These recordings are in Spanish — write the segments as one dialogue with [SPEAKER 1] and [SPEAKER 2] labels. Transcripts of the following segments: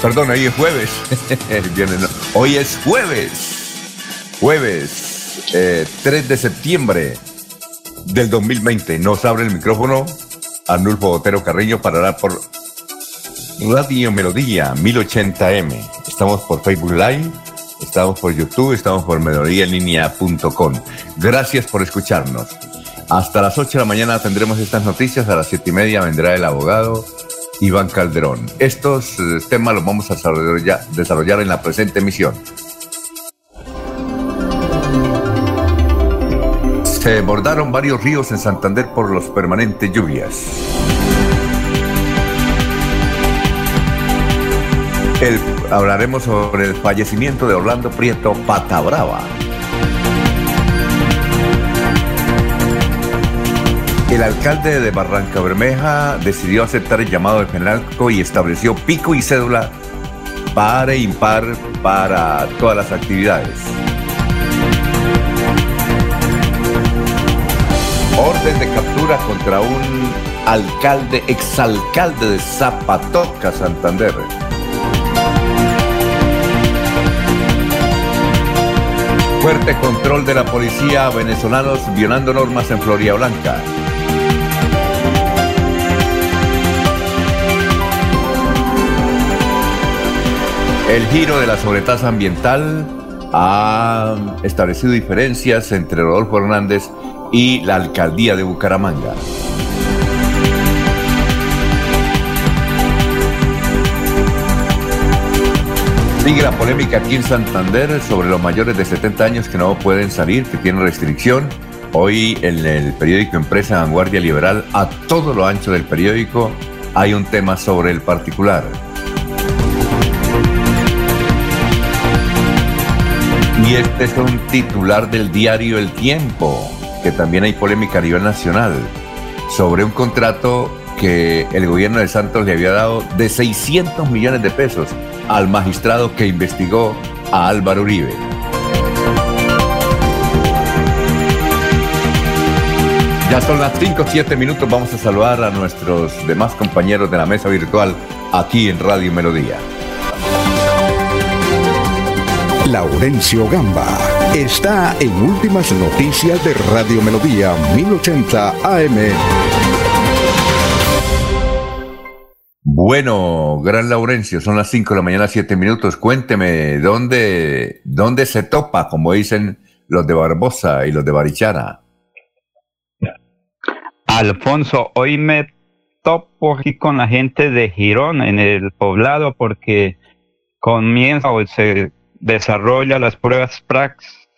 [SPEAKER 1] perdón, hoy es jueves. Hoy es jueves. Jueves 3 eh, de septiembre del 2020. Nos abre el micrófono Arnulfo Botero Carreño para hablar por Radio Melodía 1080M. Estamos por Facebook Live, estamos por YouTube, estamos por melodíaenlínea.com. Gracias por escucharnos. Hasta las 8 de la mañana tendremos estas noticias. A las 7 y media vendrá el abogado Iván Calderón. Estos eh, temas los vamos a desarrollar, en la presente emisión. Se desbordaron varios ríos en Santander por los permanentes lluvias. hablaremos sobre el fallecimiento de Orlando Prieto Patabrava. El alcalde de Barranca Bermeja decidió aceptar el llamado de Penalco y estableció pico y cédula para e impar para todas las actividades. Orden de captura contra un alcalde, exalcalde de Zapatoca, Santander. Fuerte control de la policía venezolanos violando normas en Florida Blanca. El giro de la sobretasa ambiental ha establecido diferencias entre Rodolfo Hernández y la alcaldía de Bucaramanga. Sigue la polémica aquí en Santander sobre los mayores de 70 años que no pueden salir, que tienen restricción. Hoy en el periódico Empresa Vanguardia Liberal, a todo lo ancho del periódico, hay un tema sobre el particular. Y este es un titular del diario El Tiempo, que también hay polémica a nivel nacional, sobre un contrato que el gobierno de Santos le había dado de 600 millones de pesos al magistrado que investigó a Álvaro Uribe. Ya son las 5 7 minutos, vamos a saludar a nuestros demás compañeros de la mesa virtual aquí en Radio Melodía.
[SPEAKER 2] Laurencio Gamba está en Últimas Noticias de Radio Melodía 1080 AM.
[SPEAKER 1] Bueno, gran Laurencio, son las 5 de la mañana, 7 minutos. Cuénteme, ¿dónde, ¿dónde se topa, como dicen los de Barbosa y los de Barichara?
[SPEAKER 3] Alfonso, hoy me topo aquí con la gente de Girón en el poblado porque comienza o se desarrolla las pruebas PRAX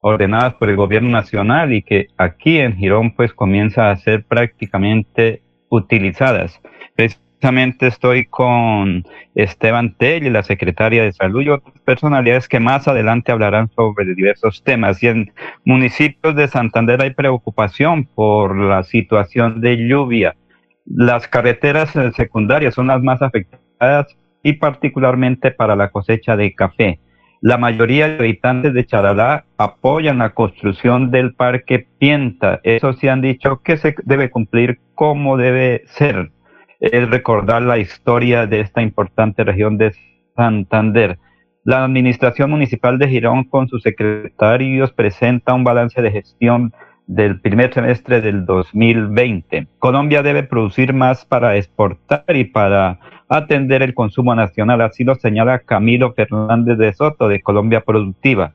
[SPEAKER 3] ordenadas por el gobierno nacional y que aquí en Girón pues comienza a ser prácticamente utilizadas. Precisamente estoy con Esteban Telly, la secretaria de Salud y otras personalidades que más adelante hablarán sobre diversos temas. Y en municipios de Santander hay preocupación por la situación de lluvia. Las carreteras secundarias son las más afectadas y particularmente para la cosecha de café. La mayoría de habitantes de Charalá apoyan la construcción del parque Pienta. Eso sí han dicho que se debe cumplir como debe ser. Es recordar la historia de esta importante región de Santander. La Administración Municipal de Girón con sus secretarios presenta un balance de gestión del primer semestre del 2020. Colombia debe producir más para exportar y para atender el consumo nacional, así lo señala Camilo Fernández de Soto de Colombia Productiva.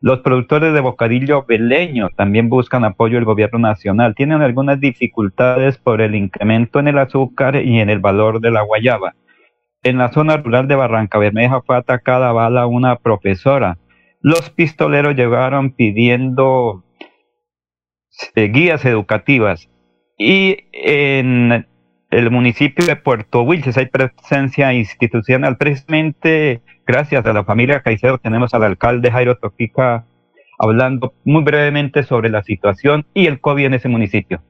[SPEAKER 3] Los productores de bocadillo beleño también buscan apoyo del gobierno nacional. Tienen algunas dificultades por el incremento en el azúcar y en el valor de la guayaba. En la zona rural de Barranca Bermeja fue atacada a bala una profesora. Los pistoleros llegaron pidiendo eh, guías educativas. Y en el municipio de Puerto Wilches hay presencia institucional. Precisamente gracias a la familia Caicedo tenemos al alcalde Jairo Toquica hablando muy brevemente sobre la situación y el COVID en ese municipio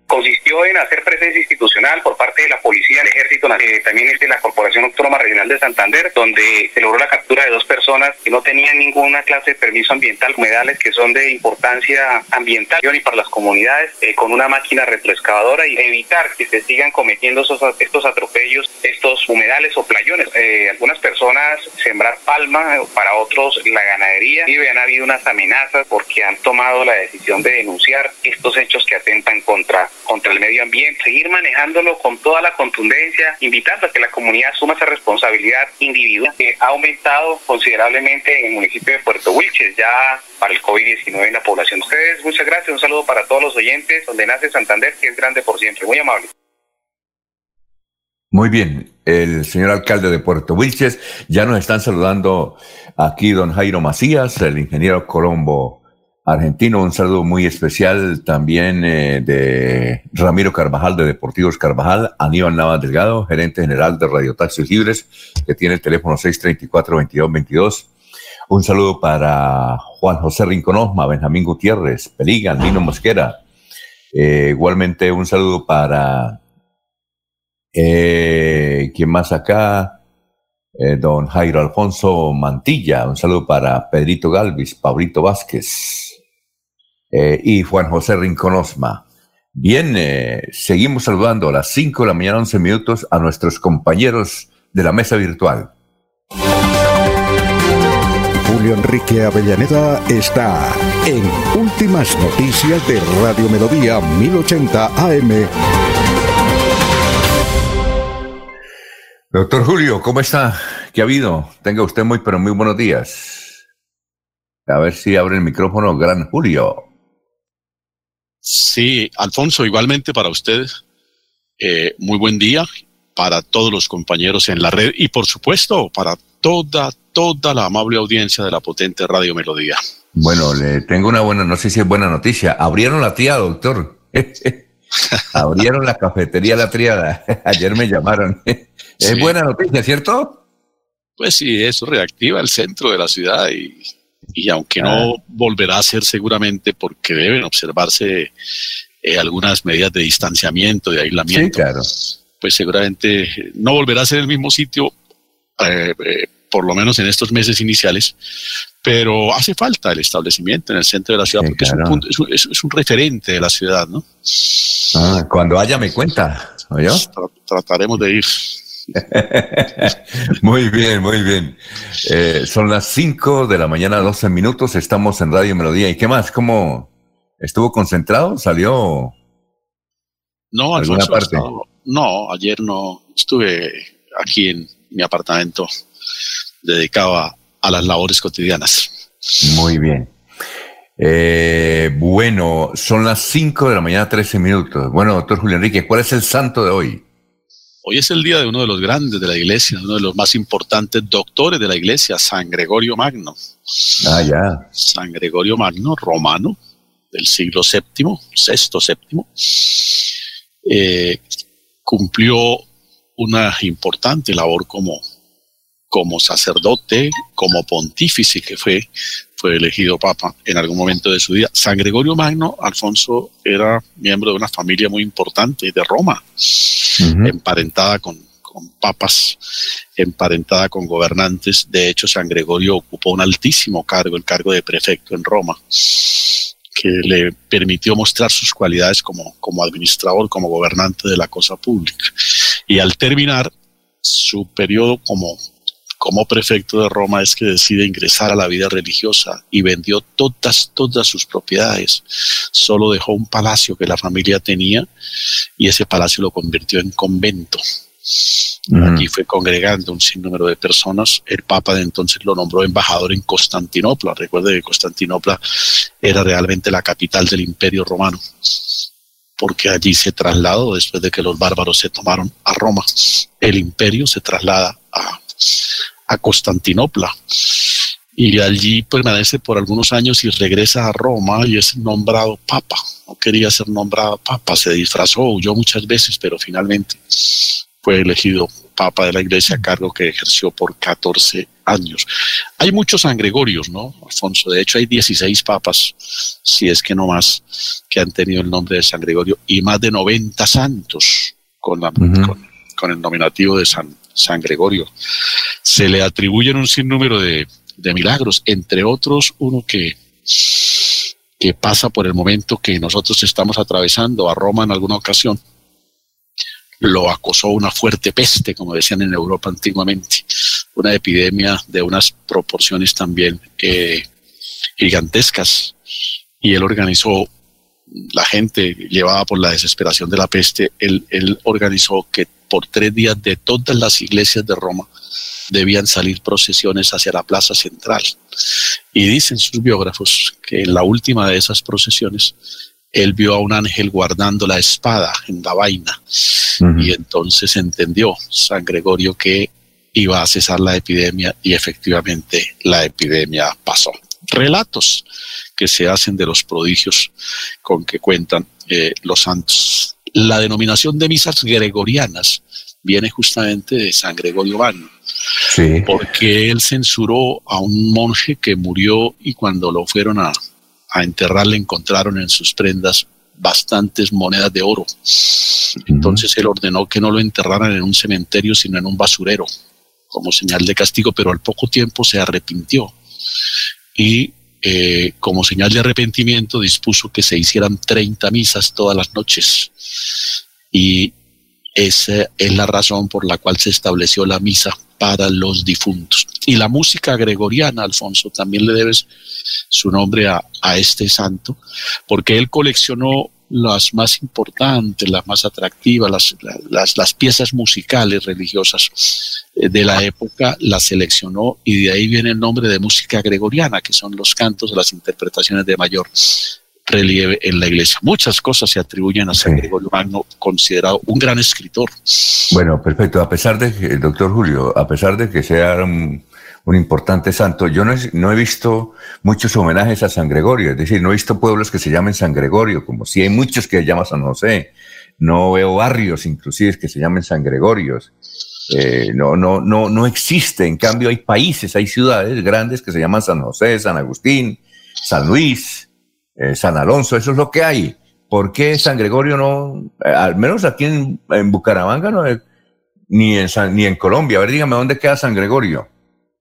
[SPEAKER 4] institucional por parte de la policía, el ejército, eh, también de la Corporación Autónoma Regional de Santander, donde se logró la captura de dos personas que no tenían ninguna clase de permiso ambiental, humedales que son de importancia ambiental y para las comunidades, eh, con una máquina retroexcavadora y evitar que se sigan cometiendo estos atropellos, estos humedales o playones. Eh, algunas personas sembrar palma, para otros la ganadería, y han habido unas amenazas porque han tomado la decisión de denunciar estos hechos que atentan contra, contra el medio ambiente, seguir manejándolo con toda la contundencia, invitando a que la comunidad asuma esa responsabilidad individual que ha aumentado considerablemente en el municipio de Puerto Wilches, ya para el COVID-19 en la población. Ustedes, muchas gracias, un saludo para todos los oyentes, donde nace Santander, que es grande por siempre, muy amable.
[SPEAKER 1] Muy bien, el señor alcalde de Puerto Wilches, ya nos están saludando aquí don Jairo Macías, el ingeniero Colombo argentino. Un saludo muy especial también eh, de Ramiro Carvajal de Deportivos Carvajal, Aníbal Navas Delgado, gerente general de Radio Taxis Libres, que tiene el teléfono 634-2222. Un saludo para Juan José Rinconosma, Benjamín Gutiérrez, Peligan, Nino Mosquera. Eh, igualmente un saludo para, eh, ¿quién más acá? don Jairo Alfonso Mantilla, un saludo para Pedrito Galvis, Pablito Vázquez, eh, y Juan José Rinconosma. Bien, eh, seguimos saludando a las 5 de la mañana, 11 minutos, a nuestros compañeros de la mesa virtual.
[SPEAKER 2] Julio Enrique Avellaneda está en Últimas Noticias de Radio Melodía 1080 AM.
[SPEAKER 1] Doctor Julio, ¿cómo está? ¿Qué ha habido? Tenga usted muy, pero muy buenos días. A ver si abre el micrófono, gran Julio.
[SPEAKER 5] Sí, Alfonso, igualmente para ustedes. Eh, muy buen día para todos los compañeros en la red y por supuesto para toda, toda la amable audiencia de la potente Radio Melodía.
[SPEAKER 1] Bueno, le tengo una buena, no sé si es buena noticia. Abrieron la tía, doctor. Abrieron la cafetería La Triada. Ayer me llamaron. Es buena noticia, ¿cierto?
[SPEAKER 5] Pues sí, eso reactiva el centro de la ciudad y y aunque no volverá a ser seguramente porque deben observarse eh, algunas medidas de distanciamiento, de aislamiento, pues seguramente no volverá a ser el mismo sitio, eh, eh, por lo menos en estos meses iniciales, pero hace falta el establecimiento en el centro de la ciudad porque es, un es, un referente de la ciudad, ¿no?
[SPEAKER 1] Ah, cuando haya me cuenta,
[SPEAKER 5] trataremos de ir.
[SPEAKER 1] muy bien, muy bien. Eh, son las 5 de la mañana, 12 minutos. Estamos en Radio Melodía. ¿Y qué más? ¿Cómo estuvo concentrado? ¿Salió?
[SPEAKER 5] No, alguna parte? no, ayer no. Estuve aquí en mi apartamento dedicado a, las labores cotidianas.
[SPEAKER 1] Muy bien. Eh, bueno, son las 5 de la mañana, 13 minutos. Bueno, doctor Julio Enrique, ¿cuál es el santo de hoy?
[SPEAKER 5] Hoy es el día de uno de los grandes de la iglesia, uno de los más importantes doctores de la iglesia, San Gregorio Magno.
[SPEAKER 1] Ah, ya.
[SPEAKER 5] San Gregorio Magno, romano, del siglo VII, sexto, séptimo. Eh, cumplió una importante labor como, como sacerdote, como pontífice que fue, fue elegido papa en algún momento de su vida. San Gregorio Magno, Alfonso, era miembro de una familia muy importante de Roma emparentada con, papas, emparentada con gobernantes. De hecho, San Gregorio ocupó un altísimo cargo, el cargo de prefecto en Roma, que le permitió mostrar sus cualidades como, como administrador, como gobernante de la cosa pública. Y al terminar su periodo como como prefecto de Roma es que decide ingresar a la vida religiosa y vendió todas, todas sus propiedades. Solo dejó un palacio que la familia tenía y ese palacio lo convirtió en convento. Aquí fue congregando un sinnúmero de personas. El Papa de entonces lo nombró embajador en Constantinopla. Recuerde que Constantinopla era realmente la capital del Imperio Romano, porque allí se trasladó después de que los bárbaros se tomaron a Roma. El imperio se traslada a, a Constantinopla y allí permanece por algunos años y regresa a Roma y es nombrado papa. No quería ser nombrado papa, se disfrazó, huyó muchas veces, pero finalmente fue elegido papa de la iglesia, cargo que ejerció por 14 años. Hay muchos San Gregorios, ¿no, Alfonso? De hecho, hay 16 papas, si es que no más, que han tenido el nombre de San Gregorio y más de 90 santos con, la, con, el nominativo de San, San Gregorio. Se le atribuyen un sinnúmero de de milagros, entre otros uno que, que pasa por el momento que nosotros estamos atravesando a Roma en alguna ocasión. Lo acosó una fuerte peste, como decían en Europa antiguamente, una epidemia de unas proporciones también eh, gigantescas. Y él organizó, la gente llevada por la desesperación de la peste, él, él organizó que por tres días de todas las iglesias de Roma debían salir procesiones hacia la plaza central. Y dicen sus biógrafos que en la última de esas procesiones él vio a un ángel guardando la espada en la vaina y entonces entendió San Gregorio que iba a cesar la epidemia y efectivamente la epidemia pasó. Relatos que se hacen de los prodigios con que cuentan eh, los santos. La denominación de misas gregorianas viene justamente de San Gregorio Magno, porque él censuró a un monje que murió y cuando lo fueron a, enterrar le encontraron en sus prendas bastantes monedas de oro. Entonces él ordenó que no lo enterraran en un cementerio, sino en un basurero, como señal de castigo, pero al poco tiempo se arrepintió. Y eh, como señal de arrepentimiento dispuso que se hicieran 30 misas todas las noches. Y esa es la razón por la cual se estableció la misa para los difuntos. Y la música gregoriana, Alfonso, también le debes su nombre a, este santo, porque él coleccionó las más importantes, las más atractivas, las, las, piezas musicales religiosas eh, de la época, las seleccionó y de ahí viene el nombre de música gregoriana, que son los cantos, las interpretaciones de mayor relieve en la iglesia. Muchas cosas se atribuyen a San Gregorio Magno, considerado un gran escritor.
[SPEAKER 1] Bueno, perfecto. A pesar de que, doctor Julio, a pesar de que sea un, importante santo, yo no he, visto muchos homenajes a San Gregorio, es decir, no he visto pueblos que se llamen San Gregorio, como si hay muchos que se llaman San José. No veo barrios, inclusive, que se llamen San Gregorios. Eh, no, no, no, no existe. En cambio, hay países, hay ciudades grandes que se llaman San José, San Agustín, San Luis, eh, San Alonso, eso es lo que hay. ¿Por qué San Gregorio no, eh, al menos aquí en, Bucaramanga, no, ni, en ni en Colombia? A ver, dígame, ¿dónde queda San Gregorio?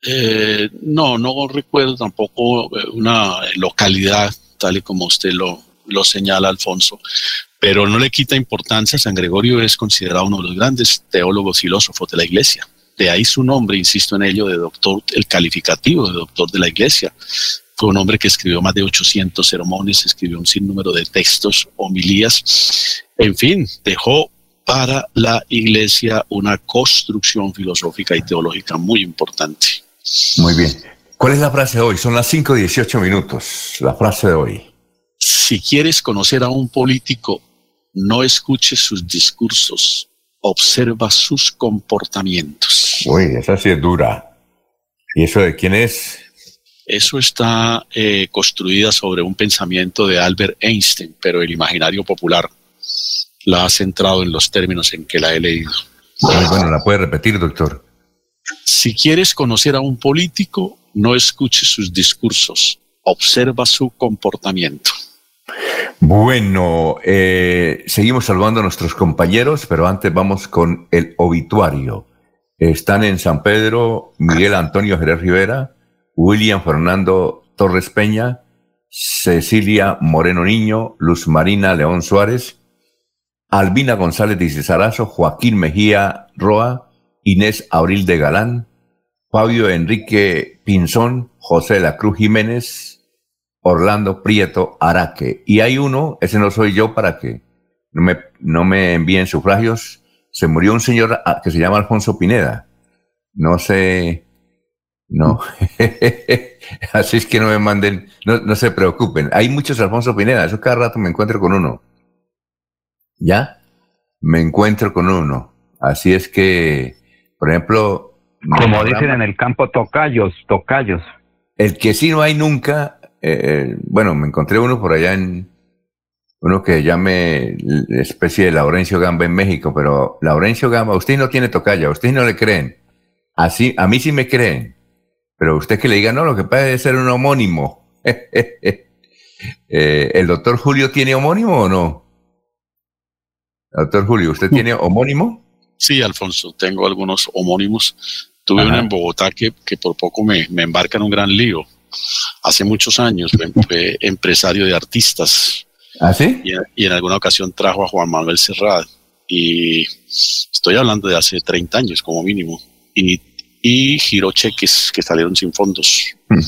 [SPEAKER 5] Eh, no, no recuerdo tampoco una localidad tal y como usted lo, lo señala, Alfonso, pero no le quita importancia. San Gregorio es considerado uno de los grandes teólogos filósofos de la iglesia. De ahí su nombre, insisto en ello, de doctor, el calificativo de doctor de la iglesia. Fue un hombre que escribió más de 800 sermones, escribió un sinnúmero de textos, homilías. En fin, dejó para la iglesia una construcción filosófica y teológica muy importante.
[SPEAKER 1] Muy bien. ¿Cuál es la frase de hoy? Son las 5 y 18 minutos. La frase de hoy.
[SPEAKER 5] Si quieres conocer a un político, no escuches sus discursos, observa sus comportamientos.
[SPEAKER 1] Uy, esa sí es dura. ¿Y eso de quién es?
[SPEAKER 5] Eso está eh, construida sobre un pensamiento de Albert Einstein, pero el imaginario popular la ha centrado en los términos en que la he leído.
[SPEAKER 1] Bueno, la puede repetir, doctor.
[SPEAKER 5] Si quieres conocer a un político, no escuches sus discursos, observa su comportamiento.
[SPEAKER 1] Bueno, eh, seguimos saludando a nuestros compañeros, pero antes vamos con el obituario. Están en San Pedro Miguel Antonio Jerez Rivera, William Fernando Torres Peña, Cecilia Moreno Niño, Luz Marina León Suárez, Albina González de Cesarazo, Joaquín Mejía Roa, Inés Abril de Galán, Fabio Enrique Pinzón, José la Cruz Jiménez, Orlando Prieto Araque. Y hay uno, ese no soy yo para que no me, no me envíen sufragios, se murió un señor ah, que se llama Alfonso Pineda. No sé, no. Así es que no me manden, no, no se preocupen. Hay muchos Alfonso Pineda, eso cada rato me encuentro con uno. ¿Ya? Me encuentro con uno. Así es que, por ejemplo...
[SPEAKER 3] Como dicen en el campo, tocayos, tocayos.
[SPEAKER 1] El que sí no hay nunca, eh, bueno, me encontré uno por allá en, uno que llame especie de Laurencio Gamba en México, pero Laurencio Gamba, usted no tiene tocaya, usted no le creen. Así, a mí sí me creen, pero usted que le diga, no, lo que puede ser un homónimo. Eh, ¿El doctor Julio tiene homónimo o no? Doctor Julio, ¿usted tiene homónimo?
[SPEAKER 5] Sí, Alfonso, tengo algunos homónimos. Tuve uno en Bogotá que, que por poco me, me, embarca en un gran lío. Hace muchos años fue, empresario de artistas.
[SPEAKER 1] ¿Ah, sí?
[SPEAKER 5] Y, en alguna ocasión trajo a Juan Manuel Serrat. Y estoy hablando de hace 30 años como mínimo. Y, y giró cheques que salieron sin fondos. Hmm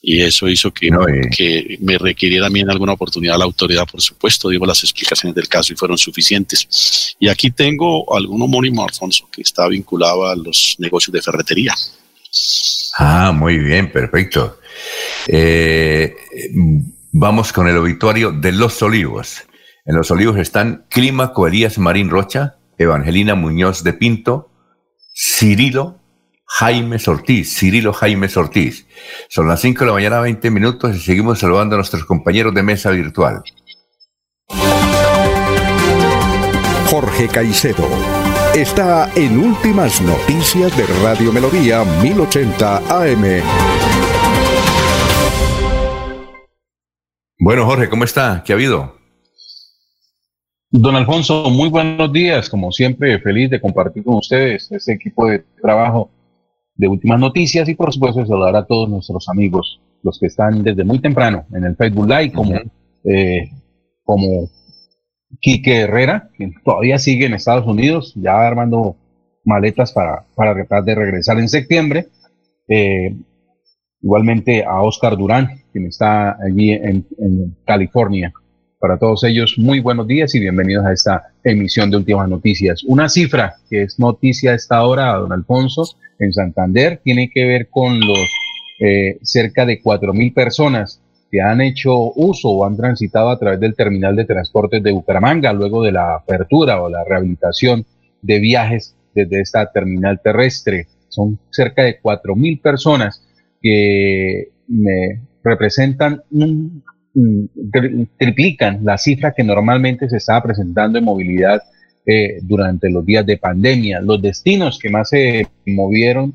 [SPEAKER 5] y eso hizo que, que me requiriera a mí en alguna oportunidad la autoridad, por supuesto, digo las explicaciones del caso y fueron suficientes. Y aquí tengo algún homónimo, Alfonso, que está vinculado a los negocios de ferretería.
[SPEAKER 1] Ah, muy bien, perfecto. Eh, vamos con el obituario de Los Olivos. En Los Olivos están Clima Coelías Marín Rocha, Evangelina Muñoz de Pinto, Cirilo Jaime Ortiz, Cirilo Jaime Ortiz. Son las 5 de la mañana, 20 minutos y seguimos saludando a nuestros compañeros de mesa virtual.
[SPEAKER 2] Jorge Caicedo está en Últimas Noticias de Radio Melodía 1080 AM.
[SPEAKER 1] Bueno, Jorge, ¿cómo está? ¿Qué ha habido?
[SPEAKER 6] Don Alfonso, muy buenos días. Como siempre, feliz de compartir con ustedes este equipo de trabajo de últimas noticias y por supuesto saludar a todos nuestros amigos, los que están desde muy temprano en el Facebook Live, como, eh, como Quique Herrera, que todavía sigue en Estados Unidos, ya armando maletas para, para tratar de regresar en septiembre. Eh, igualmente a Oscar Durán, quien está allí en, en California. Para todos ellos, muy buenos días y bienvenidos a esta emisión de Últimas Noticias. Una cifra que es noticia a esta hora, don Alfonso, en Santander, tiene que ver con los eh, cerca de mil personas que han hecho uso o han transitado a través del terminal de transportes de Bucaramanga luego de la apertura o la rehabilitación de viajes desde esta terminal terrestre. Son cerca de mil personas que me representan un triplican la cifra que normalmente se estaba presentando en movilidad eh, durante los días de pandemia. Los destinos que más se movieron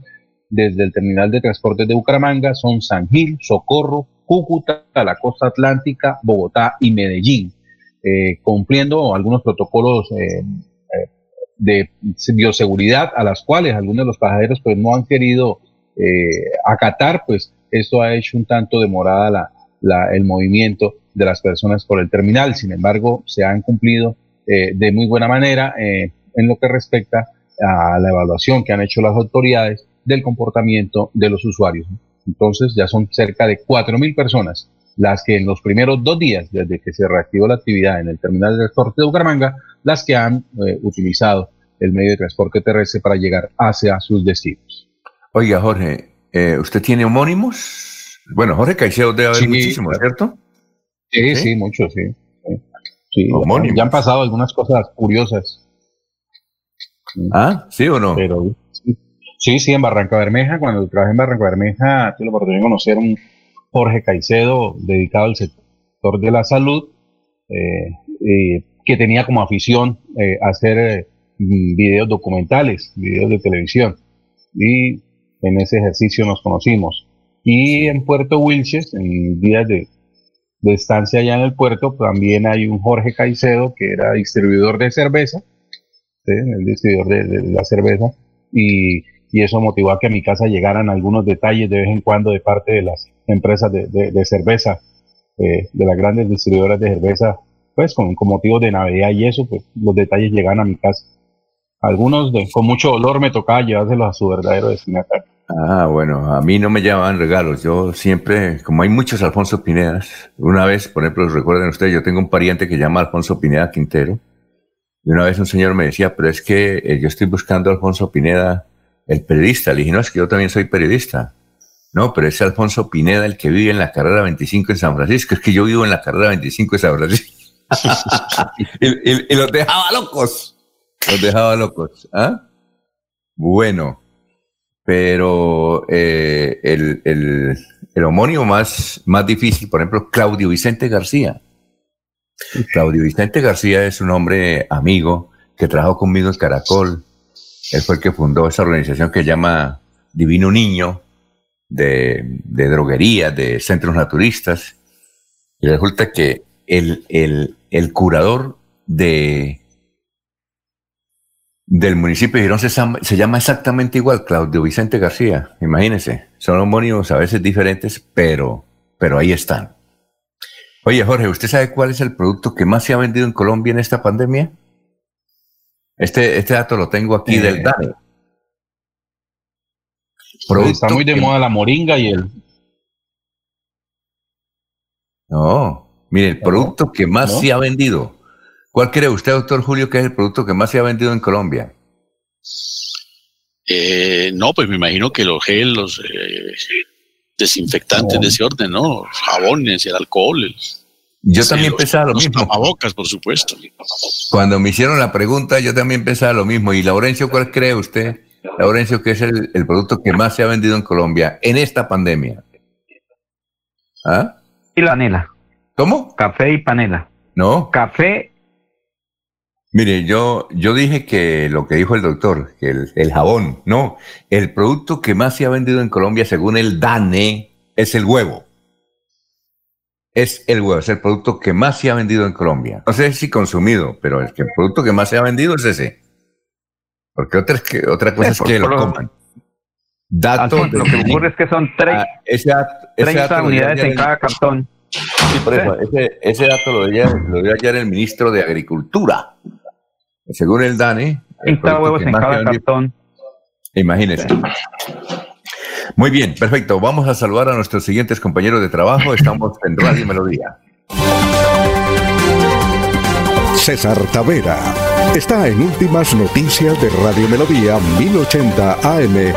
[SPEAKER 6] desde el terminal de transportes de Bucaramanga son San Gil, Socorro, Cúcuta, la costa atlántica, Bogotá y Medellín, eh, cumpliendo algunos protocolos eh, de bioseguridad a las cuales algunos de los pasajeros pues no han querido acatar, pues esto ha hecho un tanto demorada la, el movimiento de las personas por el terminal. Sin embargo, se han cumplido eh, de muy buena manera eh, en lo que respecta a la evaluación que han hecho las autoridades del comportamiento de los usuarios. Entonces, ya son cerca de 4.000 personas las que en los primeros dos días, desde que se reactivó la actividad en el terminal de transporte de Bucaramanga, las que han eh, utilizado el medio de transporte terrestre para llegar hacia sus destinos.
[SPEAKER 1] Oiga, Jorge, ¿usted tiene homónimos? Bueno, Jorge Caicedo debe haber muchísimo, ¿cierto?
[SPEAKER 6] Sí, sí, mucho, sí. sí. ya han pasado algunas cosas curiosas.
[SPEAKER 1] ¿Ah? ¿Sí o no?
[SPEAKER 6] Pero, sí, sí, en Barranca Bermeja, cuando trabajé en Barranca Bermeja, tuve la oportunidad de conocer a un Jorge Caicedo dedicado al sector de la salud, eh, que tenía como afición eh, hacer eh, videos documentales, videos de televisión. Y en ese ejercicio nos conocimos. Y en Puerto Wilches, en días de, estancia allá en el puerto, también hay un Jorge Caicedo que era distribuidor de cerveza, el distribuidor de, la cerveza, y, eso motivó a que a mi casa llegaran algunos detalles de vez en cuando de parte de las empresas de, cerveza, eh, de las grandes distribuidoras de cerveza, pues con, motivo de Navidad y eso, pues los detalles llegan a mi casa. Algunos con mucho dolor me tocaba llevárselos a su verdadero destinatario.
[SPEAKER 1] Ah, bueno, a mí no me llamaban regalos. Yo siempre, como hay muchos Alfonso Pinedas, una vez, por ejemplo, recuerden ustedes, yo tengo un pariente que llama Alfonso Pineda Quintero, Y una vez un señor me decía, pero es que eh, yo estoy buscando a Alfonso Pineda, el periodista. Le dije, no, es que yo también soy periodista. No, pero es Alfonso Pineda el que vive en la carrera 25 en San Francisco. Es que yo vivo en la carrera 25 en San Francisco. y, los dejaba locos. Los dejaba locos. ¿ah? Bueno, pero eh, el, el, el, homónimo más, más difícil, por ejemplo, Claudio Vicente García. Claudio Vicente García es un hombre amigo que trabajó conmigo en Caracol. Él fue el que fundó esa organización que llama Divino Niño, de, de droguerías, de centros naturistas. Y resulta que el, el, el curador de, del municipio de Girón se, llama exactamente igual, Claudio Vicente García. Imagínense, son homónimos a veces diferentes, pero, pero ahí están. Oye, Jorge, ¿usted sabe cuál es el producto que más se ha vendido en Colombia en esta pandemia? Este, este dato lo tengo aquí del eh, DANE.
[SPEAKER 6] Está muy de moda la moringa y el.
[SPEAKER 1] No, mire, el producto que más se ha vendido. ¿Cuál cree usted, doctor Julio, que es el producto que más se ha vendido en Colombia?
[SPEAKER 5] Eh, no, pues me imagino que los gel, los eh, desinfectantes de ese orden, ¿no? Jabones, el alcohol.
[SPEAKER 1] yo también pensaba lo mismo.
[SPEAKER 5] Tapabocas, por supuesto.
[SPEAKER 1] Cuando me hicieron la pregunta, yo también pensaba lo mismo. ¿Y Laurencio, cuál cree usted, Laurencio, que es el, producto que más se ha vendido en Colombia en esta pandemia?
[SPEAKER 3] ¿Ah? Y la panela.
[SPEAKER 1] ¿Cómo?
[SPEAKER 3] Café y panela.
[SPEAKER 1] ¿No?
[SPEAKER 3] Café.
[SPEAKER 1] Mire, yo, yo dije que lo que dijo el doctor, que el, el jabón, no, el producto que más se ha vendido en Colombia, según el DANE, es el huevo es el huevo, es el producto que más se ha vendido en Colombia. No sé si consumido, pero el, el producto que más se ha vendido es ese. Porque otra, que, otra cosa es que lo coman.
[SPEAKER 3] Datos lo que ocurre es que son ah, ese, 30 unidades en cada cartón.
[SPEAKER 1] Sí, por eso, ese, ese dato lo dio, lo dio ayer el ministro de Agricultura. Según el DANE.
[SPEAKER 3] 30 huevos en cada cartón.
[SPEAKER 1] Imagínese. Muy bien, perfecto. Vamos a saludar a nuestros siguientes compañeros de trabajo. Estamos en Radio Melodía.
[SPEAKER 2] César Tavera está en Últimas Noticias de Radio Melodía 1080 AM.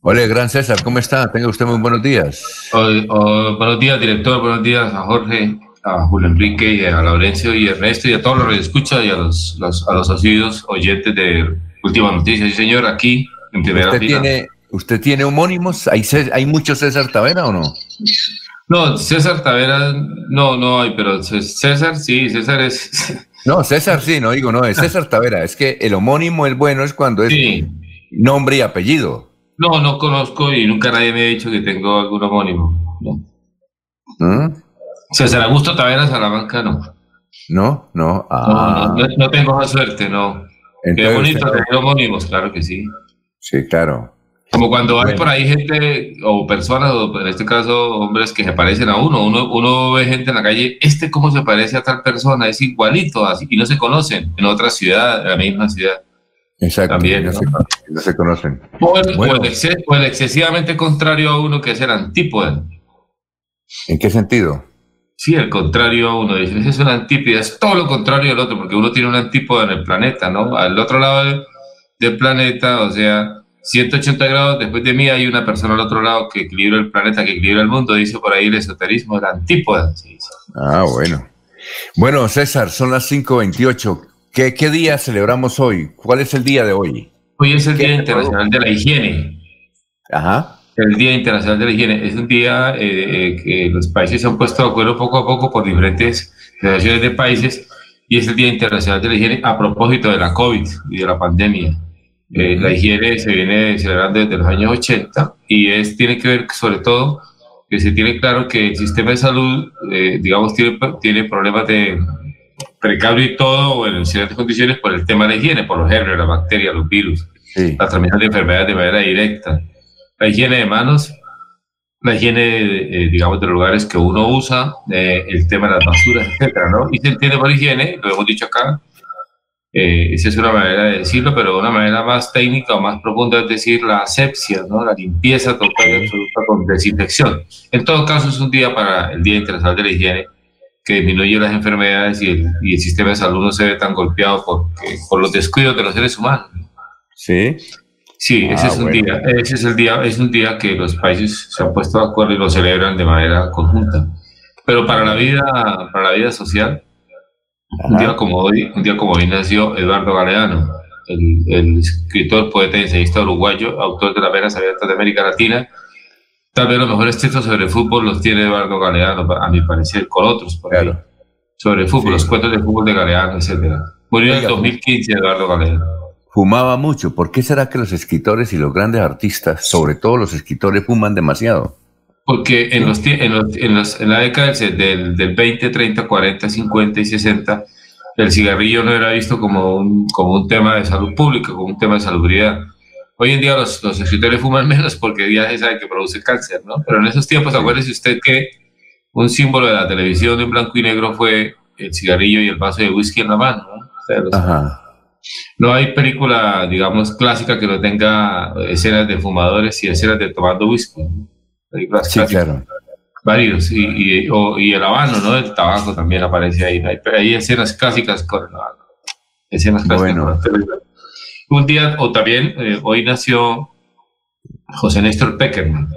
[SPEAKER 1] Hola, gran César, ¿cómo está? Tenga usted muy buenos días.
[SPEAKER 7] buenos días, director. Buenos días a Jorge, a Julio Enrique, y a Laurencio y a Ernesto y a todos los que escuchan y a los, los, a los asiduos oyentes de Última noticia, sí señor, aquí en primera
[SPEAKER 1] ¿Usted Tiene, ¿Usted tiene homónimos? ¿Hay, ¿Hay muchos César Tavera o no?
[SPEAKER 7] No, César Tavera no, no hay, pero César sí, César es...
[SPEAKER 1] No, César sí, no digo, no, es César Tavera. Es que el homónimo, el bueno, es cuando es nombre y apellido.
[SPEAKER 7] No, no conozco y nunca nadie me ha dicho que tengo algún homónimo. No. ¿Mm? César Augusto Tavera Salamanca, no.
[SPEAKER 1] No, no.
[SPEAKER 7] Ah. No, no, tengo esa suerte, no. Qué bonito tener homónimos, claro que sí.
[SPEAKER 1] Sí, claro.
[SPEAKER 7] Como cuando hay por ahí gente o personas, o en este caso hombres que se parecen a uno. uno. Uno ve gente en la calle, este cómo se parece a tal persona, es igualito, así, y no se conocen en otra ciudad, en la misma ciudad.
[SPEAKER 1] Exacto, También, no, Se, conocen.
[SPEAKER 7] O el, excesivamente contrario a uno que es el antípoda.
[SPEAKER 1] ¿En qué sentido?
[SPEAKER 7] Sí, el contrario a uno. Dice, es una antípoda, es todo lo contrario al otro, porque uno tiene un antípoda en el planeta, ¿no? Al otro lado del planeta, o sea, 180 grados después de mí hay una persona al otro lado que equilibra el planeta, que equilibra el mundo, dice por ahí el esoterismo, el antípoda.
[SPEAKER 1] Ah, bueno. Bueno, César, son las 5.28. ¿Qué, ¿Qué día celebramos hoy? ¿Cuál es el día de hoy?
[SPEAKER 7] Hoy es el Día Internacional de la Higiene.
[SPEAKER 1] Ajá
[SPEAKER 7] el Día Internacional de la Higiene. Es un día eh, eh, que los países se han puesto de acuerdo poco a poco por diferentes federaciones de países y es el Día Internacional de la Higiene a propósito de la COVID y de la pandemia. Eh, la higiene se viene celebrando desde los años 80 y es, tiene que ver sobre todo que se tiene claro que el sistema de salud, digamos, tiene, tiene problemas de precario y todo, o en ciertas condiciones por el tema de la higiene, por los gérmenes, las bacterias, los virus, la transmisión de enfermedades de manera directa la higiene de manos, la higiene, eh, digamos, de los lugares que uno usa, eh, el tema de las basuras, etcétera, ¿no? Y se entiende por higiene, lo hemos dicho acá, eh, esa es una manera de decirlo, pero una manera más técnica o más profunda es decir la asepsia, ¿no? La limpieza total y absoluta con desinfección. En todo caso, es un día para el Día Internacional de la Higiene, que disminuye las enfermedades y el, y el sistema de salud no se ve tan golpeado por, por los descuidos de los seres humanos.
[SPEAKER 1] Sí.
[SPEAKER 7] Sí, ese
[SPEAKER 1] Ah,
[SPEAKER 7] es un
[SPEAKER 1] bueno.
[SPEAKER 7] día, ese es el día, es un día que los países se han puesto de acuerdo y lo celebran de manera conjunta. Pero para la vida, para la vida social, un día como hoy, un día como hoy nació Eduardo Galeano, el, el escritor, poeta y ensayista uruguayo, autor de las venas abiertas de América Latina. Tal vez los mejores textos sobre fútbol los tiene Eduardo Galeano, a mi parecer, con otros, por ahí.
[SPEAKER 1] Claro.
[SPEAKER 7] sobre fútbol,
[SPEAKER 1] Sí.
[SPEAKER 7] los cuentos de fútbol de Galeano, etcétera. Murió en el
[SPEAKER 1] Oiga,
[SPEAKER 7] 2015 Eduardo Galeano.
[SPEAKER 1] Fumaba mucho. ¿Por qué será que los escritores y los grandes artistas, sobre todo los escritores, fuman demasiado?
[SPEAKER 7] Porque en, los, en, los- en, los- en la década del, del, del 20, 30, 40, 50 y 60, el cigarrillo no era visto como un, como un tema de salud pública, como un tema de salubridad. Hoy en día los, los escritores fuman menos porque ya se sabe que produce cáncer, ¿no? Pero en esos tiempos, acuérdese usted que un símbolo de la televisión en blanco y negro fue el cigarrillo y el vaso de whisky en la mano, ¿no? O sea, los-
[SPEAKER 1] Ajá.
[SPEAKER 7] No hay película, digamos, clásica que no tenga escenas de fumadores y escenas de tomando whisky. Películas
[SPEAKER 1] Sí,
[SPEAKER 7] clásicas
[SPEAKER 1] claro.
[SPEAKER 7] varios y, y, o- y el habano, ¿no? El tabaco también aparece ahí. Hay, hay escenas clásicas con el habano. Escenas clásicas.
[SPEAKER 1] Bueno.
[SPEAKER 7] con el- Un día, o también, eh, hoy nació José Néstor Peckerman,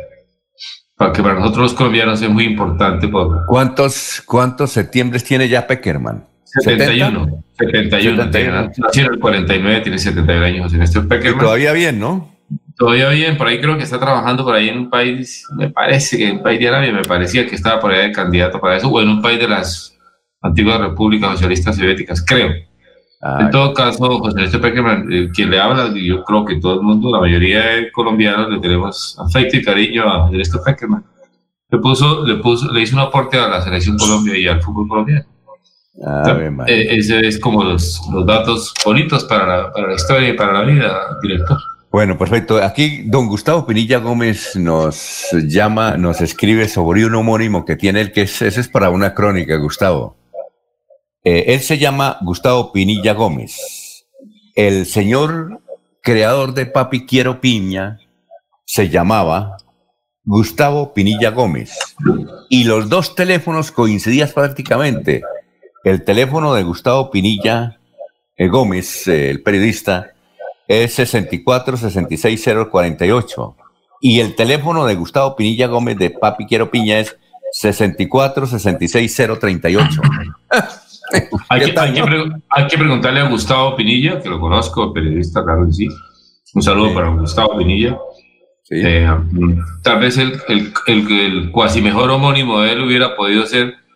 [SPEAKER 7] para que para nosotros los colombianos es muy importante por
[SPEAKER 1] ¿Cuántos, ¿Cuántos septiembres tiene ya Peckerman?
[SPEAKER 7] 71. 71.
[SPEAKER 1] 71.
[SPEAKER 7] tiene- Nació en el 49, tiene 71 años José Néstor
[SPEAKER 1] Y
[SPEAKER 7] Peckerman.
[SPEAKER 1] todavía bien, ¿no?
[SPEAKER 7] Todavía bien, por ahí creo que está trabajando por ahí en un país, me parece que en un país de Arabia, me parecía que estaba por ahí de candidato para eso, o en un país de las antiguas repúblicas socialistas soviéticas, creo.
[SPEAKER 1] Ah,
[SPEAKER 7] En todo caso, José Néstor Peckerman, eh, quien le habla, y yo creo que todo el mundo, la mayoría de colombianos, le tenemos afecto y cariño a José Néstor Peckerman. Le, puso, le, puso, le hizo un aporte a la selección Colombia y al fútbol colombiano.
[SPEAKER 1] María.
[SPEAKER 7] Eh, ese es como los, los datos bonitos para la, para la historia y para la vida, director.
[SPEAKER 1] Bueno, perfecto. Aquí don Gustavo Pinilla Gómez nos llama, nos escribe sobre un homónimo que tiene él, que es, ese es para una crónica, Gustavo. Eh, él se llama Gustavo Pinilla Gómez. El señor creador de Papi Quiero Piña se llamaba Gustavo Pinilla Gómez. Y los dos teléfonos coincidían prácticamente. El teléfono de Gustavo Pinilla eh, Gómez, eh, el periodista, es 64 66 048 y el teléfono de Gustavo Pinilla Gómez de Papi Quiero Piña es 64 66 038.
[SPEAKER 7] Hay
[SPEAKER 1] ¿Qué
[SPEAKER 7] que, hay, que hay preguntarle a Gustavo Pinilla, que lo conozco, periodista, claro que sí. Un saludo
[SPEAKER 1] Sí.
[SPEAKER 7] para Gustavo Pinilla.
[SPEAKER 1] Sí.
[SPEAKER 7] Eh, mm, tal vez el, el, el, el cuasi mejor homónimo de él hubiera podido ser.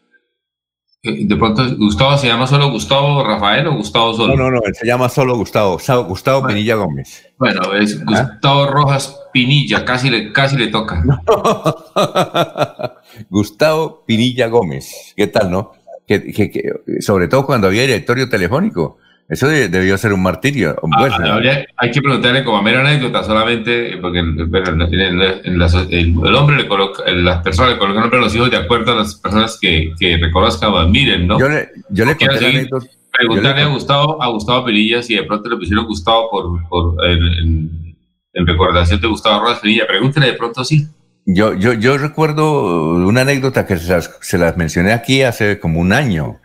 [SPEAKER 7] Eh, De pronto, Gustavo se llama solo Gustavo Rafael o Gustavo solo.
[SPEAKER 1] No, no, no, él se llama solo Gustavo, Gustavo Pinilla Gómez.
[SPEAKER 7] Bueno, es
[SPEAKER 1] ¿Ah?
[SPEAKER 7] Gustavo Rojas Pinilla, casi le, casi le toca.
[SPEAKER 1] Gustavo Pinilla Gómez. ¿Qué tal, no? Que, que- que- sobre todo cuando había directorio telefónico. Eso de- debió ser un martirio.
[SPEAKER 7] Ah,
[SPEAKER 1] Pues,
[SPEAKER 7] habría- hay que preguntarle como mera anécdota solamente, porque bueno, en- en- en la so- el, el hombre le coloca, las personas le colocan nombre a los hijos de acuerdo a las personas que, que reconozcan o admiren, ¿no?
[SPEAKER 1] yo le, yo le conté.
[SPEAKER 7] Preguntarle
[SPEAKER 1] yo
[SPEAKER 7] a
[SPEAKER 1] le-
[SPEAKER 7] Gustavo, a Gustavo Perilla si de pronto le pusieron Gustavo por, por en, en- en recordación de Gustavo Rojas Perilla. Pregúntele de pronto sí.
[SPEAKER 1] Yo, yo, yo recuerdo una anécdota que se las, se las mencioné aquí hace como un año.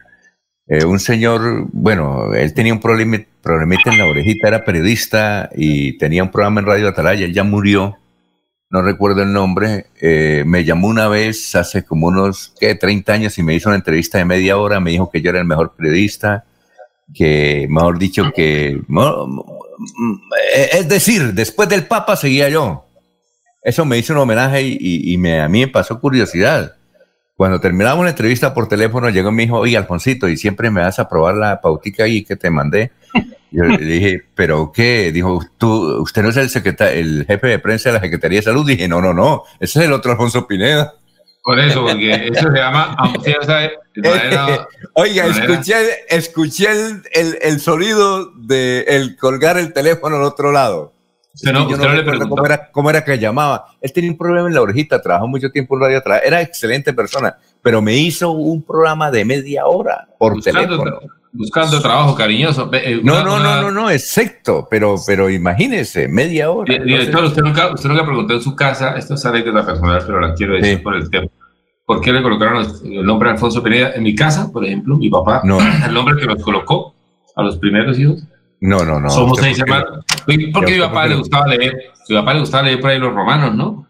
[SPEAKER 1] Eh, un señor, bueno, él tenía un problema, problemita en la orejita, era periodista y tenía un programa en Radio Atalaya, él ya murió, no recuerdo el nombre, eh, me llamó una vez hace como unos, ¿qué? 30 años y me hizo una entrevista de media hora, me dijo que yo era el mejor periodista, que, mejor dicho, que, mm, es decir, después del Papa seguía yo. Eso me hizo un homenaje y, a mí me pasó curiosidad. Cuando terminamos la entrevista por teléfono, llegó y me dijo, oye, Alfonsito, y siempre me vas a probar la pautica ahí que te mandé. Yo le dije, ¿pero qué? Dijo, ¿Tú, ¿usted no es el, secreta- el jefe de prensa de la Secretaría de Salud? Dije, no, no, no, ese es el otro Alfonso Pineda.
[SPEAKER 7] Por eso, porque eso se llama, manera-
[SPEAKER 1] Oiga, escuché, escuché el, el- el sonido de el colgar el teléfono al otro lado.
[SPEAKER 7] Usted no-
[SPEAKER 1] yo
[SPEAKER 7] no le preguntó.
[SPEAKER 1] cómo era, cómo era que llamaba. Él tenía un problema en la orejita, trabajó mucho tiempo en radio atrás. Era excelente persona, pero me hizo un programa de media hora por
[SPEAKER 7] buscando,
[SPEAKER 1] teléfono.
[SPEAKER 7] buscando trabajo cariñoso. Eh,
[SPEAKER 1] No,
[SPEAKER 7] una-
[SPEAKER 1] no,
[SPEAKER 7] una-
[SPEAKER 1] no, no, no, exacto, pero, pero imagínese, media hora.
[SPEAKER 7] Di- Director, usted nunca, usted nunca preguntó en su casa, esto es anécdota personal, pero la quiero decir
[SPEAKER 1] Sí.
[SPEAKER 7] por el tema. por qué le colocaron el nombre Alfonso Pineda. En mi casa, por ejemplo, mi papá,
[SPEAKER 1] No.
[SPEAKER 7] el nombre que los colocó a los primeros hijos,
[SPEAKER 1] No, no, no.
[SPEAKER 7] somos
[SPEAKER 1] ¿usted
[SPEAKER 7] seis hermanos. Porque mi
[SPEAKER 1] ¿Usted
[SPEAKER 7] papá le gustaba leer, mi papá le gustaba leer por ahí los romanos, ¿no?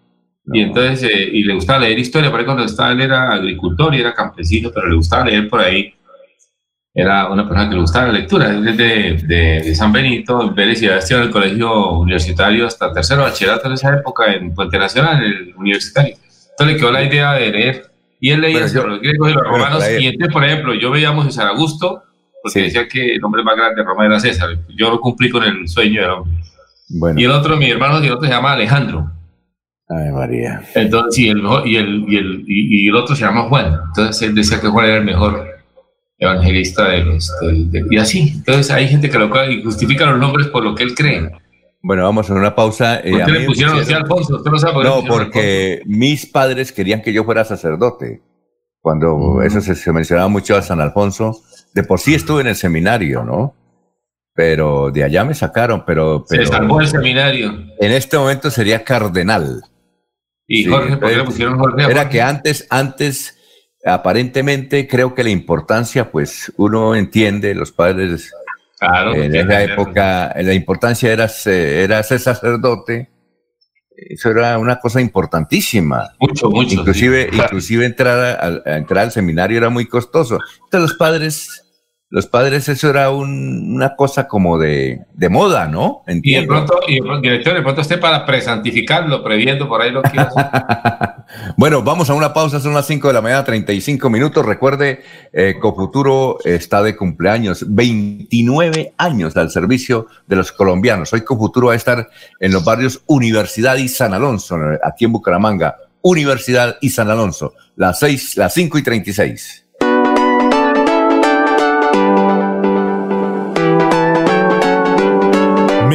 [SPEAKER 7] Y entonces, eh, y le gustaba leer historia, por ahí cuando estaba él era agricultor y era campesino, pero le gustaba leer por ahí. Era una persona que le gustaba la lectura, es de, de, San Benito, en Pérez y Sebastián, en el colegio universitario hasta tercero bachillerato en esa época, en Puente Nacional, el universitario. Entonces le quedó la idea de leer. Y él leía sobre los griegos y los romanos. Y entonces, por ejemplo, yo veíamos a César Augusto, porque
[SPEAKER 1] Sí.
[SPEAKER 7] decía que el hombre más grande de Roma era César. Yo no cumplí con el sueño del hombre.
[SPEAKER 1] Bueno,
[SPEAKER 7] Y el otro, mi hermano, y el otro se llama Alejandro.
[SPEAKER 1] ay María.
[SPEAKER 7] Entonces, sí, el mejor, y el, y, el, y, y el otro se llama Juan. Entonces él decía que Juan era el mejor evangelista de los. del- del- y así. Entonces hay gente que lo y justifica los nombres por lo que él cree.
[SPEAKER 1] Bueno, vamos a una pausa. eh,
[SPEAKER 7] ¿Por qué le pusieron
[SPEAKER 1] pusieron-
[SPEAKER 7] Alfonso? ¿Usted no sabe por
[SPEAKER 1] No, porque mis padres querían que yo fuera sacerdote. Cuando eso se, se mencionaba mucho a San Alfonso, de por sí estuve en el seminario, ¿no? Pero de allá me sacaron, pero,
[SPEAKER 7] Se salvó el seminario.
[SPEAKER 1] en este momento sería cardenal.
[SPEAKER 7] Y
[SPEAKER 1] Sí,
[SPEAKER 7] Jorge, ¿por qué le
[SPEAKER 1] entonces,
[SPEAKER 7] pusieron Jorge?
[SPEAKER 1] Era
[SPEAKER 7] Jorge?
[SPEAKER 1] que antes, antes, aparentemente creo que la importancia, pues uno entiende, los padres
[SPEAKER 7] Claro,
[SPEAKER 1] en esa época, la importancia era, se- era ser sacerdote. Eso era una cosa importantísima.
[SPEAKER 7] Mucho, mucho.
[SPEAKER 1] inclusive,
[SPEAKER 7] sí.
[SPEAKER 1] inclusive entrar, a, entrar al seminario era muy costoso. Entonces los padres, los padres eso era un- una cosa como de, de moda, ¿no?
[SPEAKER 7] Y de pronto, y de pronto, director, de pronto esté para presantificarlo, previendo por ahí lo que
[SPEAKER 1] bueno, vamos a una pausa, son las 5 de la mañana, 35 minutos. Recuerde, eh, Cofuturo está de cumpleaños, 29 años al servicio de los colombianos. Hoy Cofuturo va a estar en los barrios Universidad y San Alonso, aquí en Bucaramanga. Universidad y San Alonso, las 6, las 5 y 36.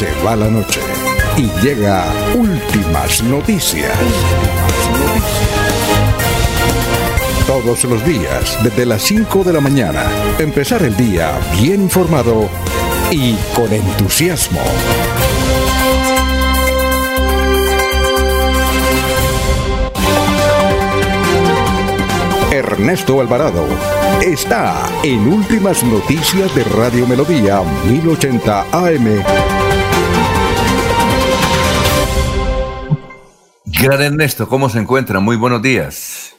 [SPEAKER 2] Se va la noche y llega últimas noticias. Todos los días, desde las 5 de la mañana, empezar el día bien informado y con entusiasmo. Ernesto Alvarado está en Últimas Noticias de Radio Melodía 1080 AM.
[SPEAKER 1] Gran Ernesto, ¿cómo se encuentra? Muy buenos días.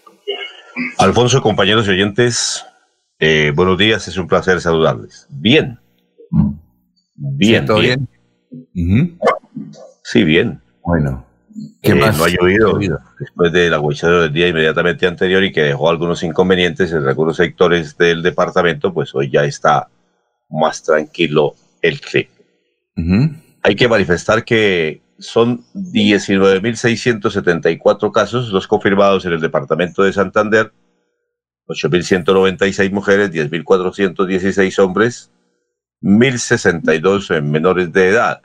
[SPEAKER 8] Alfonso, compañeros y oyentes, eh, buenos días, es un placer saludarles. Bien. Bien,
[SPEAKER 1] ¿Sí, ¿Todo
[SPEAKER 8] bien. Sí, bien.
[SPEAKER 1] Bueno. ¿Qué
[SPEAKER 8] Eh,
[SPEAKER 1] más?
[SPEAKER 8] No ha llovido después del aguacero del día inmediatamente anterior y que dejó algunos inconvenientes en algunos sectores del departamento, pues hoy ya está más tranquilo el clima. Hay que manifestar que son 19.674 casos los confirmados en el departamento de Santander, 8.196 mujeres, 10.416 hombres, 1.062 en menores de edad.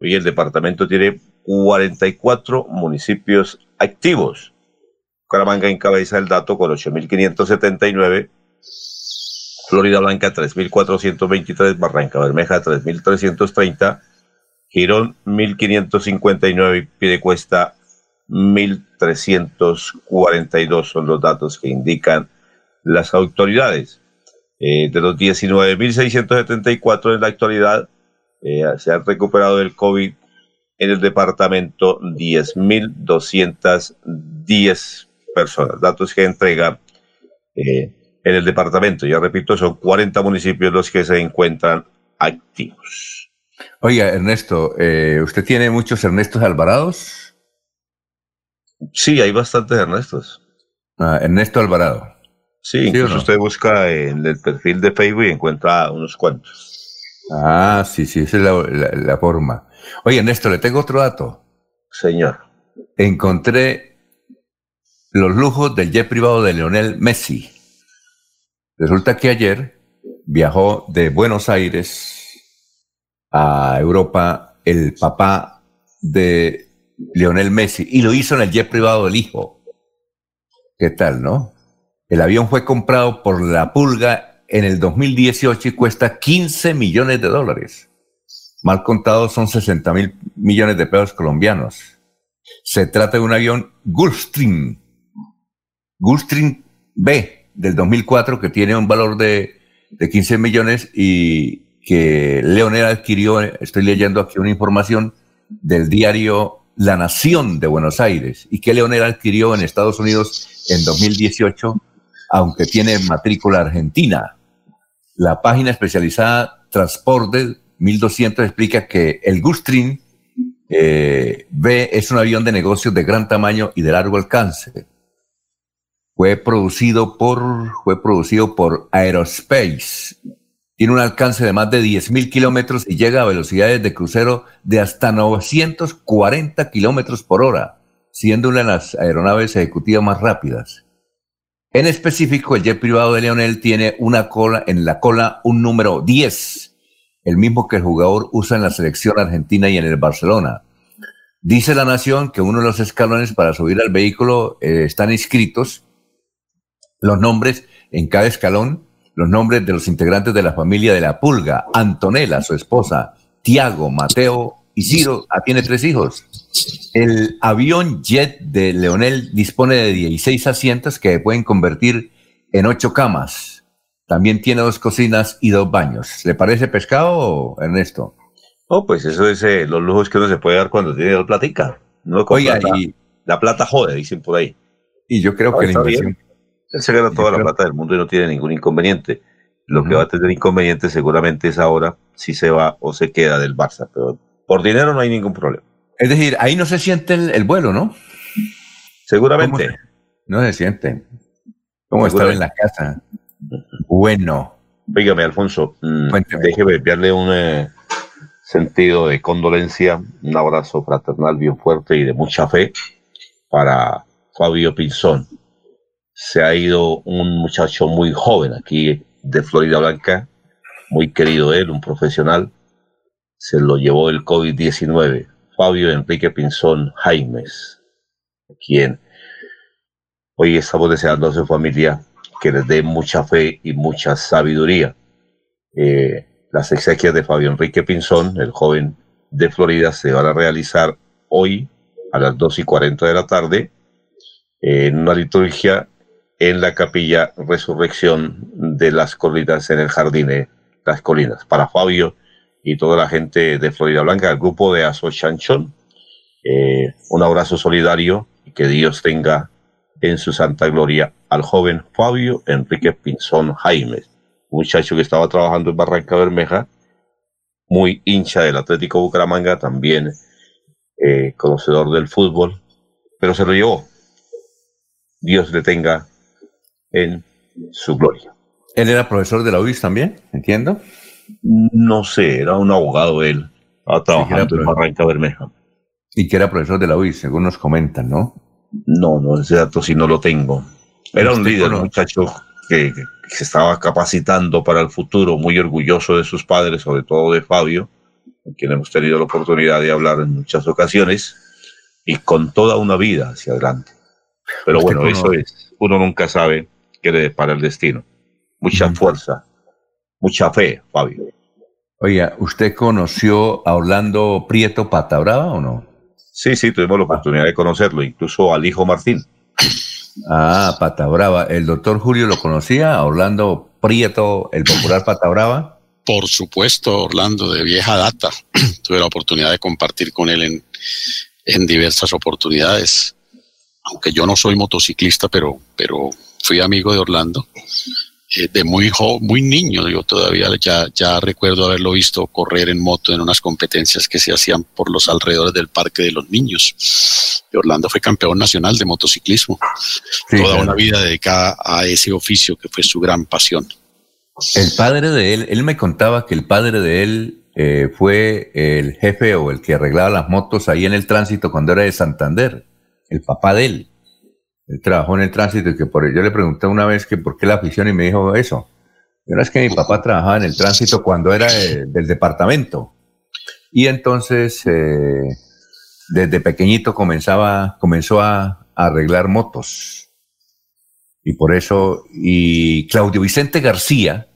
[SPEAKER 8] Hoy el departamento tiene 44 municipios activos. Bucaramanga encabeza el dato con 8.579, Florida Blanca 3.423, Barranca Bermeja 3.330, Girón 1559 y Piedecuesta 1342 son los datos que indican las autoridades. Eh, de los 19.674 en la actualidad, eh, se han recuperado del COVID en el departamento 10.210 personas. Datos que entrega eh, en el departamento. Ya repito, son 40 municipios los que se encuentran activos.
[SPEAKER 1] Oiga, Ernesto, eh, ¿usted tiene muchos Ernestos Alvarados?
[SPEAKER 8] Sí, hay bastantes Ernestos.
[SPEAKER 1] Ah, Ernesto Alvarado.
[SPEAKER 8] Sí, incluso usted busca en el perfil de Facebook y encuentra unos cuantos.
[SPEAKER 1] Ah, sí, sí, esa es la, la forma. Oye, Ernesto, le tengo otro dato.
[SPEAKER 8] Señor.
[SPEAKER 1] Encontré los lujos del jet privado de Leonel Messi. Resulta que ayer viajó de Buenos Aires a Europa el papá de Leonel Messi y lo hizo en el jet privado del hijo. ¿Qué tal, no? El avión fue comprado por la pulga en el 2018 y cuesta 15 millones de dólares. Mal contado son 60 mil millones de pesos colombianos. Se trata de un avión Gulfstream, Gulfstream B del 2004 que tiene un valor de, de 15 millones y que Leonel adquirió, estoy leyendo aquí una información del diario La Nación de Buenos Aires y que Leonel adquirió en Estados Unidos en 2018, aunque tiene matrícula argentina. La página especializada Transporte 1200 explica que el Gulfstream eh, B es un avión de negocios de gran tamaño y de largo alcance. Fue producido por, fue producido por Aerospace. Tiene un alcance de más de 10.000 kilómetros y llega a velocidades de crucero de hasta 940 kilómetros por hora, siendo una de las aeronaves ejecutivas más rápidas. En específico, el jet privado de Leonel tiene una cola, en la cola un número 10, el mismo que el jugador usa en la selección argentina y en el Barcelona. Dice la Nación que uno de los escalones para subir al vehículo eh, están inscritos los nombres en cada escalón, los nombres de los integrantes de la familia de la Pulga, Antonella, su esposa, Tiago, Mateo y Ciro, ah, tiene tres hijos. El avión jet de Leonel dispone de 16 asientos que pueden convertir en ocho camas. También tiene dos cocinas y dos baños. ¿Le parece pescado, Ernesto?
[SPEAKER 8] Oh, pues eso es eh, los lujos que uno se puede dar cuando tiene dos platica. No
[SPEAKER 1] Oiga, y,
[SPEAKER 8] la plata jode, dicen por ahí.
[SPEAKER 1] Y yo creo
[SPEAKER 8] No,
[SPEAKER 1] que la inversión,
[SPEAKER 8] Él se gana toda la plata del mundo y no tiene ningún inconveniente. Lo que va a tener inconveniente seguramente es ahora si se va o se queda del Barça. Pero por dinero no hay ningún problema.
[SPEAKER 1] Es decir, ahí no se siente el, el vuelo, ¿no?
[SPEAKER 8] Seguramente.
[SPEAKER 1] ¿Cómo No se siente. ¿Cómo estar en la casa? Bueno,
[SPEAKER 8] Dígame, Alfonso, mm,
[SPEAKER 1] Cuénteme.
[SPEAKER 8] déjeme enviarle un eh, sentido de condolencia, un abrazo fraternal bien fuerte y de mucha fe para Fabio Pinzón. Se ha ido un muchacho muy joven aquí de Florida Blanca, muy querido él, un profesional. Se lo llevó el COVID-19. Fabio Enrique Pinzón Jaimes, quien hoy estamos deseando a su familia que les dé mucha fe y mucha sabiduría. Eh, las exequias de Fabio Enrique Pinzón, el joven de Florida, se van a realizar hoy a las 2 y 40 de la tarde en una liturgia en la capilla Resurrección de las Colinas en el Jardín de Las Colinas. Para Fabio y toda la gente de Florida Blanca, el grupo de Aso Chanchón, eh, un abrazo solidario y que Dios tenga en su santa gloria al joven Fabio Enrique Pinzón Jaime, muchacho que estaba trabajando en Barranca Bermeja, muy hincha del Atlético Bucaramanga, también eh, conocedor del fútbol, pero se lo llevó. Dios le tenga en su gloria.
[SPEAKER 1] él era profesor de la UIS también, entiendo.
[SPEAKER 8] No sé, era un abogado él, estaba trabajando en. Barranca Bermeja.
[SPEAKER 1] Y que era profesor de la UIS, según nos comentan, ¿no?
[SPEAKER 8] No, no, ese dato sí no lo tengo. Era un líder, un muchacho que, que se estaba capacitando para el futuro, muy orgulloso de sus padres, sobre todo de Fabio, con quien hemos tenido la oportunidad de hablar en muchas ocasiones, y con toda una vida hacia adelante. Pero bueno, eso es, uno nunca sabe qué le depara el destino. Mucha fuerza, mucha fe, Fabio.
[SPEAKER 1] Oiga, ¿usted conoció a Orlando Prieto Patabrava o no?
[SPEAKER 8] Sí, sí, tuvimos la oportunidad de conocerlo, incluso al hijo Martín.
[SPEAKER 1] Ah, Patabrava. ¿El doctor Julio lo conocía? ¿A Orlando Prieto, el popular Patabrava?
[SPEAKER 9] Por supuesto, Orlando, de vieja data. Tuve la oportunidad de compartir con él en,
[SPEAKER 5] en diversas oportunidades. Aunque yo no soy motociclista, pero, pero fui amigo de Orlando eh, de muy muy niño, yo todavía ya, ya recuerdo haberlo visto correr en moto en unas competencias que se hacían por los alrededores del Parque de los Niños. Orlando fue campeón nacional de motociclismo. Toda una vida dedicada a ese oficio que fue su gran pasión.
[SPEAKER 1] El padre de él, él me contaba que el padre de él eh, fue el jefe o el que arreglaba las motos ahí en el tránsito cuando era de Santander, el papá de él. Él trabajó en el tránsito y que por yo le pregunté una vez que por qué la afición y me dijo eso. Pero es que mi papá trabajaba en el tránsito cuando era del departamento. Y entonces, eh, desde pequeñito comenzaba, comenzó a, arreglar motos. Y por eso, y Claudio Vicente García,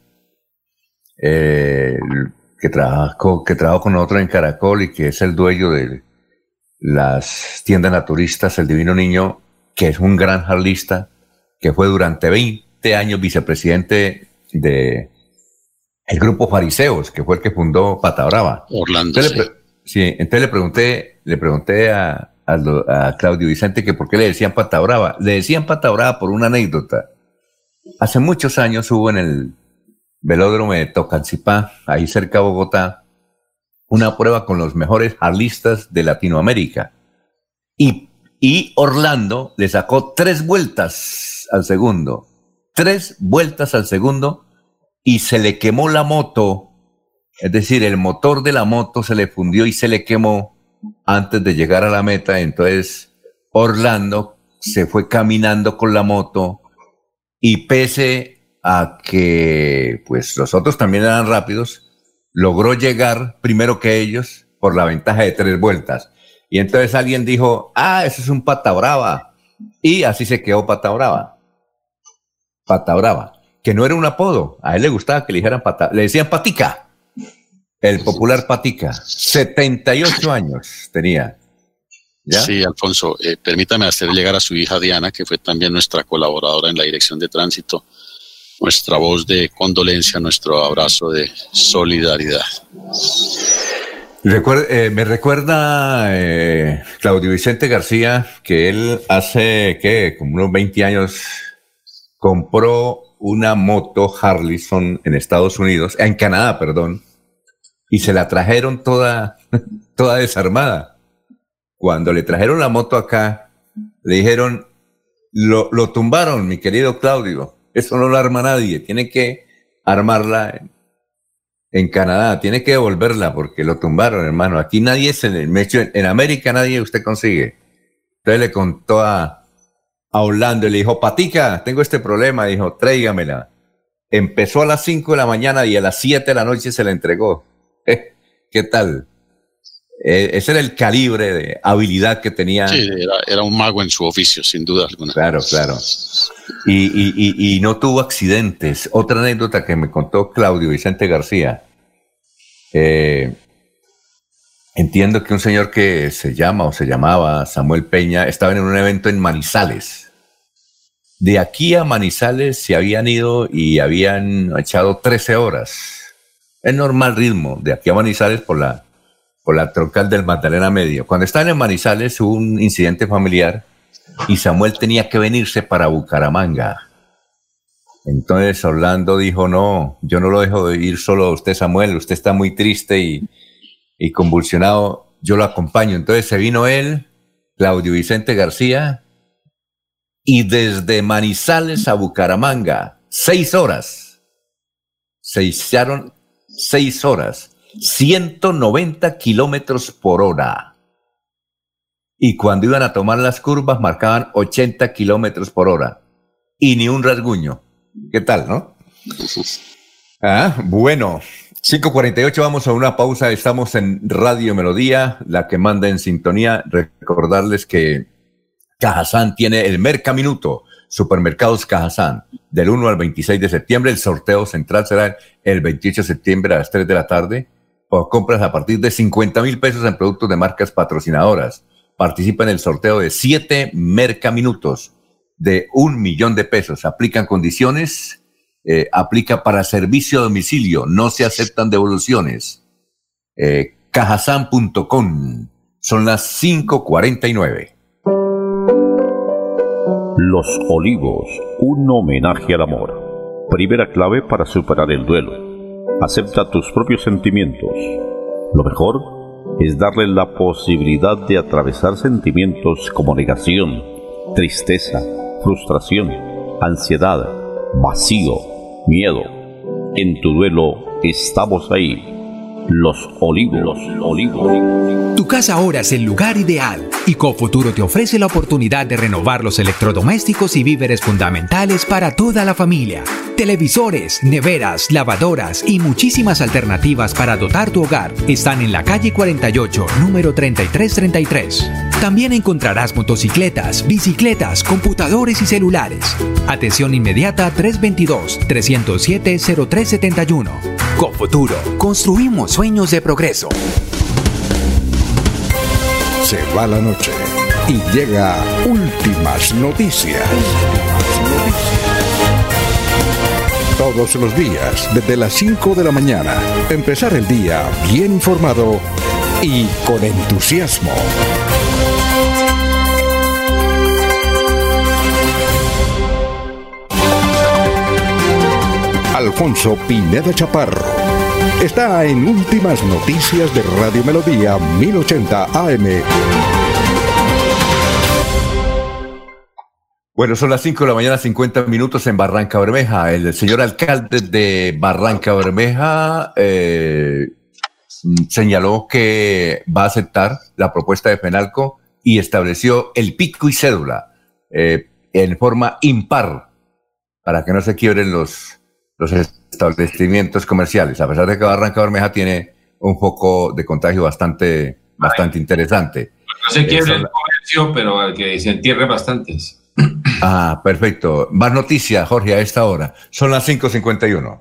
[SPEAKER 1] eh, que, trabajó, que trabajó con nosotros en Caracol y que es el dueño de las tiendas naturistas, el Divino Niño, que es un gran jarlista, que fue durante 20 años vicepresidente de el grupo Fariseos, que fue el que fundó Pata Brava.
[SPEAKER 5] Orlando.
[SPEAKER 1] Entonces, sí. entonces le pregunté, le pregunté a, a, Claudio Vicente que por qué le decían Pata Brava. Le decían Pata Brava por una anécdota. Hace muchos años hubo en el velódromo de Tocancipá, ahí cerca de Bogotá, una prueba con los mejores jarlistas de Latinoamérica. Y y Orlando le sacó tres vueltas al segundo, tres vueltas al segundo y se le quemó la moto, es decir, el motor de la moto se le fundió y se le quemó antes de llegar a la meta, entonces Orlando se fue caminando con la moto y pese a que pues los otros también eran rápidos, logró llegar primero que ellos por la ventaja de tres vueltas. Y entonces alguien dijo, ah, eso es un pata brava. Y así se quedó pata brava. Pata brava. Que no era un apodo. A él le gustaba que le dijeran pata. Le decían patica. El popular patica. 78 años tenía.
[SPEAKER 5] ¿Ya? Sí, Alfonso, eh, permítame hacer llegar a su hija Diana, que fue también nuestra colaboradora en la dirección de tránsito, nuestra voz de condolencia, nuestro abrazo de solidaridad.
[SPEAKER 1] Eh, me recuerda eh, Claudio Vicente García que él hace, ¿qué? Como unos 20 años compró una moto Harleyson en Estados Unidos, en Canadá, perdón, y se la trajeron toda, toda desarmada. Cuando le trajeron la moto acá, le dijeron, lo, lo tumbaron, mi querido Claudio, eso no lo arma nadie, tiene que armarla en Canadá, tiene que devolverla porque lo tumbaron, hermano. Aquí nadie se le en América nadie usted consigue. Entonces le contó a, a Orlando y le dijo, Patica, tengo este problema, dijo, tráigamela. Empezó a las 5 de la mañana y a las 7 de la noche se la entregó. ¿Qué tal? Eh, ese era el calibre de habilidad que tenía.
[SPEAKER 5] Sí, era, un mago en su oficio, sin duda alguna.
[SPEAKER 1] Claro, claro. Y, y, y, no tuvo accidentes. Otra anécdota que me contó Claudio Vicente García. Eh, entiendo que un señor que se llama o se llamaba Samuel Peña estaba en un evento en Manizales. De aquí a Manizales se habían ido y habían echado 13 horas. Es normal ritmo de aquí a Manizales por la por la troncal del Magdalena Medio. Cuando estaban en Manizales hubo un incidente familiar y Samuel tenía que venirse para Bucaramanga. Entonces Orlando dijo, no, yo no lo dejo de ir solo a usted, Samuel, usted está muy triste y, y convulsionado, yo lo acompaño. Entonces se vino él, Claudio Vicente García, y desde Manizales a Bucaramanga, seis horas, se hicieron seis horas 190 kilómetros por hora. Y cuando iban a tomar las curvas marcaban 80 kilómetros por hora. Y ni un rasguño. ¿Qué tal, no? Ah, bueno, 5.48, vamos a una pausa. Estamos en Radio Melodía, la que manda en sintonía. Recordarles que Cajazán tiene el Mercaminuto, Supermercados Cajazán, del 1 al 26 de septiembre. El sorteo central será el 28 de septiembre a las 3 de la tarde compras a partir de 50 mil pesos en productos de marcas patrocinadoras. Participa en el sorteo de 7 mercaminutos de un millón de pesos. Aplican condiciones, eh, aplica para servicio a domicilio, no se aceptan devoluciones. Eh, cajasan.com, Son las 5.49.
[SPEAKER 8] Los Olivos, un homenaje al amor. Primera clave para superar el duelo. Acepta tus propios sentimientos. Lo mejor es darle la posibilidad de atravesar sentimientos como negación, tristeza, frustración, ansiedad, vacío, miedo. En tu duelo estamos ahí los Olivos. Olivos.
[SPEAKER 10] Tu casa ahora es el lugar ideal y Cofuturo te ofrece la oportunidad de renovar los electrodomésticos y víveres fundamentales para toda la familia. Televisores, neveras, lavadoras y muchísimas alternativas para dotar tu hogar están en la calle 48, número 3333. También encontrarás motocicletas, bicicletas, computadores y celulares. Atención inmediata 322-307-0371. Cofuturo, construimos sueños de progreso.
[SPEAKER 2] Se va la noche y llega últimas noticias. Todos los días, desde las 5 de la mañana, empezar el día bien informado y con entusiasmo. Alfonso Pineda Chaparro. Está en Últimas Noticias de Radio Melodía 1080 AM.
[SPEAKER 1] Bueno, son las 5 de la mañana, 50 minutos en Barranca Bermeja. El señor alcalde de Barranca Bermeja eh, señaló que va a aceptar la propuesta de Penalco y estableció el pico y cédula eh, en forma impar para que no se quiebren los, los establecimientos comerciales, a pesar de que Barranca Bermeja tiene un foco de contagio bastante, bastante interesante.
[SPEAKER 7] No se quiere el comercio, pero que se entierre bastantes.
[SPEAKER 1] Ah, perfecto. Más noticias, Jorge, a esta hora. Son las 5.51.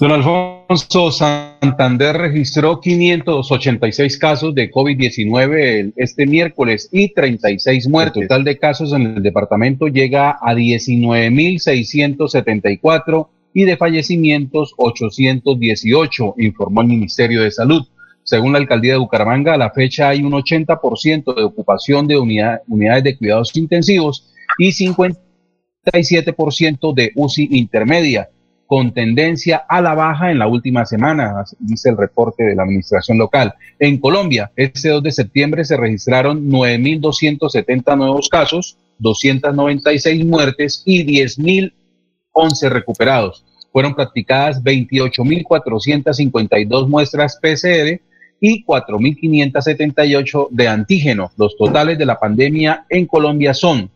[SPEAKER 6] Don Alfonso, Santander registró 586 casos de COVID-19 este miércoles y 36 muertos. El total de casos en el departamento llega a 19.674 y de fallecimientos 818, informó el Ministerio de Salud. Según la alcaldía de Bucaramanga, a la fecha hay un 80% de ocupación de unidades de cuidados intensivos y 57% de UCI intermedia con tendencia a la baja en la última semana, dice el reporte de la administración local. En Colombia, este 2 de septiembre se registraron 9.270 nuevos casos, 296 muertes y 10.011 recuperados. Fueron practicadas 28.452 muestras PCR y 4.578 de antígeno. Los totales de la pandemia en Colombia son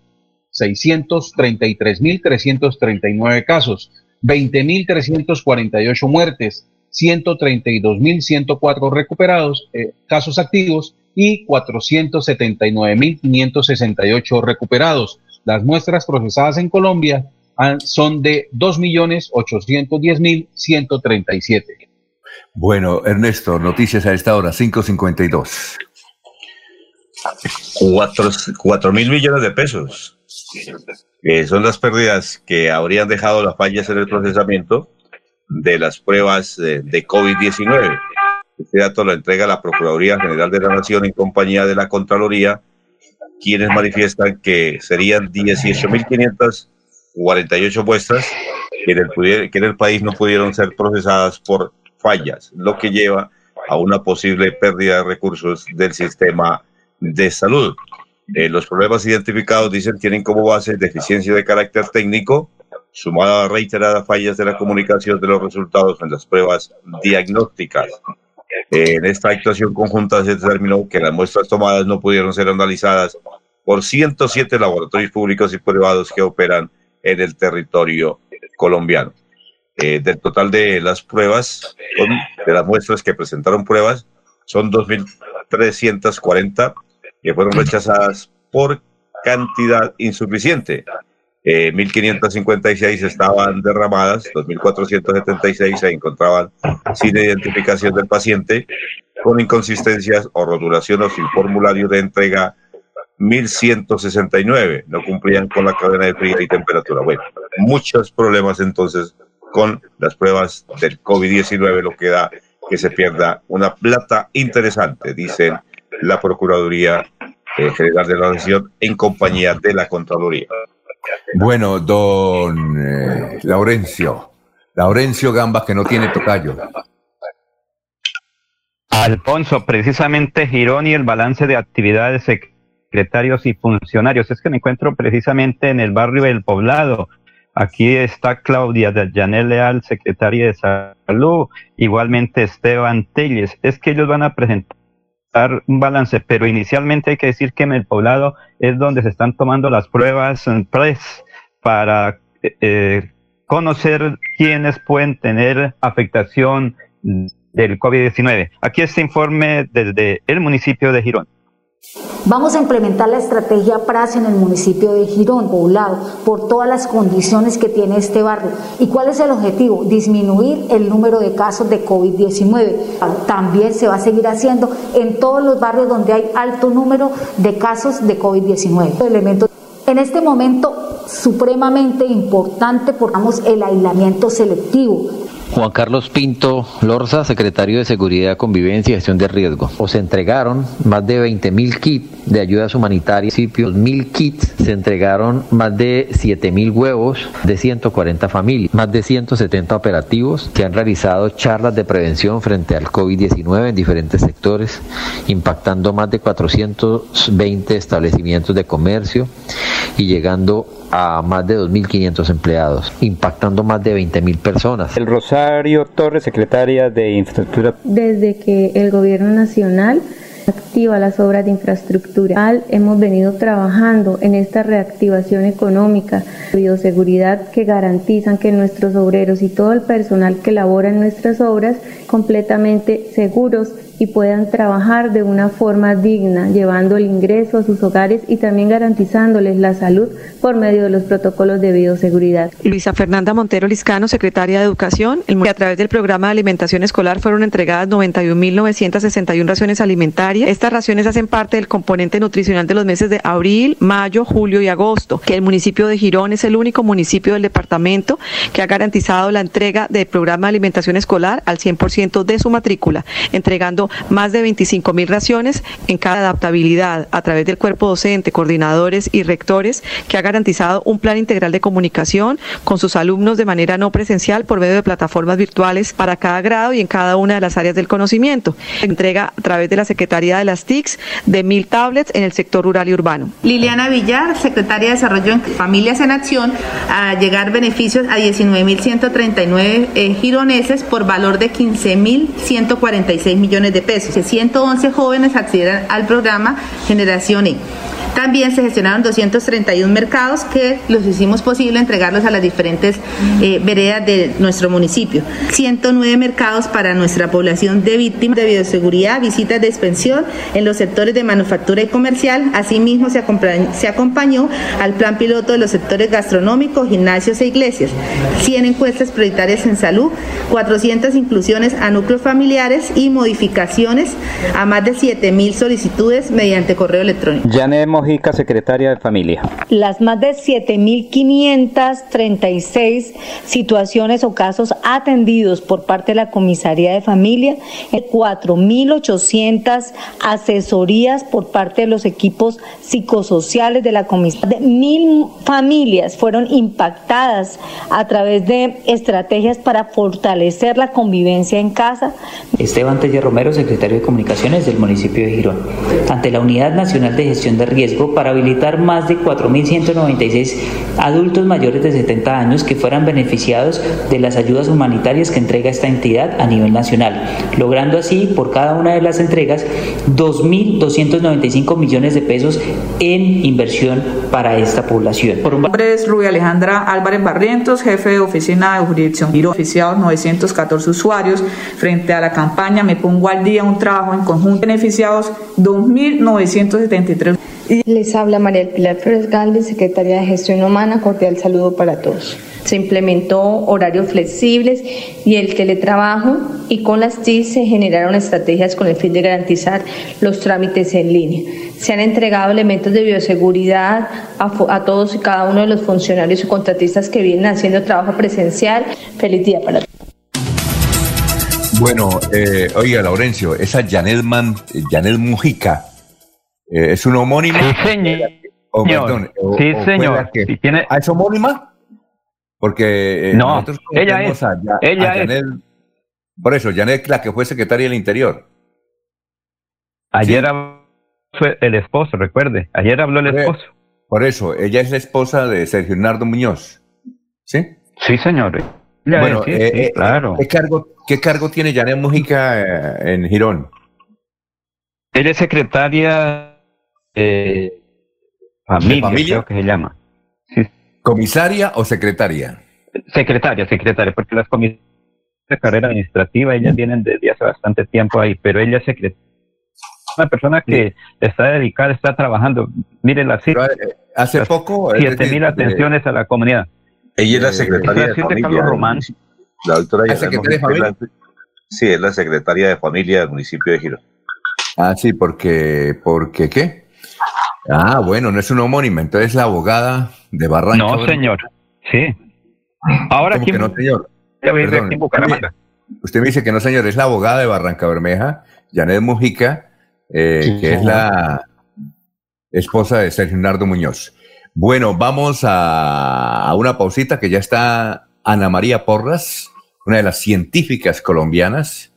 [SPEAKER 6] 633.339 casos, 20.348 muertes, 132.104 recuperados, eh, casos activos y 479.568 recuperados. Las muestras procesadas en Colombia son de 2.810.137.
[SPEAKER 1] Bueno, Ernesto, noticias a esta hora, 5.52.
[SPEAKER 8] 4 mil millones de pesos que son las pérdidas que habrían dejado las fallas en el procesamiento de las pruebas de, COVID-19. Este dato lo entrega la Procuraduría General de la Nación en compañía de la Contraloría, quienes manifiestan que serían 18.548 muestras que en, el, que en el país no pudieron ser procesadas por fallas, lo que lleva a una posible pérdida de recursos del sistema de salud. Eh, los problemas identificados, dicen, tienen como base deficiencia de carácter técnico, sumada a reiteradas fallas de la comunicación de los resultados en las pruebas diagnósticas. Eh, en esta actuación conjunta se determinó que las muestras tomadas no pudieron ser analizadas por 107 laboratorios públicos y privados que operan en el territorio colombiano. Eh, del total de las pruebas, de las muestras que presentaron pruebas, son 2.340 que fueron rechazadas por cantidad insuficiente. 1.556 eh, estaban derramadas, 2.476 se encontraban sin identificación del paciente, con inconsistencias o rotulación o sin formulario de entrega 1.169, no cumplían con la cadena de frío y temperatura. Bueno, muchos problemas entonces con las pruebas del COVID-19, lo que da que se pierda una plata interesante, dicen la Procuraduría eh, General de la Nación en compañía de la Contraloría.
[SPEAKER 1] Bueno, don eh, Laurencio, Laurencio Gambas que no tiene tocayo.
[SPEAKER 3] Alfonso, precisamente Girón y el balance de actividades secretarios y funcionarios. Es que me encuentro precisamente en el barrio del Poblado. Aquí está Claudia Llanel Leal, secretaria de Salud, igualmente Esteban Telles. Es que ellos van a presentar un balance, pero inicialmente hay que decir que en el poblado es donde se están tomando las pruebas PRES para eh, conocer quiénes pueden tener afectación del COVID-19. Aquí este informe desde el municipio de Girón.
[SPEAKER 11] Vamos a implementar la estrategia PRAS en el municipio de Girón, poblado, por todas las condiciones que tiene este barrio. ¿Y cuál es el objetivo? Disminuir el número de casos de COVID-19. También se va a seguir haciendo en todos los barrios donde hay alto número de casos de COVID-19. En este momento supremamente importante porque el aislamiento selectivo.
[SPEAKER 12] Juan Carlos Pinto Lorza, secretario de Seguridad, Convivencia y Gestión de Riesgo. Se entregaron más de 20 mil kits de ayudas humanitarias, mil kits, se entregaron más de 7 mil huevos de 140 familias, más de 170 operativos que han realizado charlas de prevención frente al COVID-19 en diferentes sectores, impactando más de 420 establecimientos de comercio y llegando a más de 2.500 empleados, impactando más de 20.000 personas.
[SPEAKER 13] El Rosario Torres, secretaria de Infraestructura.
[SPEAKER 14] Desde que el Gobierno Nacional activa las obras de infraestructura. Hemos venido trabajando en esta reactivación económica, bioseguridad que garantizan que nuestros obreros y todo el personal que labora en nuestras obras completamente seguros y puedan trabajar de una forma digna, llevando el ingreso a sus hogares y también garantizándoles la salud por medio de los protocolos de bioseguridad.
[SPEAKER 15] Luisa Fernanda Montero Liscano, secretaria de Educación, a través del programa de alimentación escolar fueron entregadas 91.961 raciones alimentarias. Estas raciones hacen parte del componente nutricional de los meses de abril, mayo, julio y agosto, que el municipio de Girón es el único municipio del departamento que ha garantizado la entrega del programa de alimentación escolar al 100% de su matrícula, entregando más de 25 mil raciones en cada adaptabilidad a través del cuerpo docente, coordinadores y rectores que ha garantizado un plan integral de comunicación con sus alumnos de manera no presencial por medio de plataformas virtuales para cada grado y en cada una de las áreas del conocimiento. Entrega a través de la Secretaría de las TICs de mil tablets en el sector rural y urbano.
[SPEAKER 16] Liliana Villar, Secretaria de Desarrollo en Familias en Acción, a llegar beneficios a 19.139 eh, gironeses por valor de 15.146 millones de pesos. 111 jóvenes accedieron al programa Generación E. También se gestionaron 231 mercados que los hicimos posible entregarlos a las diferentes eh, veredas de nuestro municipio. 109 mercados para nuestra población de víctimas de bioseguridad, visitas de expensión en los sectores de manufactura y comercial. Asimismo, se acompañó, al plan piloto de los sectores gastronómicos, gimnasios e iglesias. 100 encuestas prioritarias en salud, 400 inclusiones a núcleos familiares y modificaciones a más de 7.000 solicitudes mediante correo electrónico.
[SPEAKER 13] Mojica, secretaria de Familia.
[SPEAKER 11] Las más de 7.536 situaciones o casos atendidos por parte de la Comisaría de Familia, 4.800 asesorías por parte de los equipos psicosociales de la Comisaría. Mil familias fueron impactadas a través de estrategias para fortalecer la convivencia en casa.
[SPEAKER 17] Esteban Telle Romero, secretario de Comunicaciones del municipio de Girón. Ante la Unidad Nacional de Gestión de Riesgos, para habilitar más de 4.196 adultos mayores de 70 años que fueran beneficiados de las ayudas humanitarias que entrega esta entidad a nivel nacional, logrando así por cada una de las entregas 2.295 millones de pesos en inversión para esta población.
[SPEAKER 18] Por un nombre es Rubia Alejandra Álvarez Barrientos, jefe de oficina de jurisdicción. Giro oficiados 914 usuarios frente a la campaña Me Pongo al Día, un trabajo en conjunto. Beneficiados 2.973.
[SPEAKER 19] Les habla María Pilar Flores Galvez, secretaria de Gestión Humana. Cordial saludo para todos. Se implementó horarios flexibles y el teletrabajo y con las TIC se generaron estrategias con el fin de garantizar los trámites en línea. Se han entregado elementos de bioseguridad a, todos y cada uno de los funcionarios y contratistas que vienen haciendo trabajo presencial. Feliz día para todos.
[SPEAKER 1] Bueno, eh, oiga, Laurencio, esa Janet, Man, Janet Mujica, Eh, ¿Es un homónimo?
[SPEAKER 3] Sí, señor.
[SPEAKER 1] O, perdón, o-
[SPEAKER 3] Sí,
[SPEAKER 1] o
[SPEAKER 3] señor.
[SPEAKER 1] que-
[SPEAKER 3] tiene-
[SPEAKER 1] ¿Ah, es homónima? Porque eh,
[SPEAKER 3] No,
[SPEAKER 1] nosotros
[SPEAKER 3] ella es,
[SPEAKER 1] a Ya-
[SPEAKER 3] ella
[SPEAKER 1] a
[SPEAKER 3] es.
[SPEAKER 1] Por eso, Janet, la que fue secretaria del Interior.
[SPEAKER 3] Ayer habló el esposo, recuerde. Ayer habló el
[SPEAKER 1] Por-
[SPEAKER 3] esposo.
[SPEAKER 1] Por eso, ella es la esposa de Sergio Hernando Muñoz. ¿Sí?
[SPEAKER 3] Sí, señor.
[SPEAKER 1] Bueno,
[SPEAKER 3] es, sí,
[SPEAKER 1] eh,
[SPEAKER 3] sí, claro.
[SPEAKER 1] ¿qué, cargo, ¿qué cargo tiene Janet Mujica en Girón?
[SPEAKER 3] Ella es secretaria de familia,
[SPEAKER 1] familia?
[SPEAKER 3] creo que se llama.
[SPEAKER 1] ¿Comisaria o secretaria?
[SPEAKER 3] Secretaria, secretaria, porque las comisiones de carrera administrativa, ellas vienen desde hace bastante tiempo ahí, pero ella es secretaria. Una persona que está dedicada, está trabajando. Mire la cifra.
[SPEAKER 1] Hace poco. es
[SPEAKER 3] Siete
[SPEAKER 1] decir,
[SPEAKER 3] mil
[SPEAKER 1] de-
[SPEAKER 3] atenciones a la comunidad.
[SPEAKER 8] Ella es la
[SPEAKER 1] Eh,
[SPEAKER 8] secretaria de
[SPEAKER 3] de
[SPEAKER 8] familia.
[SPEAKER 3] Carlos Román.
[SPEAKER 8] La doctora
[SPEAKER 1] ¿La secretaria de
[SPEAKER 8] la- Sí, es la secretaria de familia del municipio de Girón.
[SPEAKER 1] Ah, sí, porque, porque ¿qué? Ah, bueno, no es una homónima, entonces la abogada de Barranca.
[SPEAKER 3] No, señor. Sí. Ahora
[SPEAKER 1] ¿Cómo
[SPEAKER 3] aquí
[SPEAKER 1] que no, señor? Perdón. Usted me dice que no, señor, es la abogada de Barranca Bermeja, Janet Mujica, eh,
[SPEAKER 3] Sí,
[SPEAKER 1] que es la esposa de Sergio Nardo Muñoz. Bueno, vamos a, a una pausita que ya está Ana María Porras, una de las científicas colombianas,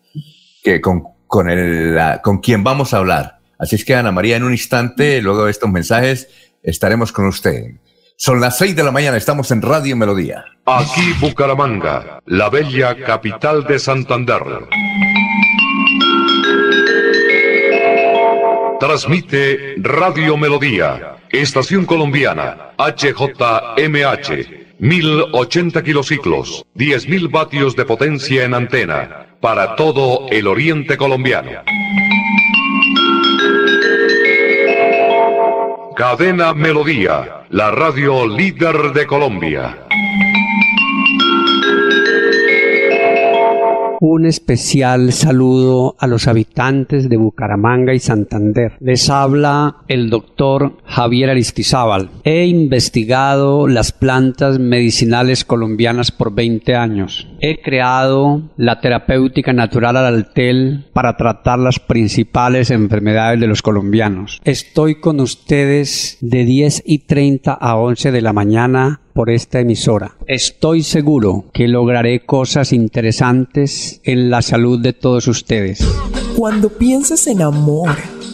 [SPEAKER 1] que con, con, el, la- con quien vamos a hablar. Así es que Ana María, en un instante, luego de estos mensajes, estaremos con usted. Son las seis de la mañana, estamos en Radio Melodía.
[SPEAKER 20] Aquí Bucaramanga, la bella capital de Santander. Transmite Radio Melodía, estación colombiana, HJMH, 1080 kilociclos, 10.000 vatios de potencia en antena, para todo el oriente colombiano. Cadena Melodía, la radio líder de Colombia.
[SPEAKER 21] Un especial saludo a los habitantes de Bucaramanga y Santander. Les habla el doctor Javier Aristizábal. He investigado las plantas medicinales colombianas por 20 años. He creado la terapéutica natural al altel para tratar las principales enfermedades de los colombianos. Estoy con ustedes de 10 y 30 a 11 de la mañana por esta emisora. Estoy seguro que lograré cosas interesantes en la salud de todos ustedes.
[SPEAKER 22] Cuando pienses en amor,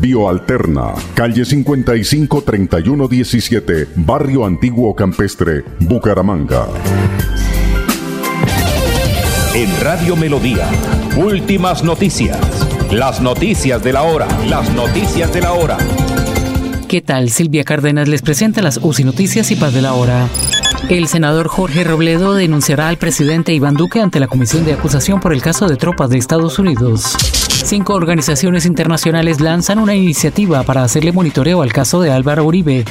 [SPEAKER 23] Bioalterna, calle 55 31 17, Barrio Antiguo Campestre, Bucaramanga.
[SPEAKER 24] En Radio Melodía, últimas noticias. Las noticias de la hora. Las noticias de la hora.
[SPEAKER 25] ¿Qué tal? Silvia Cárdenas les presenta las UCI Noticias y Paz de la Hora. El senador Jorge Robledo denunciará al presidente Iván Duque ante la Comisión de Acusación por el caso de tropas de Estados Unidos. Cinco organizaciones internacionales lanzan una iniciativa para hacerle monitoreo al caso de Álvaro Uribe.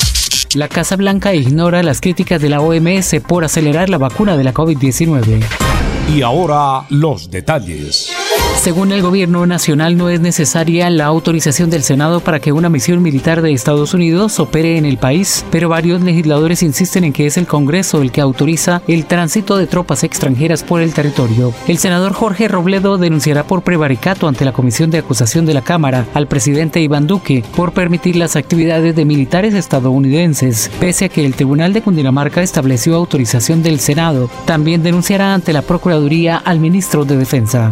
[SPEAKER 25] La Casa Blanca ignora las críticas de la OMS por acelerar la vacuna de la COVID-19.
[SPEAKER 26] Y ahora los detalles.
[SPEAKER 25] Según el gobierno nacional, no es necesaria la autorización del Senado para que una misión militar de Estados Unidos opere en el país, pero varios legisladores insisten en que es el Congreso el que autoriza el tránsito de tropas extranjeras por el territorio. El senador Jorge Robledo denunciará por prevaricato ante la Comisión de Acusación de la Cámara al presidente Iván Duque por permitir las actividades de militares estadounidenses, pese a que el Tribunal de Cundinamarca estableció autorización del Senado. También denunciará ante la Procuraduría al ministro de Defensa.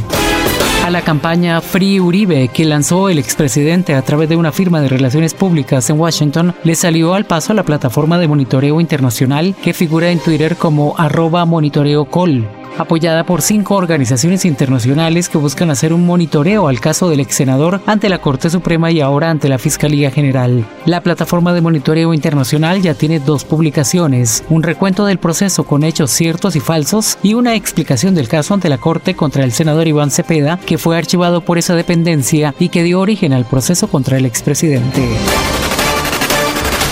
[SPEAKER 25] A la campaña Free Uribe que lanzó el expresidente a través de una firma de relaciones públicas en Washington, le salió al paso la plataforma de monitoreo internacional que figura en Twitter como arroba monitoreocol apoyada por cinco organizaciones internacionales que buscan hacer un monitoreo al caso del ex senador ante la Corte Suprema y ahora ante la Fiscalía General. La plataforma de monitoreo internacional ya tiene dos publicaciones, un recuento del proceso con hechos ciertos y falsos y una explicación del caso ante la Corte contra el senador Iván Cepeda, que fue archivado por esa dependencia y que dio origen al proceso contra el expresidente.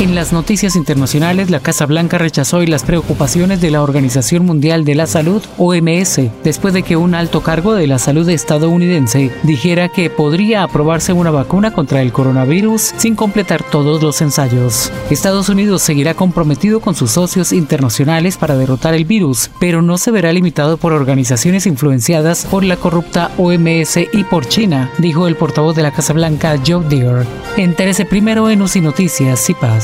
[SPEAKER 25] En las noticias internacionales, la Casa Blanca rechazó hoy las preocupaciones de la Organización Mundial de la Salud, OMS, después de que un alto cargo de la salud estadounidense dijera que podría aprobarse una vacuna contra el coronavirus sin completar todos los ensayos. Estados Unidos seguirá comprometido con sus socios internacionales para derrotar el virus, pero no se verá limitado por organizaciones influenciadas por la corrupta OMS y por China, dijo el portavoz de la Casa Blanca, Joe Deere. Entérese primero en UCI Noticias y Paz.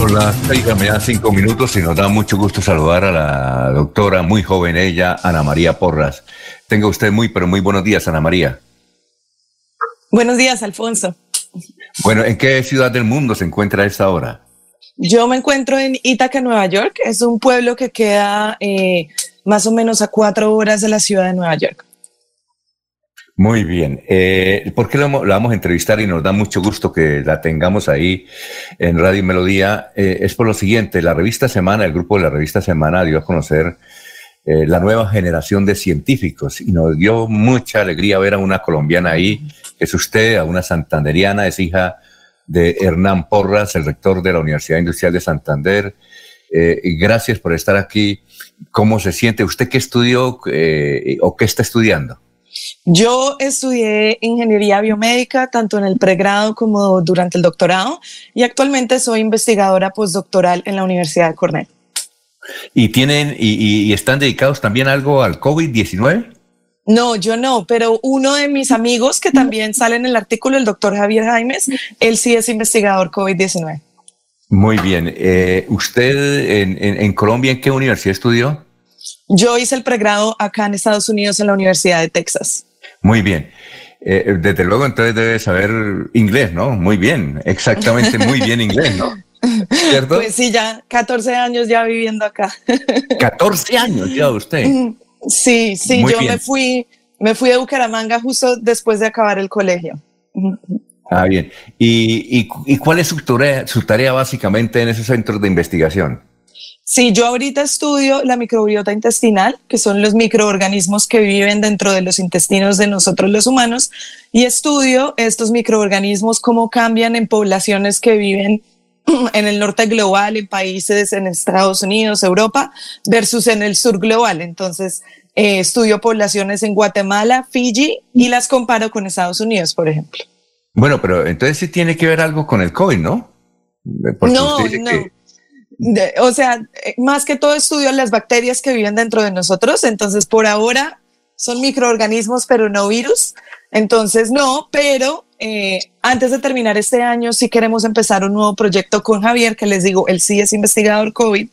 [SPEAKER 1] Hola, me da cinco minutos y nos da mucho gusto saludar a la doctora, muy joven ella, Ana María Porras. Tenga usted muy, pero muy buenos días, Ana María.
[SPEAKER 27] Buenos días, Alfonso.
[SPEAKER 1] Bueno, ¿en qué ciudad del mundo se encuentra a esta hora?
[SPEAKER 27] Yo me encuentro en Ítaca, Nueva York. Es un pueblo que queda eh, más o menos a cuatro horas de la ciudad de Nueva York.
[SPEAKER 1] Muy bien. Eh, ¿Por qué la vamos a entrevistar y nos da mucho gusto que la tengamos ahí en Radio Melodía? Eh, es por lo siguiente, la revista Semana, el grupo de la revista Semana dio a conocer eh, la nueva generación de científicos y nos dio mucha alegría ver a una colombiana ahí, que es usted, a una santanderiana, es hija de Hernán Porras, el rector de la Universidad Industrial de Santander. y gracias por estar aquí. ¿Cómo se siente? ¿Usted qué estudió o qué está estudiando?
[SPEAKER 27] Yo estudié ingeniería biomédica tanto en el pregrado como durante el doctorado y actualmente soy investigadora postdoctoral en la Universidad de Cornell.
[SPEAKER 1] ¿Y tienen y, están dedicados también algo al COVID-19?
[SPEAKER 27] No, yo no, pero uno de mis amigos que también sale en el artículo, el doctor Javier Jaimes, él sí es investigador COVID-19.
[SPEAKER 1] Muy bien. Eh, ¿Usted en Colombia en qué universidad estudió?
[SPEAKER 27] Yo hice el pregrado acá en Estados Unidos en la Universidad de Texas.
[SPEAKER 1] Muy bien. Eh, desde luego, entonces debe saber inglés, ¿no? Muy bien, exactamente, muy bien inglés, ¿no?
[SPEAKER 27] ¿Cierto? Pues sí, ya 14 años ya viviendo acá.
[SPEAKER 1] 14 años ya usted.
[SPEAKER 27] Sí, sí, yo me fui, me fui de Bucaramanga justo después de acabar el colegio.
[SPEAKER 1] Ah, bien. ¿Y, y, y cuál es su tarea, su tarea básicamente en esos centros de investigación?
[SPEAKER 27] Sí, yo ahorita estudio la microbiota intestinal, que son los microorganismos que viven dentro de los intestinos de nosotros los humanos, y estudio estos microorganismos cómo cambian en poblaciones que viven en el norte global, en países en Estados Unidos, Europa, versus en el sur global. Entonces, eh, estudio poblaciones en Guatemala, Fiji y las comparo con Estados Unidos, por ejemplo.
[SPEAKER 1] Bueno, pero entonces sí tiene que ver algo con el COVID, ¿no?
[SPEAKER 27] no, no o sea, eh, más que todo estudio las bacterias que viven dentro de nosotros. Entonces, por ahora son microorganismos, pero no virus. Entonces, no, pero eh, antes de terminar este año, sí queremos empezar un nuevo proyecto con Javier, que les digo, él sí es investigador COVID,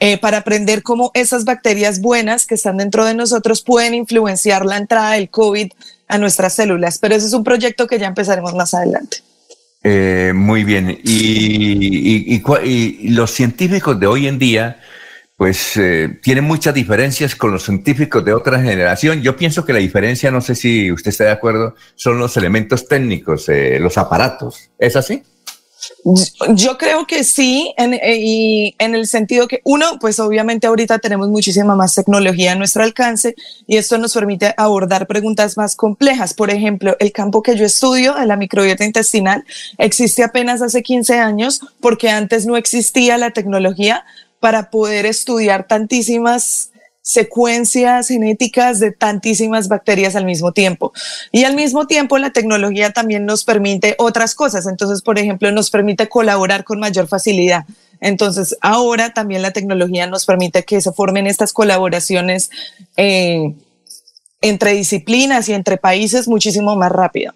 [SPEAKER 27] eh, para aprender cómo esas bacterias buenas que están dentro de nosotros pueden influenciar la entrada del COVID a nuestras células. Pero ese es un proyecto que ya empezaremos más adelante.
[SPEAKER 1] Eh, muy bien. Y, los científicos de hoy en día, pues eh, tienen muchas diferencias con los científicos de otra generación. Yo pienso que la diferencia, no sé si usted está de acuerdo, son los elementos técnicos, eh, los aparatos. ¿Es así?
[SPEAKER 27] Yo creo que sí, en, eh, y en el sentido que uno, pues obviamente ahorita tenemos muchísima más tecnología a nuestro alcance y esto nos permite abordar preguntas más complejas. Por ejemplo, el campo que yo estudio, de la microbiota intestinal, existe apenas hace 15 años porque antes no existía la tecnología para poder estudiar tantísimas secuencias genéticas de tantísimas bacterias al mismo tiempo. Y al mismo tiempo la tecnología también nos permite otras cosas. Entonces, por ejemplo, nos permite colaborar con mayor facilidad. Entonces, ahora también la tecnología nos permite que se formen estas colaboraciones eh, entre disciplinas y entre países muchísimo más rápido.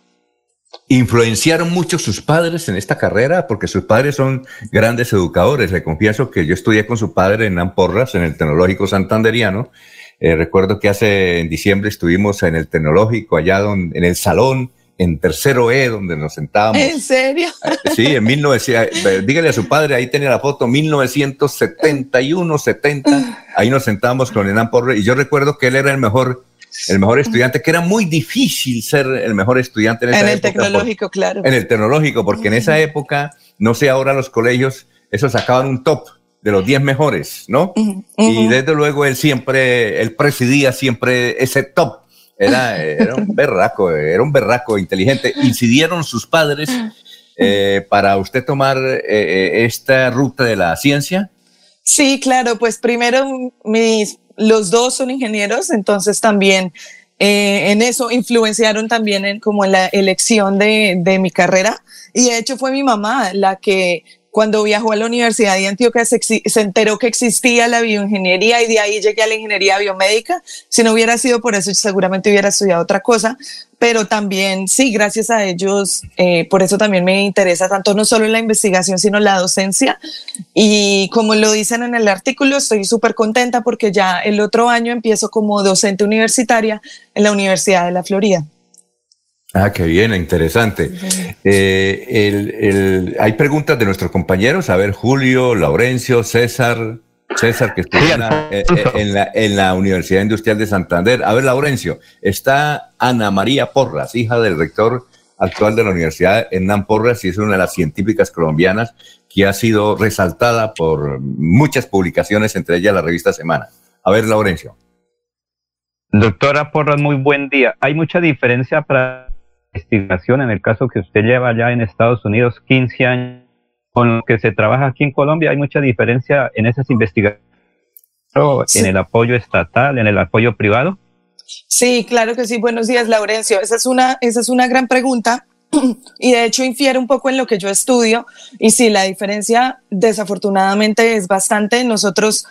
[SPEAKER 1] ¿Influenciaron mucho sus padres en esta carrera? Porque sus padres son grandes educadores. Le confieso que yo estudié con su padre en Amporras, en el Tecnológico Santanderiano. Eh, recuerdo que hace en diciembre estuvimos en el Tecnológico, allá donde, en el salón, en tercero E, donde nos sentábamos.
[SPEAKER 27] ¿En serio?
[SPEAKER 1] Eh, sí, en 1900, eh, dígale a su padre, ahí tenía la foto, 1971, 70, ahí nos sentábamos con Enan Porras, y yo recuerdo que él era el mejor el mejor estudiante, que era muy difícil ser el mejor estudiante en esa
[SPEAKER 27] En el
[SPEAKER 1] época
[SPEAKER 27] tecnológico, claro.
[SPEAKER 1] en el tecnológico, porque en esa época, no sé ahora los colegios, eso sacaban un top de los 10 mejores, ¿no? Y desde luego él siempre, él presidía siempre ese top. Era, era un berraco, era un berraco inteligente. Incidieron sus padres eh, para usted tomar eh, eh, esta ruta de la ciencia.
[SPEAKER 27] Sí, claro, pues primero mis, los dos son ingenieros, entonces también eh, en eso influenciaron también en como en la elección de, de mi carrera. Y de hecho fue mi mamá la que cuando viajó a la Universidad de Antioquia se, se enteró que existía la bioingeniería y de ahí llegué a la ingeniería biomédica. Si no hubiera sido por eso, seguramente hubiera estudiado otra cosa, pero también sí, gracias a ellos, eh, por eso también me interesa tanto no solo la investigación, sino la docencia. Y como lo dicen en el artículo, estoy súper contenta porque ya el otro año empiezo como docente universitaria en la Universidad de la Florida.
[SPEAKER 1] Ah, qué bien, interesante. Eh, el- el- hay preguntas de nuestros compañeros. A ver, Julio, Laurencio, César, César, que en, la, eh, eh, en la- en la Universidad Industrial de Santander. A ver, Laurencio, está Ana María Porras, hija del rector actual de la Universidad Hernán Porras y es una de las científicas colombianas que ha sido resaltada por muchas publicaciones, entre ellas la revista Semana. A ver, Laurencio.
[SPEAKER 3] Doctora Porras, muy buen día. Hay mucha diferencia para investigación en el caso que usted lleva allá en Estados Unidos 15 años con lo que se trabaja aquí en Colombia. Hay mucha diferencia en esas investigaciones, en el apoyo estatal, en el apoyo privado.
[SPEAKER 27] Sí, claro que sí. Buenos días, Laurencio. Esa es una, esa es una gran pregunta y de hecho infiere un poco en lo que yo estudio. Y sí, la diferencia desafortunadamente es bastante. Nosotros,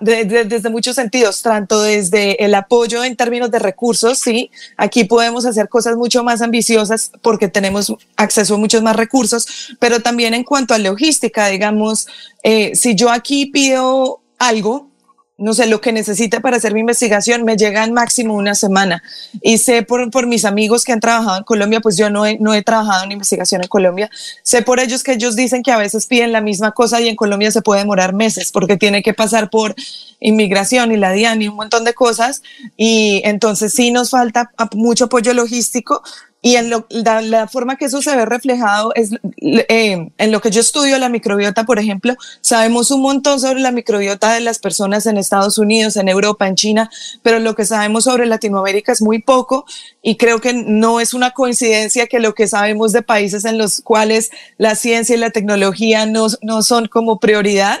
[SPEAKER 27] de- de- desde muchos sentidos, tanto desde el apoyo en términos de recursos, sí, aquí podemos hacer cosas mucho más ambiciosas porque tenemos acceso a muchos más recursos, pero también en cuanto a logística, digamos, eh, si yo aquí pido algo, no sé, lo que necesite para hacer mi investigación me llega en máximo una semana. Y sé por, por mis amigos que han trabajado en Colombia, pues yo no he, no he trabajado en investigación en Colombia, sé por ellos que ellos dicen que a veces piden la misma cosa y en Colombia se puede demorar meses porque tiene que pasar por inmigración y la DIAN y un montón de cosas. Y entonces sí nos falta mucho apoyo logístico. Y en lo- la, la forma que eso se ve reflejado es eh, en lo que yo estudio, la microbiota, por ejemplo, sabemos un montón sobre la microbiota de las personas en Estados Unidos, en Europa, en China, pero lo que sabemos sobre Latinoamérica es muy poco y creo que no es una coincidencia que lo que sabemos de países en los cuales la ciencia y la tecnología no, no son como prioridad,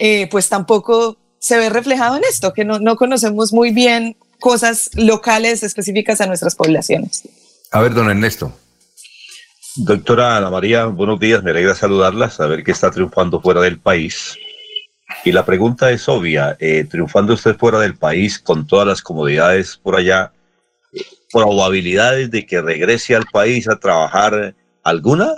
[SPEAKER 27] eh, pues tampoco se ve reflejado en esto, que no, no conocemos muy bien cosas locales específicas a nuestras poblaciones.
[SPEAKER 1] A ver, don Ernesto.
[SPEAKER 8] Doctora Ana María, buenos días, me alegra saludarla, saber que está triunfando fuera del país. Y la pregunta es obvia, eh, triunfando usted fuera del país con todas las comodidades por allá, ¿probabilidades de que regrese al país a trabajar alguna?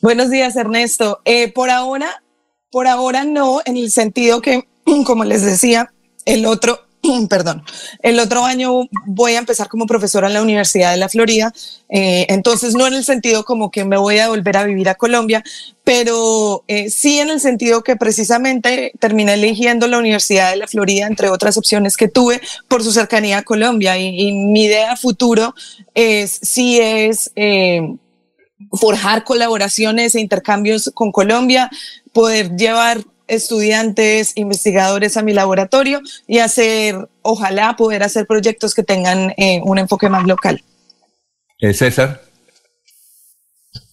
[SPEAKER 27] Buenos días, Ernesto. Eh, por ahora, por ahora no, en el sentido que, como les decía, el otro, perdón, el otro año voy a empezar como profesora en la Universidad de la Florida. Eh, entonces, no en el sentido como que me voy a volver a vivir a Colombia, pero eh, sí en el sentido que precisamente terminé eligiendo la Universidad de la Florida, entre otras opciones que tuve, por su cercanía a Colombia. Y, mi idea futuro es, sí es... Eh, forjar colaboraciones e intercambios con Colombia, poder llevar estudiantes, investigadores a mi laboratorio y hacer, ojalá poder hacer proyectos que tengan eh, un enfoque más local.
[SPEAKER 1] Eh, César.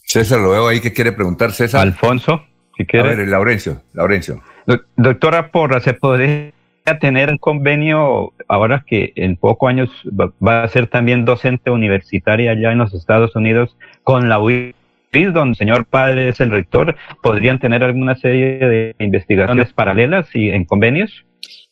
[SPEAKER 1] César, lo veo ahí que quiere preguntar, César.
[SPEAKER 3] Alfonso, si quiere.
[SPEAKER 1] A ver, Laurencio, Laurencio.
[SPEAKER 3] Doc- Doctora Porra, ¿se podría tener un convenio ahora que en pocos años va- a ser también docente universitaria allá en los Estados Unidos con la UIS, donde el señor padre es el rector? ¿Podrían tener alguna serie de investigaciones paralelas y en convenios?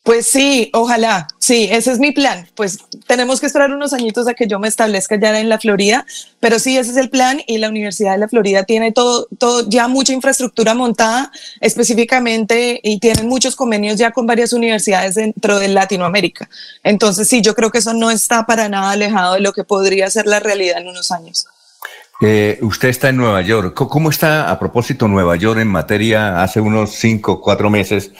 [SPEAKER 27] Pues sí, ojalá, sí, ese es mi plan. Pues tenemos que esperar unos añitos a que yo me establezca ya en la Florida, pero sí, ese es el plan y la Universidad de la Florida tiene todo, todo ya mucha infraestructura montada específicamente y tienen muchos convenios ya con varias universidades dentro de Latinoamérica. Entonces sí, yo creo que eso no está para nada alejado de lo que podría ser la realidad en unos años.
[SPEAKER 1] Eh, usted está en Nueva York. ¿Cómo está a propósito Nueva York en materia? Hace unos cinco, cuatro meses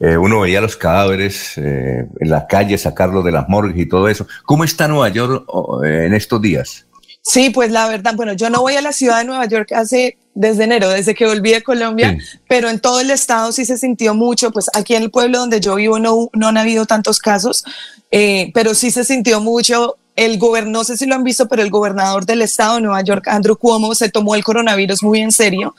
[SPEAKER 1] eh, uno veía los cadáveres eh, en la calle, sacarlos de las morgues y todo eso. ¿Cómo está Nueva York en estos días?
[SPEAKER 27] Sí, pues la verdad, bueno, yo no voy a la ciudad de Nueva York hace desde enero, desde que volví de Colombia, pero en todo el estado sí se sintió mucho, pues aquí en el pueblo donde yo vivo no, no han habido tantos casos, pero sí se sintió mucho el gobernador, no sé si lo han visto, pero el gobernador del estado de Nueva York, Andrew Cuomo, se tomó el coronavirus muy en serio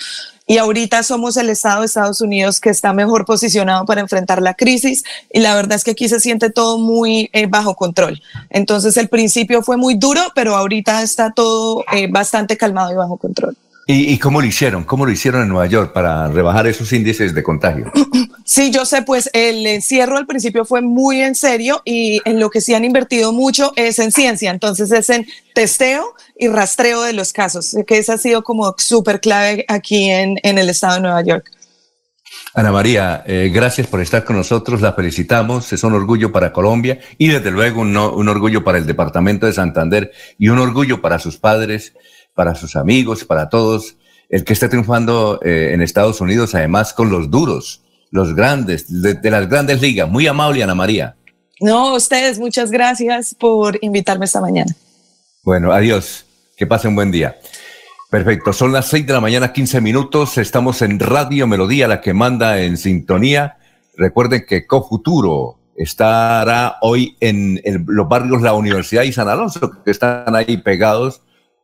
[SPEAKER 27] y ahorita somos el estado de Estados Unidos que está mejor posicionado para enfrentar la crisis y la verdad es que aquí se siente todo muy eh, bajo control. Entonces el principio fue muy duro, pero ahorita está todo eh, bastante calmado y bajo control.
[SPEAKER 1] ¿Y, cómo lo hicieron? ¿Cómo lo hicieron en Nueva York para rebajar esos índices de contagio?
[SPEAKER 27] Sí, yo sé, pues el encierro al principio fue muy en serio y en lo que sí han invertido mucho es en ciencia, entonces es en testeo y rastreo de los casos, que esa ha sido como súper clave aquí en, en, el estado de Nueva York.
[SPEAKER 1] Ana María, eh, gracias por estar con nosotros, la felicitamos, es un orgullo para Colombia y desde luego un, un orgullo para el departamento de Santander y un orgullo para sus padres para sus amigos, para todos, el que esté triunfando eh, en Estados Unidos, además con los duros, los grandes, de, las grandes ligas. Muy amable, Ana María.
[SPEAKER 27] No, ustedes, muchas gracias por invitarme esta mañana.
[SPEAKER 1] Bueno, adiós. Que pasen un buen día. Perfecto, son las seis de la mañana, 15 minutos. Estamos en Radio Melodía, la que manda en sintonía. Recuerden que Cofuturo estará hoy en los barrios La Universidad y San Alonso, que están ahí pegados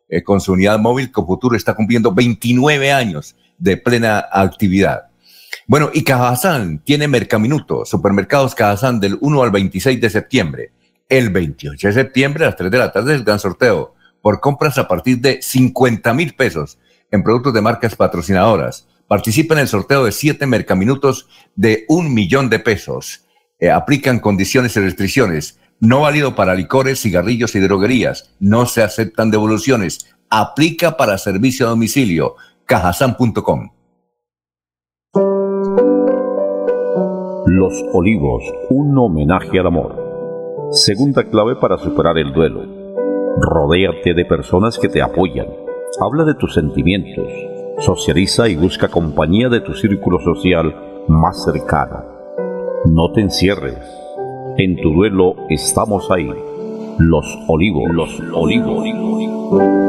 [SPEAKER 1] eh, con su unidad móvil, Cofuturo está cumpliendo 29 años de plena actividad. Bueno, y Cajazán tiene Mercaminuto, supermercados Cajazán del 1 al 26 de septiembre. El 28 de septiembre a las 3 de la tarde el gran sorteo por compras a partir de 50 mil pesos en productos de marcas patrocinadoras. Participa en el sorteo de 7 Mercaminutos de un millón de pesos. Eh, aplican condiciones y restricciones. No válido para licores, cigarrillos y droguerías. No se aceptan devoluciones. Aplica para servicio a domicilio. cajasan.com.
[SPEAKER 28] Los Olivos, un homenaje al amor. Segunda clave para superar el duelo. Rodéate de personas que te apoyan. Habla de tus sentimientos. Socializa y busca compañía de tu círculo social más cercano. No te encierres en tu duelo estamos ahí. Los olivos, los olivos.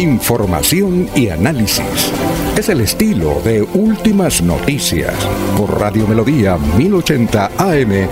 [SPEAKER 29] Información y análisis. Es el estilo de Últimas Noticias por Radio Melodía 1080 AM.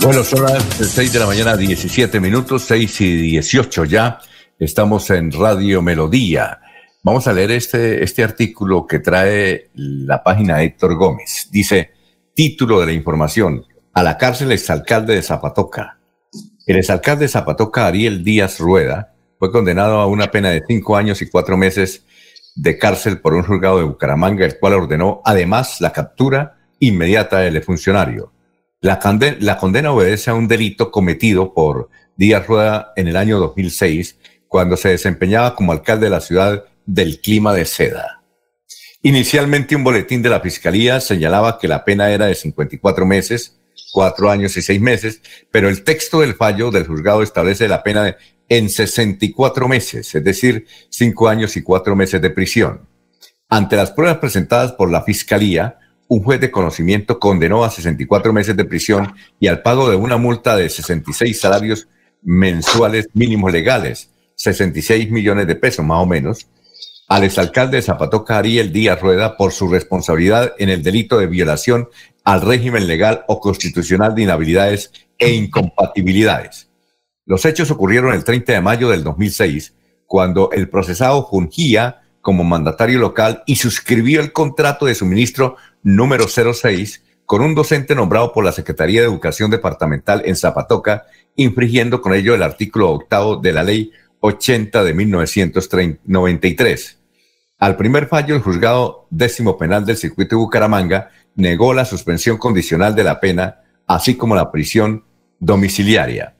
[SPEAKER 1] Bueno, son las 6 de la mañana, 17 minutos, 6 y 18 ya. Estamos en Radio Melodía. Vamos a leer este, este artículo que trae la página Héctor Gómez. Dice, título de la información, a la cárcel exalcalde de Zapatoca. El exalcalde de Zapatoca, Ariel Díaz Rueda, fue condenado a una pena de cinco años y cuatro meses de cárcel por un juzgado de Bucaramanga, el cual ordenó además la captura inmediata del funcionario. La, la condena obedece a un delito cometido por Díaz Rueda en el año 2006, cuando se desempeñaba como alcalde de la ciudad del clima de seda. Inicialmente un boletín de la Fiscalía señalaba que la pena era de 54 meses, cuatro años y seis meses, pero el texto del fallo del juzgado establece la pena en 64 meses, es decir, cinco años y cuatro meses de prisión. Ante las pruebas presentadas por la Fiscalía, un juez de conocimiento condenó a 64 meses de prisión y al pago de una multa de 66 salarios mensuales mínimos legales, 66 millones de pesos más o menos, al exalcalde de Zapatoca Ariel Díaz Rueda por su responsabilidad en el delito de violación al régimen legal o constitucional de inhabilidades e incompatibilidades. Los hechos ocurrieron el 30 de mayo del 2006, cuando el procesado fungía como mandatario local y suscribió el contrato de suministro número 06 con un docente nombrado por la Secretaría de Educación Departamental en Zapatoca, infringiendo con ello el artículo octavo de la Ley 80 de 1993. Al primer fallo, el juzgado décimo penal del circuito de Bucaramanga negó la suspensión condicional de la pena, así como la prisión domiciliaria.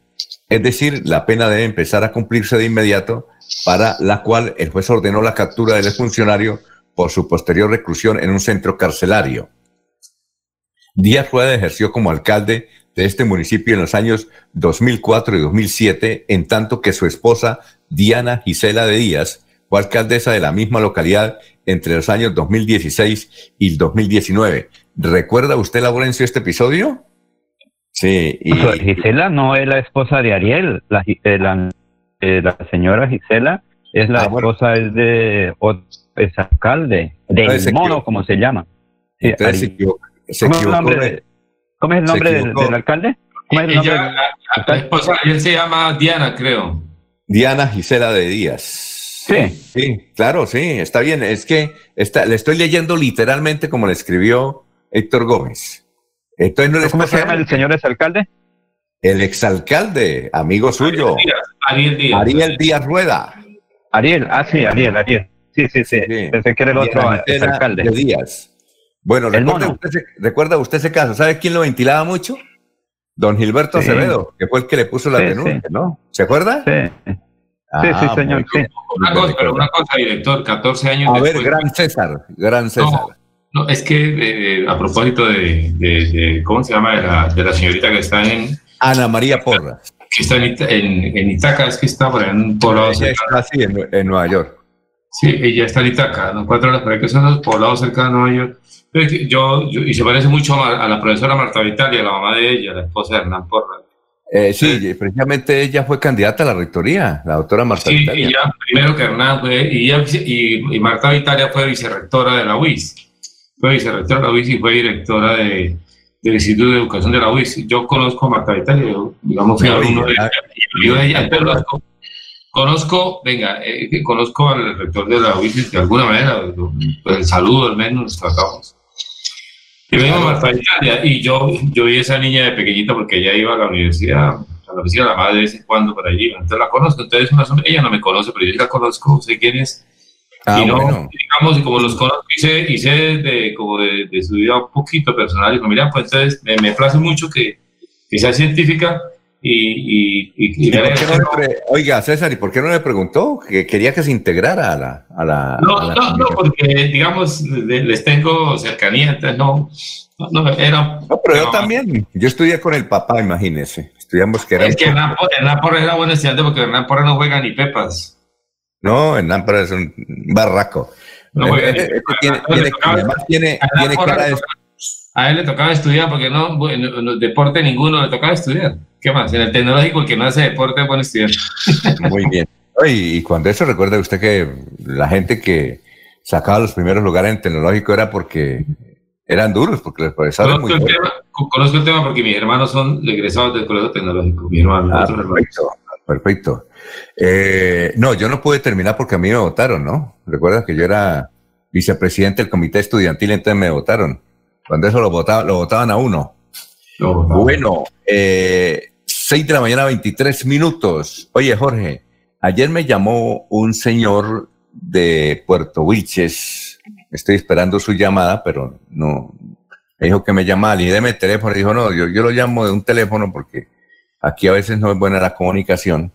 [SPEAKER 1] Es decir, la pena debe empezar a cumplirse de inmediato, para la cual el juez ordenó la captura del funcionario por su posterior reclusión en un centro carcelario. Díaz Rueda ejerció como alcalde de este municipio en los años 2004 y 2007, en tanto que su esposa, Diana Gisela de Díaz, fue alcaldesa de la misma localidad entre los años 2016 y 2019. ¿Recuerda usted, Laurencio, este episodio?
[SPEAKER 3] Sí. Y, Gisela no es la esposa de Ariel, la, eh, eh, la, señora Gisela es la ah, esposa es de es alcalde, de mono, como se llama.
[SPEAKER 1] Sí, ¿Cómo, es el nombre,
[SPEAKER 3] ¿Cómo es el nombre del, alcalde? ¿Cómo es el nombre
[SPEAKER 7] la, esposa, él se llama Diana, creo.
[SPEAKER 1] Diana Gisela de Díaz.
[SPEAKER 3] Sí.
[SPEAKER 1] Sí, claro, sí, está bien. Es que está, le estoy leyendo literalmente como le escribió Héctor Gómez.
[SPEAKER 3] Entonces, ¿no ¿Cómo se llama el señor exalcalde?
[SPEAKER 1] El exalcalde, amigo suyo.
[SPEAKER 7] Ariel Díaz.
[SPEAKER 1] Ariel Díaz Rueda.
[SPEAKER 3] Ariel, ah, sí, Ariel, Ariel. Sí, sí, sí. Pensé que era el otro alcalde.
[SPEAKER 1] De Díaz. Bueno, recuerda usted, recuerda usted, ese caso. ¿Sabe quién lo ventilaba mucho? Don Gilberto Acevedo, que fue el que le puso la denuncia, ¿no? ¿Se acuerda?
[SPEAKER 3] Sí. Sí, sí, ah, señor. Sí.
[SPEAKER 7] Una cosa, pero una cosa, director, 14 años
[SPEAKER 1] A ver, gran César, gran César.
[SPEAKER 7] No, es que eh, a propósito de, de, ¿cómo se llama? De la, de la señorita que está en...
[SPEAKER 1] Ana María Porras.
[SPEAKER 7] Que está en, en, Itaca, es que está por en un poblado
[SPEAKER 1] cercano. Está, en, en Nueva York.
[SPEAKER 7] Sí, ella está en Itaca, no cuatro horas ahí, que son los poblados cerca de Nueva York. Yo, y se parece mucho a, la profesora Marta Vitalia, la mamá de ella, la esposa de Hernán Porras.
[SPEAKER 1] Eh, sí, precisamente ella fue candidata a la rectoría, la doctora Marta
[SPEAKER 7] sí,
[SPEAKER 1] Vitalia.
[SPEAKER 7] Ella, primero que Hernán fue, y, y, y, Marta Vitalia fue vicerrectora de la UIS. Fue vicerrectora de la UIS y fue directora de, del Instituto de Educación de la UIS. Yo conozco a Marta Vitalia, digamos, fui alumno de ella. Conozco, venga, eh, conozco al rector de la UIS de alguna manera, pues el saludo al menos nos tratamos. Yo me Marta Italia. Y yo, yo vi a esa niña de pequeñita porque ella iba a la universidad, a la oficina de la madre de vez en cuando por allí, entonces la conozco, entonces ella no me conoce, pero yo la conozco, sé quién es. Ah, y no, digamos, y como los conozco y sé de, como de, su vida un poquito personal, y mira, pues entonces me, me place mucho que, que sea científica, y, y,
[SPEAKER 1] oiga, César, ¿y por qué no le preguntó? Que quería que se integrara a la. A la
[SPEAKER 7] no, no, no, porque, digamos, les tengo cercanía, entonces no. No, era,
[SPEAKER 1] no pero yo también. Yo estudié con el papá, imagínese. Estudiamos que era.
[SPEAKER 7] Es que Hernán, Porra era buen estudiante porque Hernán Porra no juega ni pepas.
[SPEAKER 1] No, Hernán Porra es un barraco. No tiene, tiene, tiene, tiene cara de
[SPEAKER 7] a él le tocaba estudiar porque no, en el deporte ninguno le tocaba estudiar. ¿Qué más? En el tecnológico, el que no hace deporte es buen estudiar.
[SPEAKER 1] Muy bien. Y cuando eso recuerda usted que la gente que sacaba los primeros lugares en tecnológico era porque eran duros, porque los profesores
[SPEAKER 7] conozco, muy el tema, conozco el tema porque mis hermanos son egresados del colegio tecnológico. Mi hermano,
[SPEAKER 1] ah, perfecto, perfecto. Eh, no, yo no pude terminar porque a mí me votaron, ¿no? Recuerda que yo era vicepresidente del comité estudiantil, entonces me votaron. Cuando eso lo, votaban, lo votaban a uno. bueno, eh, 6 de la mañana, 23 minutos. Oye, Jorge, ayer me llamó un señor de Puerto Wilches. Estoy esperando su llamada, pero no. Me dijo que me llamaba, y deme el teléfono. Dijo, no, yo, yo lo llamo de un teléfono porque aquí a veces no es buena la comunicación.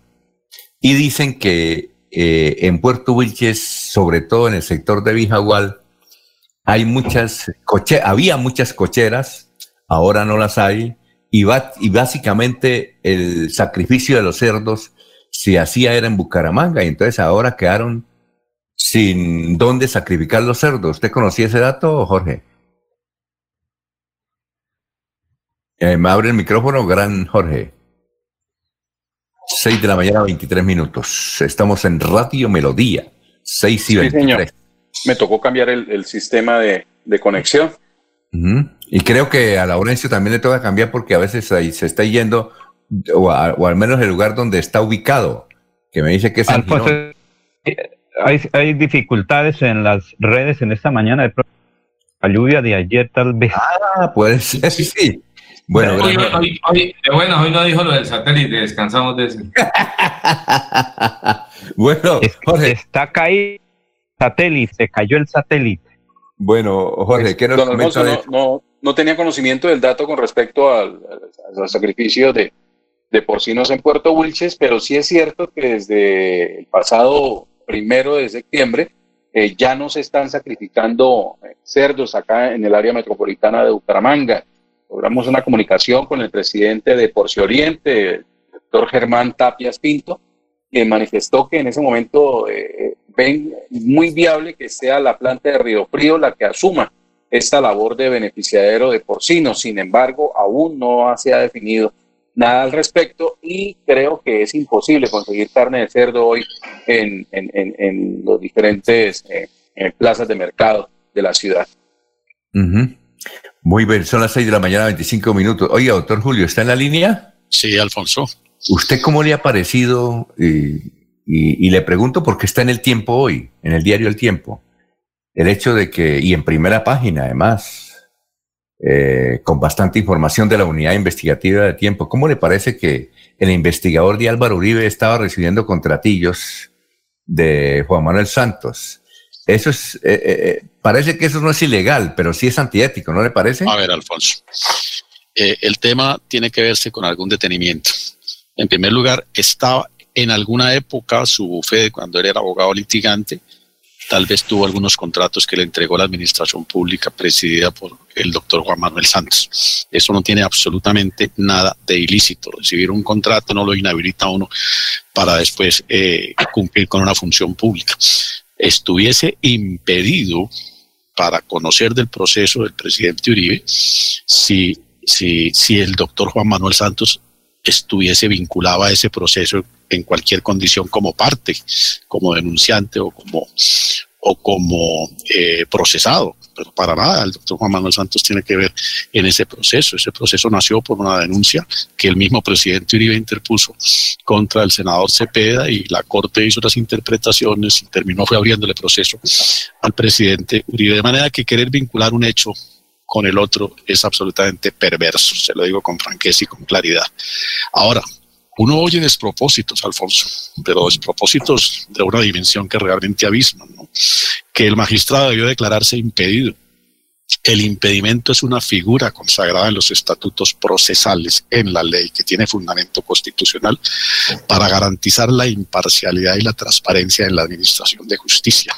[SPEAKER 1] Y dicen que eh, en Puerto Wilches, sobre todo en el sector de Vijagual, hay muchas coche había muchas cocheras, ahora no las hay, y, y básicamente el sacrificio de los cerdos se hacía era en Bucaramanga, y entonces ahora quedaron sin dónde sacrificar los cerdos. ¿Usted conocía ese dato, Jorge? Eh, me abre el micrófono, gran Jorge. 6 de la mañana, 23 minutos. Estamos en Radio Melodía, 6 y
[SPEAKER 6] Sí,
[SPEAKER 1] 23.
[SPEAKER 6] señor. Me tocó cambiar el, el sistema de, de conexión.
[SPEAKER 1] Ujú. Y creo que a Laurencio también le toca cambiar porque a veces ahí se está yendo, o, a- o al menos el lugar donde está ubicado, que me dice que es en
[SPEAKER 3] Alfonso,
[SPEAKER 1] Girón.
[SPEAKER 3] eh, hay, hay dificultades en las redes en esta mañana. De pronto, la lluvia de ayer tal vez.
[SPEAKER 1] Ah, puede ser, sí. Bueno,
[SPEAKER 7] Hoy, hoy- hoy- de bueno, hoy no dijo lo del satélite, descansamos de eso.
[SPEAKER 1] bueno, Jorge.
[SPEAKER 3] Está caído satélite, se cayó el satélite.
[SPEAKER 1] Bueno, Jorge, ¿qué nos
[SPEAKER 6] Don
[SPEAKER 1] comenta
[SPEAKER 6] Alfonso,
[SPEAKER 1] de
[SPEAKER 6] no, no, no tenía conocimiento del dato con respecto al, de, de porcinos en Puerto Wilches, pero sí es cierto que desde el pasado primero de septiembre eh, ya no se están sacrificando eh, cerdos acá en el área metropolitana de Bucaramanga. Logramos una comunicación con el presidente de Porcio Oriente, el doctor Germán Tapias Pinto, que manifestó que en ese momento eh, ven muy viable que sea la planta de Río Frío la que asuma esta labor de beneficiadero de porcinos. Sin embargo, aún no se ha definido nada al respecto y creo que es imposible conseguir carne de cerdo hoy en, en, en, en los diferentes eh, eh, plazas de mercado de la ciudad.
[SPEAKER 1] Muy bien, son las 6 de la mañana, 25 minutos. Oiga, doctor Julio, ¿está en la línea?
[SPEAKER 5] Sí, Alfonso.
[SPEAKER 1] ¿Usted cómo le ha parecido? Y, y- le pregunto porque está en el tiempo hoy, en el diario El Tiempo. El hecho de que, y en primera página además, eh, con bastante información de la unidad investigativa de tiempo, ¿cómo le parece que el investigador de Álvaro Uribe estaba recibiendo contratillos de Juan Manuel Santos? Eso es, eh, eh, eh, parece que eso no es ilegal, pero sí es antiético, ¿no le parece?
[SPEAKER 5] A ver, Alfonso. Eh, el tema tiene que verse con algún detenimiento. En primer lugar, estaba en alguna época su bufete, cuando él era abogado litigante, tal vez tuvo algunos contratos que le entregó la administración pública presidida por el doctor Juan Manuel Santos. Eso no tiene absolutamente nada de ilícito. Recibir un contrato no lo inhabilita a uno para después eh, cumplir con una función pública. Estuviese impedido para conocer del proceso del presidente Uribe si, si, si el doctor Juan Manuel Santos estuviese vinculado a ese proceso en cualquier condición como parte, como denunciante o como, o como eh, procesado. Pero para nada, el doctor Juan Manuel Santos tiene que ver en ese proceso. Ese proceso nació por una denuncia que el mismo presidente Uribe interpuso contra el senador Cepeda y la Corte hizo las interpretaciones y terminó fue abriéndole proceso al presidente Uribe. De manera que querer vincular un hecho con el otro es absolutamente perverso, se lo digo con franqueza y con claridad. Ahora, uno oye despropósitos, Alfonso, pero despropósitos de una dimensión que realmente abisman, ¿no? Que el magistrado debió declararse impedido. El impedimento es una figura consagrada en los estatutos procesales, en la ley, que tiene fundamento constitucional para garantizar la imparcialidad y la transparencia en la administración de justicia.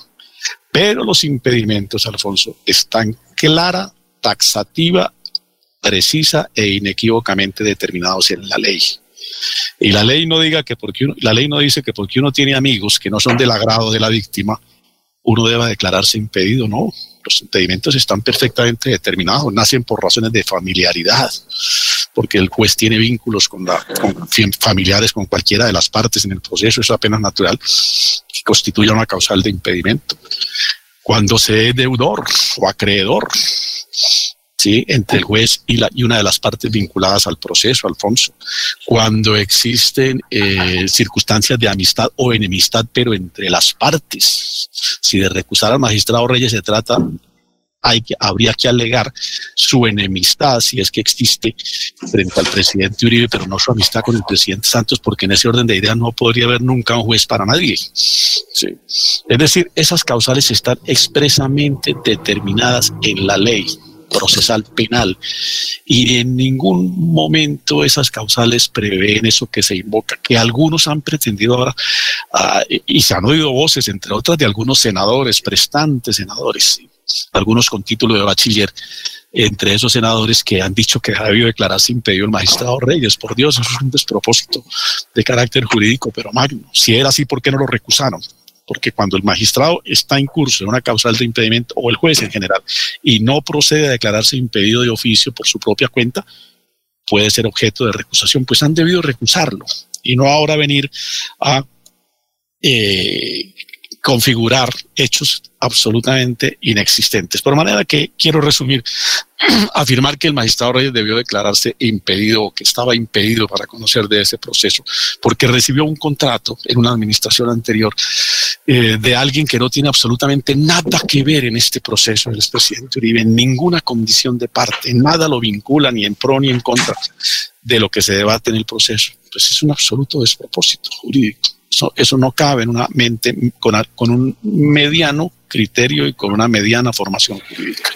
[SPEAKER 5] Pero los impedimentos, Alfonso, están clara, taxativa, precisa e inequívocamente determinados en la ley. Y la ley no diga que porque la ley no dice que porque uno tiene amigos que no son del agrado de la víctima, uno deba declararse impedido, no. Los impedimentos están perfectamente determinados, nacen por razones de familiaridad, porque el juez tiene vínculos con, la, familiares con cualquiera de las partes en el proceso, eso es apenas natural, que constituya una causal de impedimento. Cuando se es deudor o acreedor, ¿sí? entre el juez y, la, y una de las partes vinculadas al proceso, Alfonso. Cuando existen eh, circunstancias de amistad o enemistad, pero entre las partes. Si de recusar al magistrado Reyes se trata, hay que, habría que alegar su enemistad, si es que existe, frente al presidente Uribe, pero no su amistad con el presidente Santos, porque en ese orden de ideas no podría haber nunca un juez para nadie. Sí. Es decir, esas causales están expresamente determinadas en la ley procesal penal y en ningún momento esas causales prevén eso que se invoca, que algunos han pretendido ahora, uh, y se han oído voces, entre otras, de algunos senadores, prestantes senadores, algunos con título de bachiller, entre esos senadores que han dicho que ha debido declararse impedido el magistrado Reyes. Por Dios, eso es un despropósito de carácter jurídico, pero magno. Si era así, ¿por qué no lo recusaron? porque cuando el magistrado está en curso de una causal de impedimento, o el juez en general, y no procede a declararse impedido de oficio por su propia cuenta, puede ser objeto de recusación, pues han debido recusarlo y no ahora venir a eh, configurar hechos absolutamente inexistentes. Por manera que quiero resumir, afirmar que el magistrado Reyes debió declararse impedido o que estaba impedido para conocer de ese proceso, porque recibió un contrato en una administración anterior eh, de alguien que no tiene absolutamente nada que ver en este proceso, el expresidente Uribe, en ninguna condición de parte, nada lo vincula ni en pro ni en contra de lo que se debate en el proceso. Pues es un absoluto despropósito jurídico. Eso, eso no cabe en una mente con, con un mediano criterio y con una mediana formación jurídica.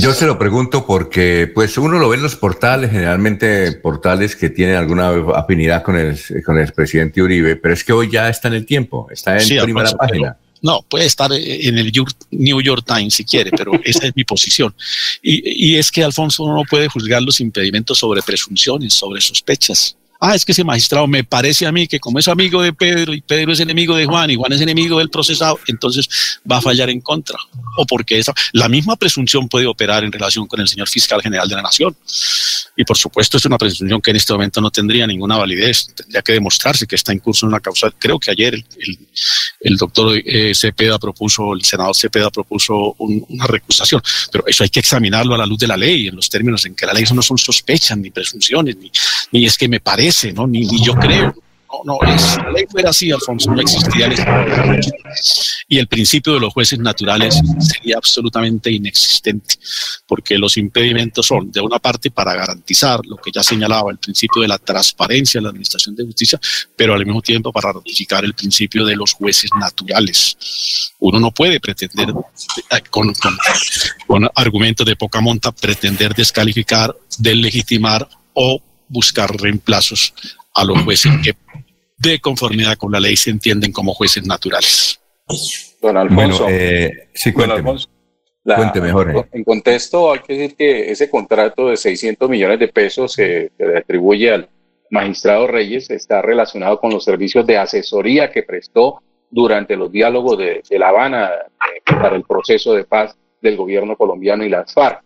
[SPEAKER 1] Yo se lo pregunto porque, pues, uno lo ve en los portales, generalmente portales que tienen alguna afinidad con el, con el presidente Uribe, pero es que hoy ya está en el tiempo, está en
[SPEAKER 5] Sí,
[SPEAKER 1] primera
[SPEAKER 5] Alfonso,
[SPEAKER 1] página.
[SPEAKER 5] No, puede estar en el New York Times si quiere, pero esa es mi posición. Y, y es que Alfonso uno no puede juzgar los impedimentos sobre presunciones, sobre sospechas. Ah, es que ese magistrado me parece a mí que como es amigo de Pedro y Pedro es enemigo de Juan y Juan es enemigo del procesado, entonces va a fallar en contra. O porque esa, la misma presunción puede operar en relación con el señor fiscal general de la Nación. Y por supuesto es una presunción que en este momento no tendría ninguna validez. Tendría que demostrarse que está en curso una causa. Creo que ayer el, doctor eh, Cepeda propuso, el senador Cepeda propuso un- una recusación, pero eso hay que examinarlo a la luz de la ley, en los términos en que la ley eso no son sospechas ni presunciones, ni es que me parece, ¿no? ni, ni yo creo. No, no, si la ley fuera así, Alfonso, no existiría el Estado de Derecho. Y el principio de los jueces naturales sería absolutamente inexistente, porque los impedimentos son, de una parte, para garantizar lo que ya señalaba, el principio de la transparencia en la administración de justicia, pero al mismo tiempo para ratificar el principio de los jueces naturales. Uno no puede pretender, eh, con, con, con argumentos de poca monta, pretender descalificar, deslegitimar o buscar reemplazos a los jueces que de conformidad con la ley se entienden como jueces naturales.
[SPEAKER 6] Don Alfonso.
[SPEAKER 1] Bueno, eh, sí,
[SPEAKER 6] Don
[SPEAKER 1] cuénteme.
[SPEAKER 6] Alfonso, la-
[SPEAKER 1] Cuénteme, Jorge.
[SPEAKER 6] En contexto, hay que decir que ese contrato de 600 millones de pesos eh, que le atribuye al magistrado Reyes está relacionado con los servicios de asesoría que prestó durante los diálogos de, de La Habana eh, para el proceso de paz del gobierno colombiano y las FARC.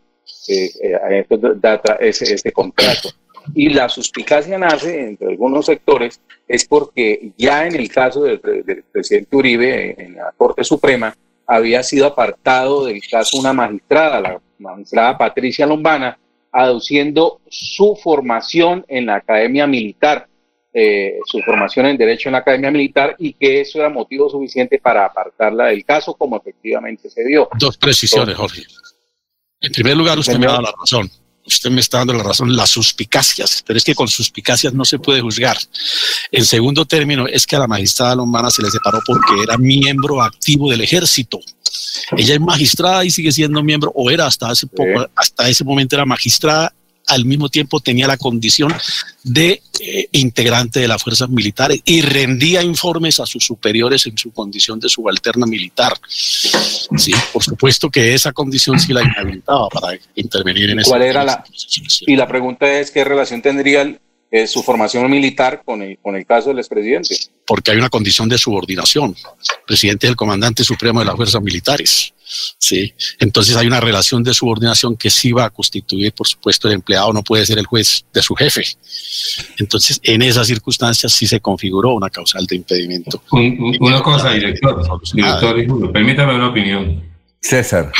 [SPEAKER 6] Eh, eh, a esto data ese, contrato. Y la suspicacia nace entre algunos sectores es porque ya en el caso del, pre- del presidente Uribe en la Corte Suprema había sido apartado del caso una magistrada, la magistrada Patricia Lombana, aduciendo su formación en la Academia Militar, eh, su formación en Derecho en la Academia Militar y que eso era motivo suficiente para apartarla del caso, como efectivamente se dio.
[SPEAKER 5] Dos precisiones, Jorge. En primer lugar, usted me dado la razón. Usted me está dando la razón, las suspicacias, pero es que con suspicacias no se puede juzgar. En segundo término, es que a la magistrada Lombana se le separó porque era miembro activo del ejército. Ella es magistrada y sigue siendo miembro, o era hasta hace poco, hasta ese momento era magistrada, al mismo tiempo tenía la condición de eh, integrante de las fuerzas militares y rendía informes a sus superiores en su condición de subalterna militar. Sí, por supuesto que esa condición sí la inhabilitaba para intervenir en ese
[SPEAKER 6] ¿Cuál era la? Y la pregunta es qué relación tendría el- eh, su formación militar con el, con el caso del expresidente.
[SPEAKER 5] porque hay una condición de subordinación. Presidente del comandante supremo de las fuerzas militares. Sí. Entonces hay una relación de subordinación que sí va a constituir, por supuesto, el empleado no puede ser el juez de su jefe. Entonces, en esas circunstancias sí se configuró una causal de impedimento.
[SPEAKER 7] Un- un- una cosa, director. Director, disculpe, permítame una opinión.
[SPEAKER 1] César.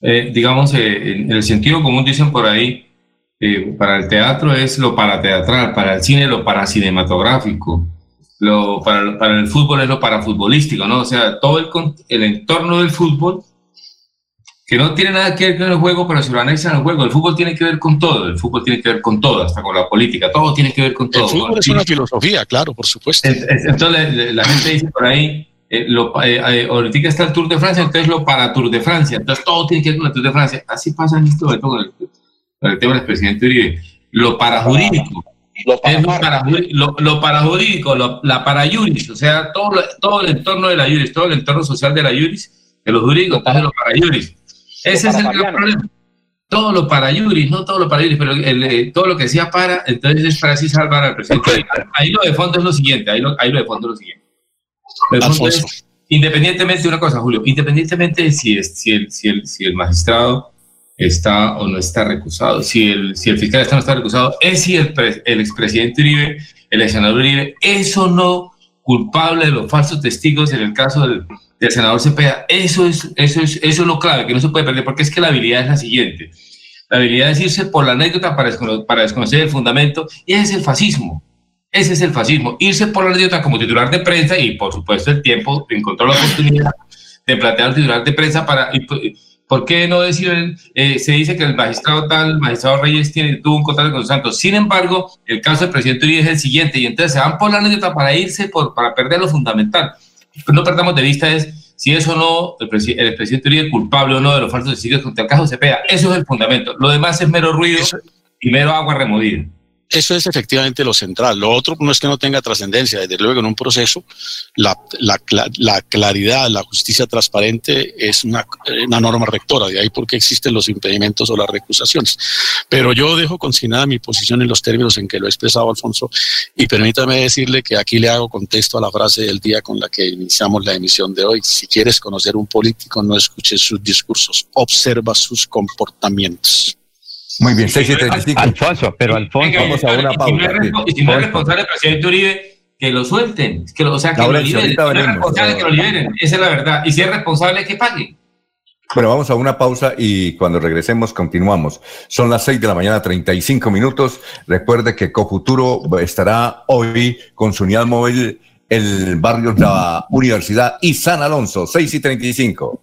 [SPEAKER 7] Eh, digamos, eh, en el sentido común dicen por ahí, eh, para el teatro es lo parateatral, para el cine lo paracinematográfico, lo, para, para el fútbol es lo parafutbolístico, ¿no? O sea, todo el, el entorno del fútbol, que no tiene nada que ver con el juego, pero si lo analizan el juego, el fútbol tiene que ver con todo, el fútbol tiene que ver con todo, hasta con la política, todo tiene que ver con todo.
[SPEAKER 5] El fútbol es una filosofía, claro, por supuesto.
[SPEAKER 7] Entonces la, gente dice por ahí, eh, lo, eh, eh, ahorita está el Tour de Francia, entonces lo para Tour de Francia, entonces todo tiene que ver con el Tour de Francia. Así pasa en momento con el, con el tema del presidente Uribe. Lo parajurídico. Es lo, parajuri- lo, lo parajurídico, lo- la parayuris, o sea, todo, lo- todo el entorno de la yuris, todo el entorno social de la yuris, de los jurídicos, entonces los parayuris. Ese es el gran problema. Todo lo parayuris, no todo lo parayuris, pero el, eh, todo lo que decía para, entonces es para así salvar al presidente. Ahí lo de fondo es lo siguiente, ahí lo, ahí lo de fondo es lo siguiente. Lo de fondo
[SPEAKER 5] Alfonso.
[SPEAKER 7] es, independientemente de una cosa, Julio, independientemente de si, es, si, el, si, el, si el magistrado está o no está recusado. Si el, si el fiscal está o no está recusado, es si el, el expresidente Uribe, el senador Uribe, es o no culpable de los falsos testigos en el caso del, senador Cepeda. Eso es, eso, es, eso es lo clave, que no se puede perder, porque es que la habilidad es la siguiente. La habilidad es irse por la anécdota para desconocer, para desconocer el fundamento, y ese es el fascismo. Ese es el fascismo. Irse por la anécdota como titular de prensa y, por supuesto, el tiempo encontró la oportunidad de plantear el titular de prensa para... ¿Por qué no decir, eh, se dice que el magistrado tal, el magistrado Reyes tiene, tuvo un contacto con Santos? Sin embargo, el caso del presidente Uribe es el siguiente, y entonces se van por la anécdota para irse, por, para perder lo fundamental. Pero no perdamos de vista es si es o no el, el presidente Uribe culpable o no de los falsos testigos contra el caso Cepeda. Eso es el fundamento. Lo demás es mero ruido y mero agua removida.
[SPEAKER 5] Eso es efectivamente lo central. Lo otro no es que no tenga trascendencia. Desde luego, en un proceso, la, la, la, claridad, la justicia transparente es una, una, norma rectora. De ahí porque existen los impedimentos o las recusaciones. Pero yo dejo consignada mi posición en los términos en que lo ha expresado Alfonso. Y permítame decirle que aquí le hago contexto a la frase del día con la que iniciamos la emisión de hoy. Si quieres conocer un político, no escuches sus discursos, observa sus comportamientos.
[SPEAKER 1] Muy bien, 6 y 35.
[SPEAKER 3] Alfonso, pero Alfonso.
[SPEAKER 1] Vamos a una pausa.
[SPEAKER 7] Y si no es responsable el presidente Uribe, que lo suelten. Que lo, o sea, que lo liberen. Si no es responsable, que lo liberen. Esa es la verdad. Y si es responsable, que pague.
[SPEAKER 1] Bueno, vamos a una pausa y cuando regresemos continuamos. Son las 6 de la mañana, 35 minutos. Recuerde que Cofuturo estará hoy con su unidad móvil el barrio de la Universidad y San Alonso, 6 y 35.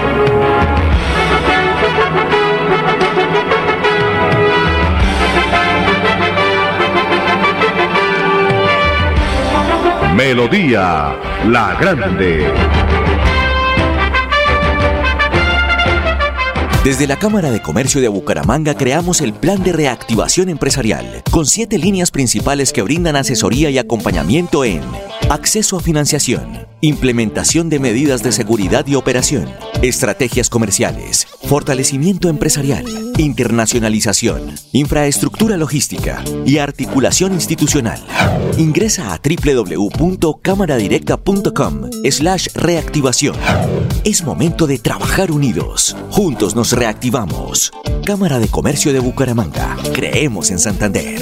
[SPEAKER 20] Melodía La Grande.
[SPEAKER 30] Desde la Cámara de Comercio de Bucaramanga creamos el Plan de Reactivación Empresarial, con siete líneas principales que brindan asesoría y acompañamiento en acceso a financiación, implementación de medidas de seguridad y operación, estrategias comerciales, fortalecimiento empresarial, internacionalización, infraestructura logística y articulación institucional. Ingresa a www.cámaradirecta.com slash reactivación. Es momento de trabajar unidos. Juntos nos reactivamos. Cámara de Comercio de Bucaramanga. Creemos en Santander.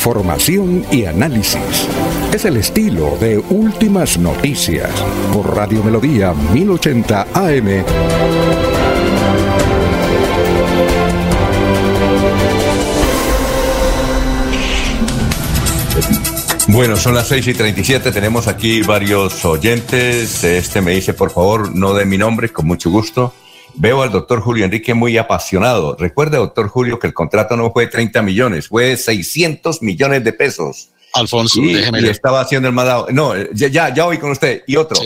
[SPEAKER 29] Información y análisis. Es el estilo de Últimas Noticias por Radio Melodía 1080 AM.
[SPEAKER 1] Bueno, son las 6 y 37. Tenemos aquí varios oyentes. Este me dice, por favor, no de mi nombre, con mucho gusto. Veo al doctor Julio Enrique muy apasionado. Recuerde, doctor Julio, que el contrato no fue 30 millones, fue 600 millones de pesos.
[SPEAKER 5] Alfonso,
[SPEAKER 1] y,
[SPEAKER 5] déjeme.
[SPEAKER 1] y estaba haciendo el mandado. No, ya, ya, ya voy con usted. Y otro.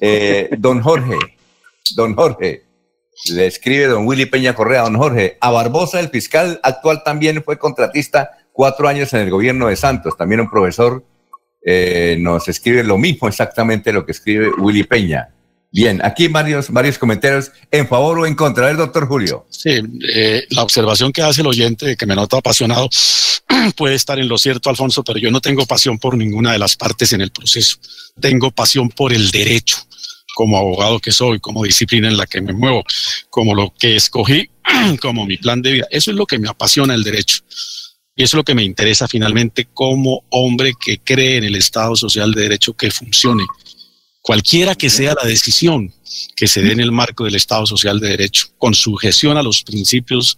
[SPEAKER 1] Eh, don Jorge, don Jorge, le escribe don Willy Peña Correa, don Jorge, a Barbosa, el fiscal actual también fue contratista cuatro años en el gobierno de Santos, también un profesor eh, nos escribe lo mismo exactamente lo que escribe Willy Peña. Bien, aquí varios, comentarios en favor o en contra del doctor Julio.
[SPEAKER 5] Sí, eh, la observación que hace el oyente que me nota apasionado puede estar en lo cierto, Alfonso, pero yo no tengo pasión por ninguna de las partes en el proceso. Tengo pasión por el derecho, como abogado que soy, como disciplina en la que me muevo, como lo que escogí, como mi plan de vida. Eso es lo que me apasiona el derecho. Y eso es lo que me interesa finalmente como hombre que cree en el Estado Social de Derecho que funcione cualquiera que sea la decisión que se dé en el marco del Estado Social de Derecho, con sujeción a los principios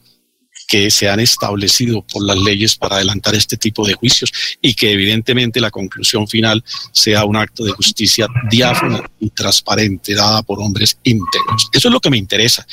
[SPEAKER 5] que se han establecido por las leyes para adelantar este tipo de juicios y que evidentemente la conclusión final sea un acto de justicia diáfana y transparente dada por hombres íntegros. Eso es lo que me interesa,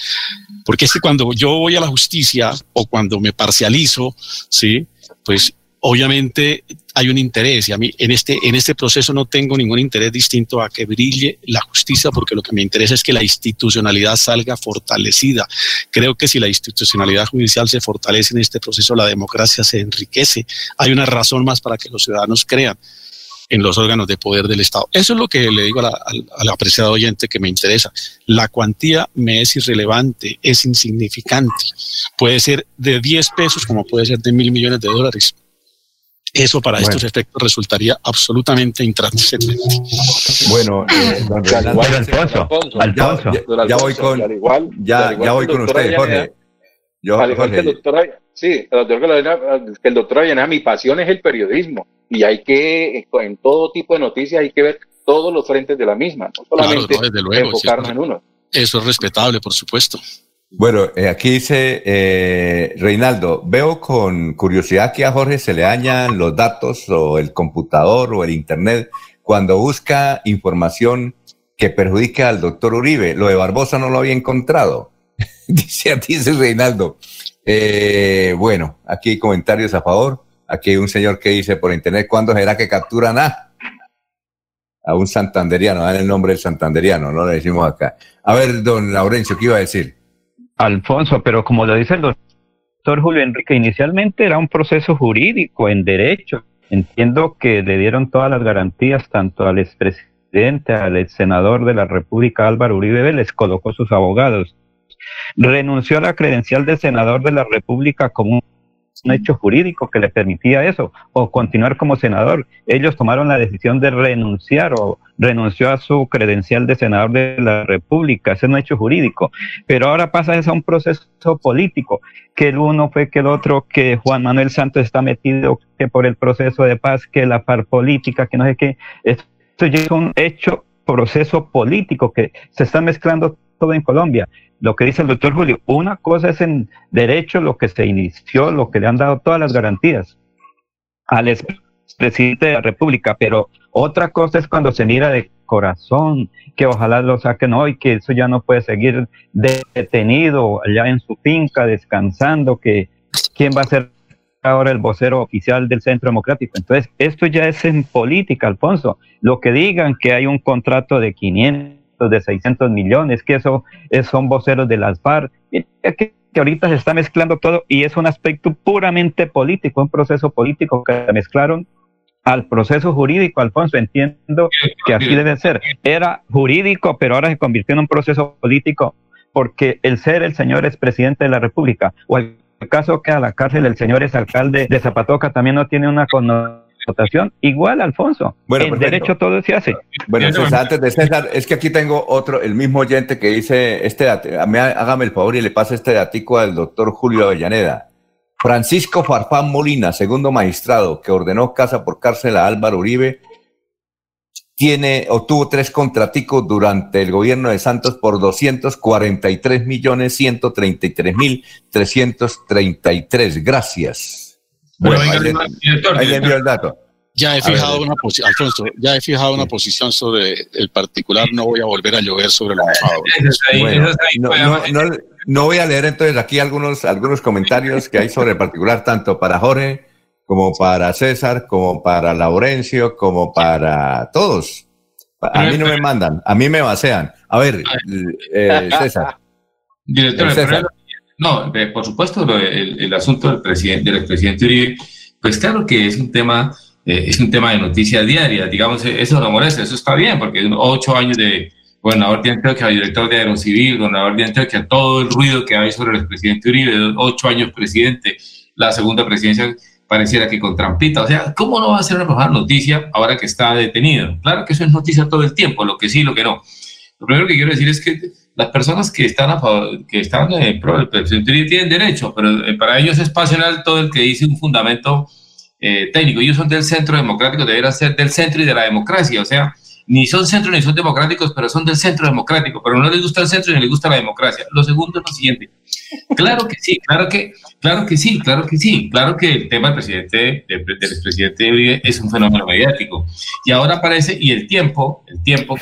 [SPEAKER 5] porque es que cuando yo voy a la justicia o cuando me parcializo, ¿sí? Pues obviamente hay un interés y a mí en este, en este proceso no tengo ningún interés distinto a que brille la justicia porque lo que me interesa es que la institucionalidad salga fortalecida. Creo que si la institucionalidad judicial se fortalece en este proceso, la democracia se enriquece. Hay una razón más para que los ciudadanos crean en los órganos de poder del Estado. Eso es lo que le digo al apreciado oyente que me interesa. La cuantía me es irrelevante, es insignificante. Puede ser de 10 pesos como puede ser de mil millones de dólares eso para estos efectos resultaría absolutamente intranscendente.
[SPEAKER 1] Bueno, eh, don Alfonso, Alfonso, ya, ya, voy con, igual, ya, ya voy con usted, Jorge.
[SPEAKER 6] Yo, al igual que el doctor, sí, el doctor, que el doctor mi pasión es el periodismo. Y hay que, en todo tipo de noticias, hay que ver todos los frentes de la misma, no solamente enfocarnos en uno.
[SPEAKER 5] Eso es respetable, por supuesto.
[SPEAKER 1] Bueno, eh, aquí dice eh, Reinaldo, veo con curiosidad que a Jorge se le dañan los datos o el computador o el internet cuando busca información que perjudique al doctor Uribe. Lo de Barbosa no lo había encontrado. dice, dice Reinaldo. Eh, bueno, aquí hay comentarios a favor. Aquí hay un señor que dice por internet, ¿cuándo será que capturan a? A un santanderiano, dan el nombre del santanderiano, no lo decimos acá. A ver, don Laurencio, ¿qué iba a decir?
[SPEAKER 3] Alfonso, pero como lo dice el doctor Julio Enrique, inicialmente era un proceso jurídico en derecho. Entiendo que le dieron todas las garantías tanto al expresidente, al ex senador de la República Álvaro Uribe, les colocó sus abogados. Renunció a la credencial de senador de la República como un hecho jurídico que le permitía eso, o continuar como senador. Ellos tomaron la decisión de renunciar o renunció a su credencial de senador de la República, ese es un hecho jurídico. Pero ahora pasa eso a un proceso político, que el uno fue que el otro, que Juan Manuel Santos está metido que por el proceso de paz, que la par política, que no sé qué. Esto ya es un hecho, proceso político que se está mezclando todo en Colombia lo que dice el doctor Julio, una cosa es en derecho lo que se inició, lo que le han dado todas las garantías al expresidente de la República, pero otra cosa es cuando se mira de corazón, que ojalá lo saquen hoy, que eso ya no puede seguir detenido allá en su finca descansando, que quién va a ser ahora el vocero oficial del Centro Democrático. Entonces, esto ya es en política, Alfonso. Lo que digan que hay un contrato de 500 de 600 millones, que eso son voceros de las FARC, que, que ahorita se está mezclando todo y es un aspecto puramente político, un proceso político que mezclaron al proceso jurídico, Alfonso, entiendo que así debe ser. Era jurídico, pero ahora se convirtió en un proceso político porque el ser el señor es presidente de la República o el caso que a la cárcel el señor es alcalde de Zapatoca también no tiene una connotación. Igual, Alfonso. Bueno, en derecho todo se hace.
[SPEAKER 1] Bueno, César, antes de César, es que aquí tengo otro, el mismo oyente que dice, este hágame el favor y le pasa este datico al doctor Julio Avellaneda. Francisco Farfán Molina, segundo magistrado, que ordenó casa por cárcel a Álvaro Uribe, tiene, obtuvo tres contraticos durante el gobierno de Santos por 243 millones 133 mil 333. Gracias. Bueno,
[SPEAKER 5] ahí, le, envío el dato. Ya he fijado una posición, Alfonso, ya he fijado una posición sobre el particular, no voy a volver a llover sobre los mojados.
[SPEAKER 1] no, voy a leer entonces aquí algunos, algunos comentarios que hay sobre el particular, tanto para Jorge, como para César, como para Laurencio, como para todos. A mí no me mandan, a mí me basean. A ver, eh, César.
[SPEAKER 7] Director, César. No, por supuesto, el, asunto del presidente, del expresidente Uribe, pues claro que es un tema, eh, es un tema de noticias diarias, digamos, eso no molesta, eso está bien, porque ocho años de gobernador de Antioquia, director de Aerocivil, gobernador de Antioquia, todo el ruido que hay sobre el expresidente Uribe, ocho años presidente, la segunda presidencia pareciera que con trampita, o sea, ¿cómo no va a ser una mejor noticia ahora que está detenido? Claro que eso es noticia todo el tiempo, lo que sí, lo que no. Lo primero que quiero decir es que las personas que están que están eh, pro del presidente tienen derecho, pero eh, para ellos es pasional todo el que dice un fundamento eh, técnico. Ellos son del centro democrático, deberían ser del centro y de la democracia. O sea, ni son centro ni son democráticos, pero son del centro democrático, pero no les gusta el centro ni les gusta la democracia. Lo segundo es lo siguiente. Claro que sí, claro que, claro que sí, claro que sí, claro que el tema del presidente, del, del Uribe es un fenómeno mediático. Y ahora aparece, y el tiempo, el tiempo,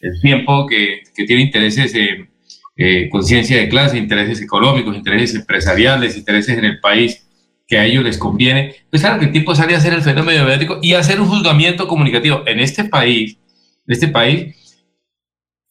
[SPEAKER 7] el tiempo que, que tiene intereses, eh, eh, conciencia de clase, intereses económicos, intereses empresariales, intereses en el país, que a ellos les conviene, pues claro que el tiempo sale a hacer el fenómeno mediático y hacer un juzgamiento comunicativo. En este país, en este país,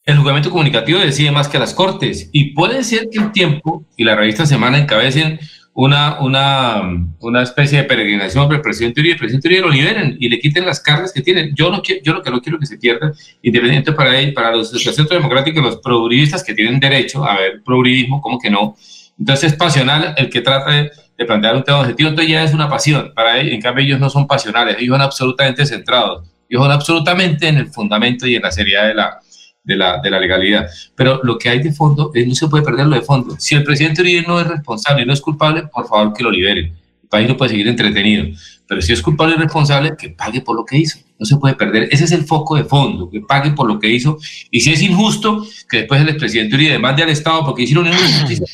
[SPEAKER 7] el juzgamiento comunicativo decide más que las cortes y puede ser que el tiempo y la revista Semana encabecen una, una, una especie de peregrinación por el presidente Uribe, el presidente Uribe lo liberen y le quiten las cargas que tienen. Yo, no quiero, yo lo que no quiero que se pierda, independiente para él, para los del centro democrático, los prouribistas que tienen derecho a ver prouribismo, como que no. Entonces es pasional el que trata de, de plantear un tema objetivo, entonces ya es una pasión. Para ellos, en cambio, ellos no son pasionales, ellos son absolutamente centrados, ellos son absolutamente en el fundamento y en la seriedad de la, de la, de la legalidad. Pero lo que hay de fondo, no se puede perder lo de fondo. Si el presidente Uribe no es responsable y no es culpable, por favor que lo liberen. El país no puede seguir entretenido. Pero si es culpable y responsable, que pague por lo que hizo. No se puede perder. Ese es el foco de fondo, que pague por lo que hizo. Y si es injusto, que después el expresidente Uribe demande al Estado porque hicieron injusticia.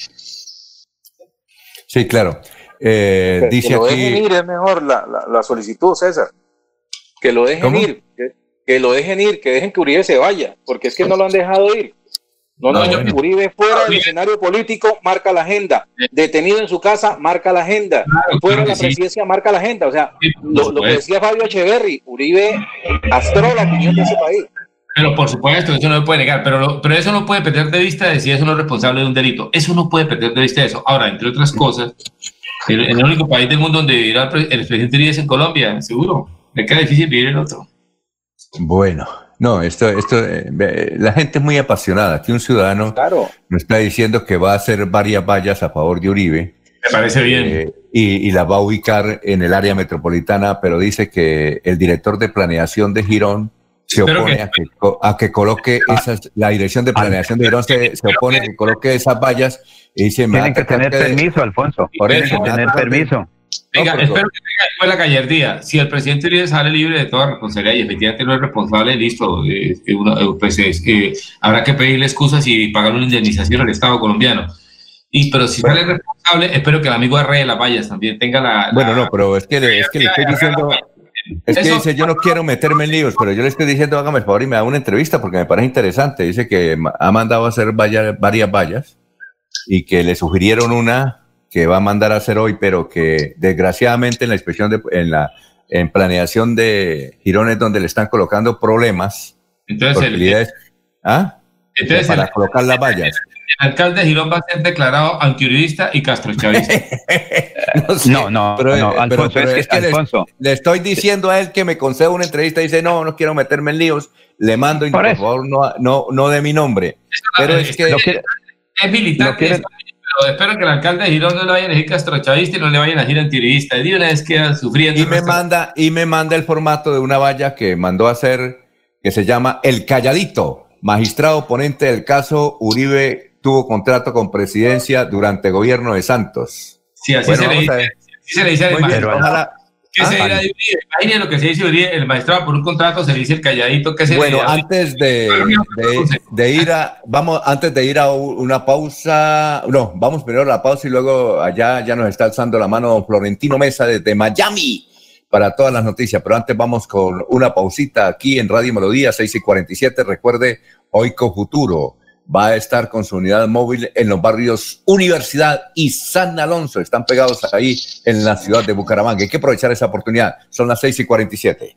[SPEAKER 1] Sí, claro. Eh,
[SPEAKER 6] que,
[SPEAKER 1] dice
[SPEAKER 6] que lo
[SPEAKER 1] aquí.
[SPEAKER 6] dejen ir es mejor la, la, la solicitud, César. Que lo dejen
[SPEAKER 1] ¿Cómo?
[SPEAKER 6] ir, que, que lo dejen ir, que dejen que Uribe se vaya, porque es que no lo han dejado ir. No, no. Uribe fuera del escenario político marca la agenda. Detenido en su casa marca la agenda. fuera de la
[SPEAKER 7] sí.
[SPEAKER 6] presidencia marca la agenda. O sea, lo, lo que decía Fabio Echeverry, Uribe astró la opinión de ese país.
[SPEAKER 7] Pero por supuesto, eso no se puede negar, pero, lo- pero eso no puede perder de vista de si es uno responsable de un delito. Eso no puede perder de vista eso. Ahora, entre otras cosas, el, el único país del mundo donde vivirá el, pre- el presidente Uribe es en Colombia, seguro. Me queda difícil vivir en otro.
[SPEAKER 1] Bueno, no, esto, esto, eh, la gente es muy apasionada. Aquí un ciudadano
[SPEAKER 6] Claro.
[SPEAKER 1] nos está diciendo que va a hacer varias vallas a favor de Uribe.
[SPEAKER 7] Me parece bien.
[SPEAKER 1] eh, y, y las va a ubicar en el área metropolitana, pero dice que el director de planeación de Girón se opone
[SPEAKER 7] que-
[SPEAKER 1] a, que, a que coloque esas, la dirección de planeación de Girón se, se opone a que coloque esas vallas y a
[SPEAKER 3] Tienen que tener permiso, Alfonso.
[SPEAKER 1] Por
[SPEAKER 3] Tienen
[SPEAKER 1] eso,
[SPEAKER 3] que tener
[SPEAKER 1] no, no,
[SPEAKER 3] permiso.
[SPEAKER 7] Venga,
[SPEAKER 1] pero-
[SPEAKER 7] espero que tenga después la gallardía. Si el presidente Uribe sale libre de toda responsabilidad y efectivamente no es responsable, listo, eh, uno, pues es, eh, habrá que pedirle excusas y pagar una indemnización al Estado colombiano. Y, pero si sale responsable, espero que el amigo Arre de las Vallas también tenga la... la-
[SPEAKER 1] Bueno, no, pero es que es que le estoy diciendo, es que dice, yo no quiero meterme en líos, pero yo le estoy diciendo, hágame el favor y me da una entrevista porque me parece interesante. Dice que ha mandado a hacer varias vallas y que le sugirieron una que va a mandar a hacer hoy, pero que desgraciadamente en la inspección de, en la en planeación de Girones donde le están colocando problemas,
[SPEAKER 7] Entonces, el,
[SPEAKER 1] ¿ah?
[SPEAKER 7] entonces
[SPEAKER 1] para
[SPEAKER 7] el-
[SPEAKER 1] colocar las vallas.
[SPEAKER 7] El alcalde de Girón va a ser declarado antiuribista y castrochavista.
[SPEAKER 1] sé,
[SPEAKER 3] No, no,
[SPEAKER 1] pero,
[SPEAKER 3] no,
[SPEAKER 1] eh,
[SPEAKER 3] Alfonso,
[SPEAKER 1] pero- pero
[SPEAKER 3] es que,
[SPEAKER 1] le-
[SPEAKER 3] Alfonso,
[SPEAKER 1] Le estoy diciendo a él que me conceda una entrevista y dice, no, no quiero meterme en líos. Le mando y
[SPEAKER 3] Por
[SPEAKER 1] favor no, no, no de mi nombre. Pero es que
[SPEAKER 7] es militar,
[SPEAKER 3] quieren-
[SPEAKER 7] pero espero que el alcalde de Girón no le vaya a elegir castrochavista y no le vayan a elegir antiuribista. De una vez queda sufriendo.
[SPEAKER 1] y me manda y me manda el formato de una valla que mandó a hacer que se llama El Calladito. Magistrado ponente del caso Uribe tuvo contrato con presidencia durante gobierno de Santos.
[SPEAKER 7] Sí, así
[SPEAKER 1] Bueno,
[SPEAKER 7] se, le dice, así se le dice al magistrado.
[SPEAKER 1] ojalá-
[SPEAKER 7] ¿Qué se
[SPEAKER 1] Ah,
[SPEAKER 7] dirá de Uribe? Imaginen lo que se dice Uribe, el magistrado por un contrato se le dice el calladito. ¿Qué se
[SPEAKER 1] Bueno, antes de, de, de ir a, vamos, antes de ir a una pausa, no, vamos primero a la pausa y luego allá ya nos está alzando la mano Florentino Mesa desde Miami para todas las noticias, pero antes vamos con una pausita aquí en Radio Melodía 6 y 47, recuerde, Oico Futuro va a estar con su unidad móvil en los barrios Universidad y San Alonso, están pegados ahí en la ciudad de Bucaramanga, hay que aprovechar esa oportunidad, son las 6 y 47.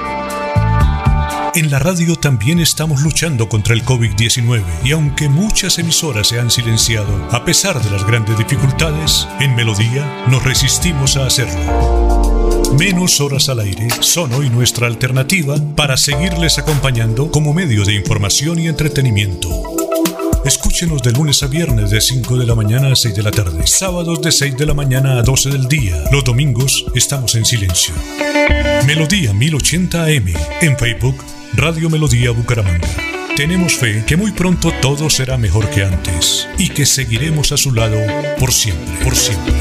[SPEAKER 31] En la radio también estamos luchando contra el COVID-19 y aunque muchas emisoras se han silenciado, a pesar de las grandes dificultades, en Melodía nos resistimos a hacerlo. Menos horas al aire son hoy nuestra alternativa para seguirles acompañando como medio de información y entretenimiento. Escúchenos de lunes a viernes de 5 de la mañana a 6 de la tarde. Sábados de 6 de la mañana a 12 del día. Los domingos estamos en silencio. Melodía 1080 AM. En Facebook, Radio Melodía Bucaramanga. Tenemos fe que muy pronto todo será mejor que antes y que seguiremos a su lado por siempre, por siempre.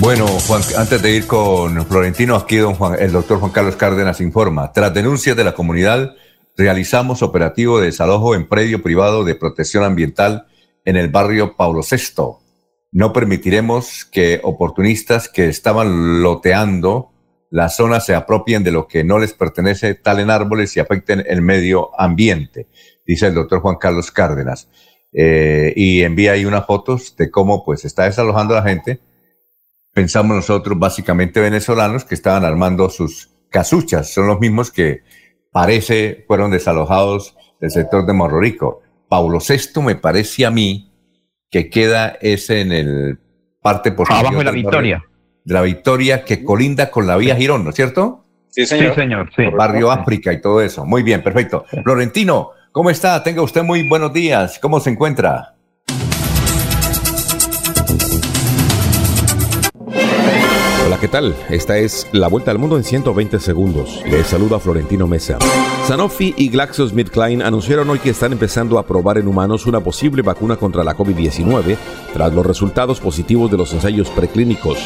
[SPEAKER 1] Bueno, Juan, antes de ir con Florentino, aquí don Juan, el doctor Juan Carlos Cárdenas informa. Tras denuncias de la comunidad, realizamos operativo de desalojo en predio privado de protección ambiental en el barrio Pablo VI. No permitiremos que oportunistas que estaban loteando la zona se apropien de lo que no les pertenece, talen árboles y afecten el medio ambiente, dice el doctor Juan Carlos Cárdenas. Eh, y envía ahí unas fotos de cómo pues está desalojando a la gente pensamos nosotros, básicamente venezolanos, que estaban armando sus casuchas. Son los mismos que parece fueron desalojados del sector de Morro Rico. Paulo VI me parece a mí que queda ese en el parte posterior.
[SPEAKER 3] Abajo de la Victoria.
[SPEAKER 1] De la Victoria que colinda con la vía Girón, ¿no es cierto?
[SPEAKER 6] Sí, señor.
[SPEAKER 3] Sí, señor. Sí.
[SPEAKER 1] Barrio África y todo eso. Muy bien, perfecto. Florentino, ¿cómo está? Tenga usted muy buenos días. ¿Cómo se encuentra?
[SPEAKER 32] ¿Qué tal? Esta es la vuelta al mundo en 120 segundos. Les saluda Florentino Mesa. Sanofi y GlaxoSmithKline anunciaron hoy que están empezando a probar en humanos una posible vacuna contra la COVID-19 tras los resultados positivos de los ensayos preclínicos.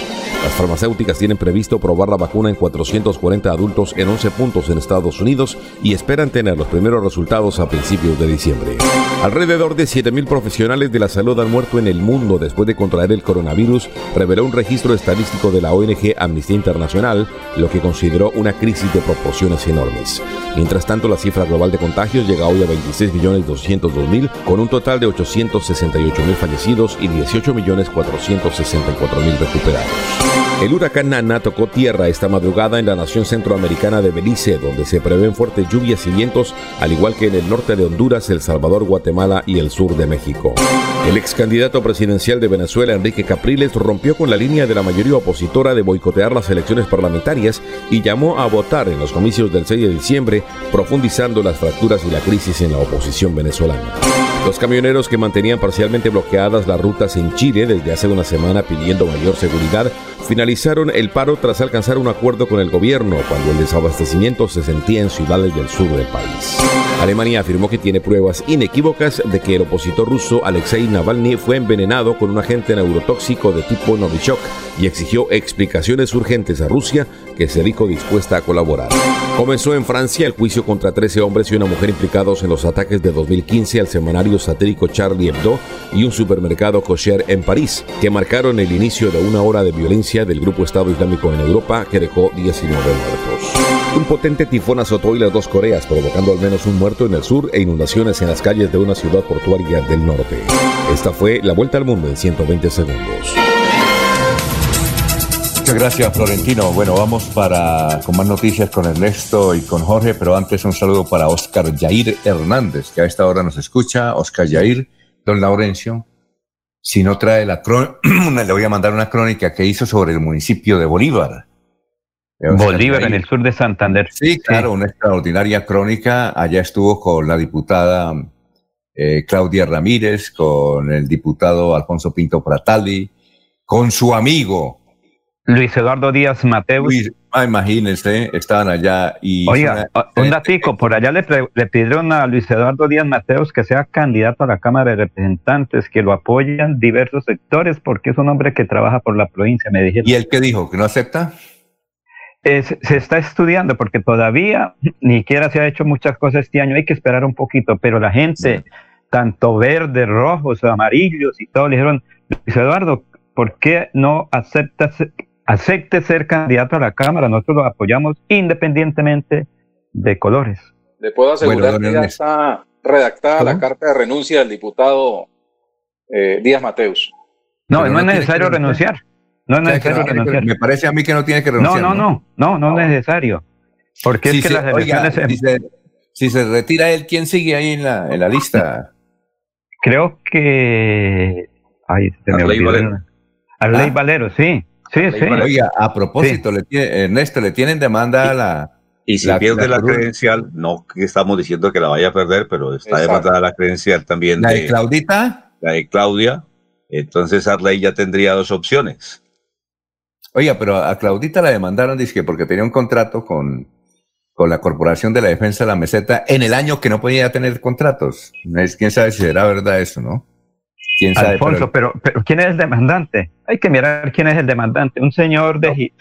[SPEAKER 32] Las farmacéuticas tienen previsto probar la vacuna en 440 adultos en 11 puntos en Estados Unidos y esperan tener los primeros resultados a principios de diciembre. Alrededor de 7.000 profesionales de la salud han muerto en el mundo después de contraer el coronavirus, reveló un registro estadístico de la ONG Amnistía Internacional, lo que consideró una crisis de proporciones enormes. Mientras tanto, la cifra global de contagios llega hoy a 26.202.000, con un total de 868.000 fallecidos y 18.464.000 recuperados. El huracán Nana tocó tierra esta madrugada en la nación centroamericana de Belice, donde se prevén fuertes lluvias y vientos, al igual que en el norte de Honduras, El Salvador, Guatemala y el sur de México. El ex candidato presidencial de Venezuela, Enrique Capriles, rompió con la línea de la mayoría opositora de boicotear las elecciones parlamentarias y llamó a votar en los comicios del 6 de diciembre, profundizando las fracturas y la crisis en la oposición venezolana. Los camioneros que mantenían parcialmente bloqueadas las rutas en Chile desde hace una semana pidiendo mayor seguridad finalizaron el paro tras alcanzar un acuerdo con el gobierno cuando el desabastecimiento se sentía en ciudades del sur del país. Alemania afirmó que tiene pruebas inequívocas de que el opositor ruso Alexei Navalny fue envenenado con un agente neurotóxico de tipo Novichok y exigió explicaciones urgentes a Rusia que se dijo dispuesta a colaborar. Comenzó en Francia el juicio contra 13 hombres y una mujer implicados en los ataques de 2015 al semanario satírico Charlie Hebdo y un supermercado kosher en París, que marcaron el inicio de una hora de violencia del grupo Estado Islámico en Europa que dejó 19 muertos. Un potente tifón azotó hoy las dos Coreas, provocando al menos un muerto en el sur e inundaciones en las calles de una ciudad portuaria del norte. Esta fue la vuelta al mundo en 120 segundos.
[SPEAKER 1] Muchas gracias, Florentino. Bueno, vamos para con más noticias con Ernesto y con Jorge, pero antes un saludo para Oscar Yair Hernández, que a esta hora nos escucha. Oscar Yair, don Laurencio. Si no trae la crónica, le voy a mandar una crónica que hizo sobre el municipio de Bolívar.
[SPEAKER 3] Bolívar, en el sur de Santander.
[SPEAKER 1] Sí, claro, una extraordinaria crónica. Allá estuvo con la diputada eh, Claudia Ramírez, con el diputado Alfonso Pinto Pratali, con su amigo
[SPEAKER 3] Luis Eduardo Díaz Mateus.
[SPEAKER 1] Ah, imagínense, estaban allá y...
[SPEAKER 3] Oiga, un datico, por allá le, le, pidieron a Luis Eduardo Díaz Mateus que sea candidato a la Cámara de Representantes, que lo apoyan diversos sectores, porque es un hombre que trabaja por la provincia, me dijeron.
[SPEAKER 1] ¿Y él qué dijo? ¿Que no acepta?
[SPEAKER 3] Es, se está estudiando, porque todavía ni siquiera se ha hecho muchas cosas este año, hay que esperar un poquito, pero la gente, tanto verde, rojos, amarillos y todo, le dijeron, Luis Eduardo, ¿por qué no aceptas acepte ser candidato a la Cámara, nosotros lo apoyamos independientemente de colores.
[SPEAKER 6] Le puedo asegurar que ya está redactada la carta de renuncia del diputado eh, Díaz Mateus.
[SPEAKER 3] No, no, es necesario renunciar. No es necesario renunciar.
[SPEAKER 1] Me parece a mí que no tiene que renunciar.
[SPEAKER 3] No, no, no, no, no, es necesario. Porque es que las elecciones...
[SPEAKER 1] si, se, si, se, retira él, ¿quién sigue ahí en la, en la lista?
[SPEAKER 3] Creo que... Ay, se me
[SPEAKER 1] Arley Valero.
[SPEAKER 3] Arley Valero, sí. Sí, sí.
[SPEAKER 1] Oiga, a propósito, le tiene- Ernesto, le tienen demanda a la.
[SPEAKER 8] Y si pierde la, credencial, no que estamos diciendo que la vaya a perder, pero está
[SPEAKER 1] Exacto.
[SPEAKER 8] demandada la credencial también.
[SPEAKER 1] ¿La de Claudita?
[SPEAKER 8] La de Claudia. Entonces Arley ya tendría dos opciones.
[SPEAKER 1] Oiga, pero a Claudita la demandaron, dice porque tenía un contrato con, con la Corporación de la Defensa de la Meseta en el año que no podía tener contratos. Es, quién sabe si será verdad eso, ¿no? Quién sabe.
[SPEAKER 3] Alfonso, pero, pero ¿quién es el demandante? Hay que mirar quién es el demandante. Un señor de,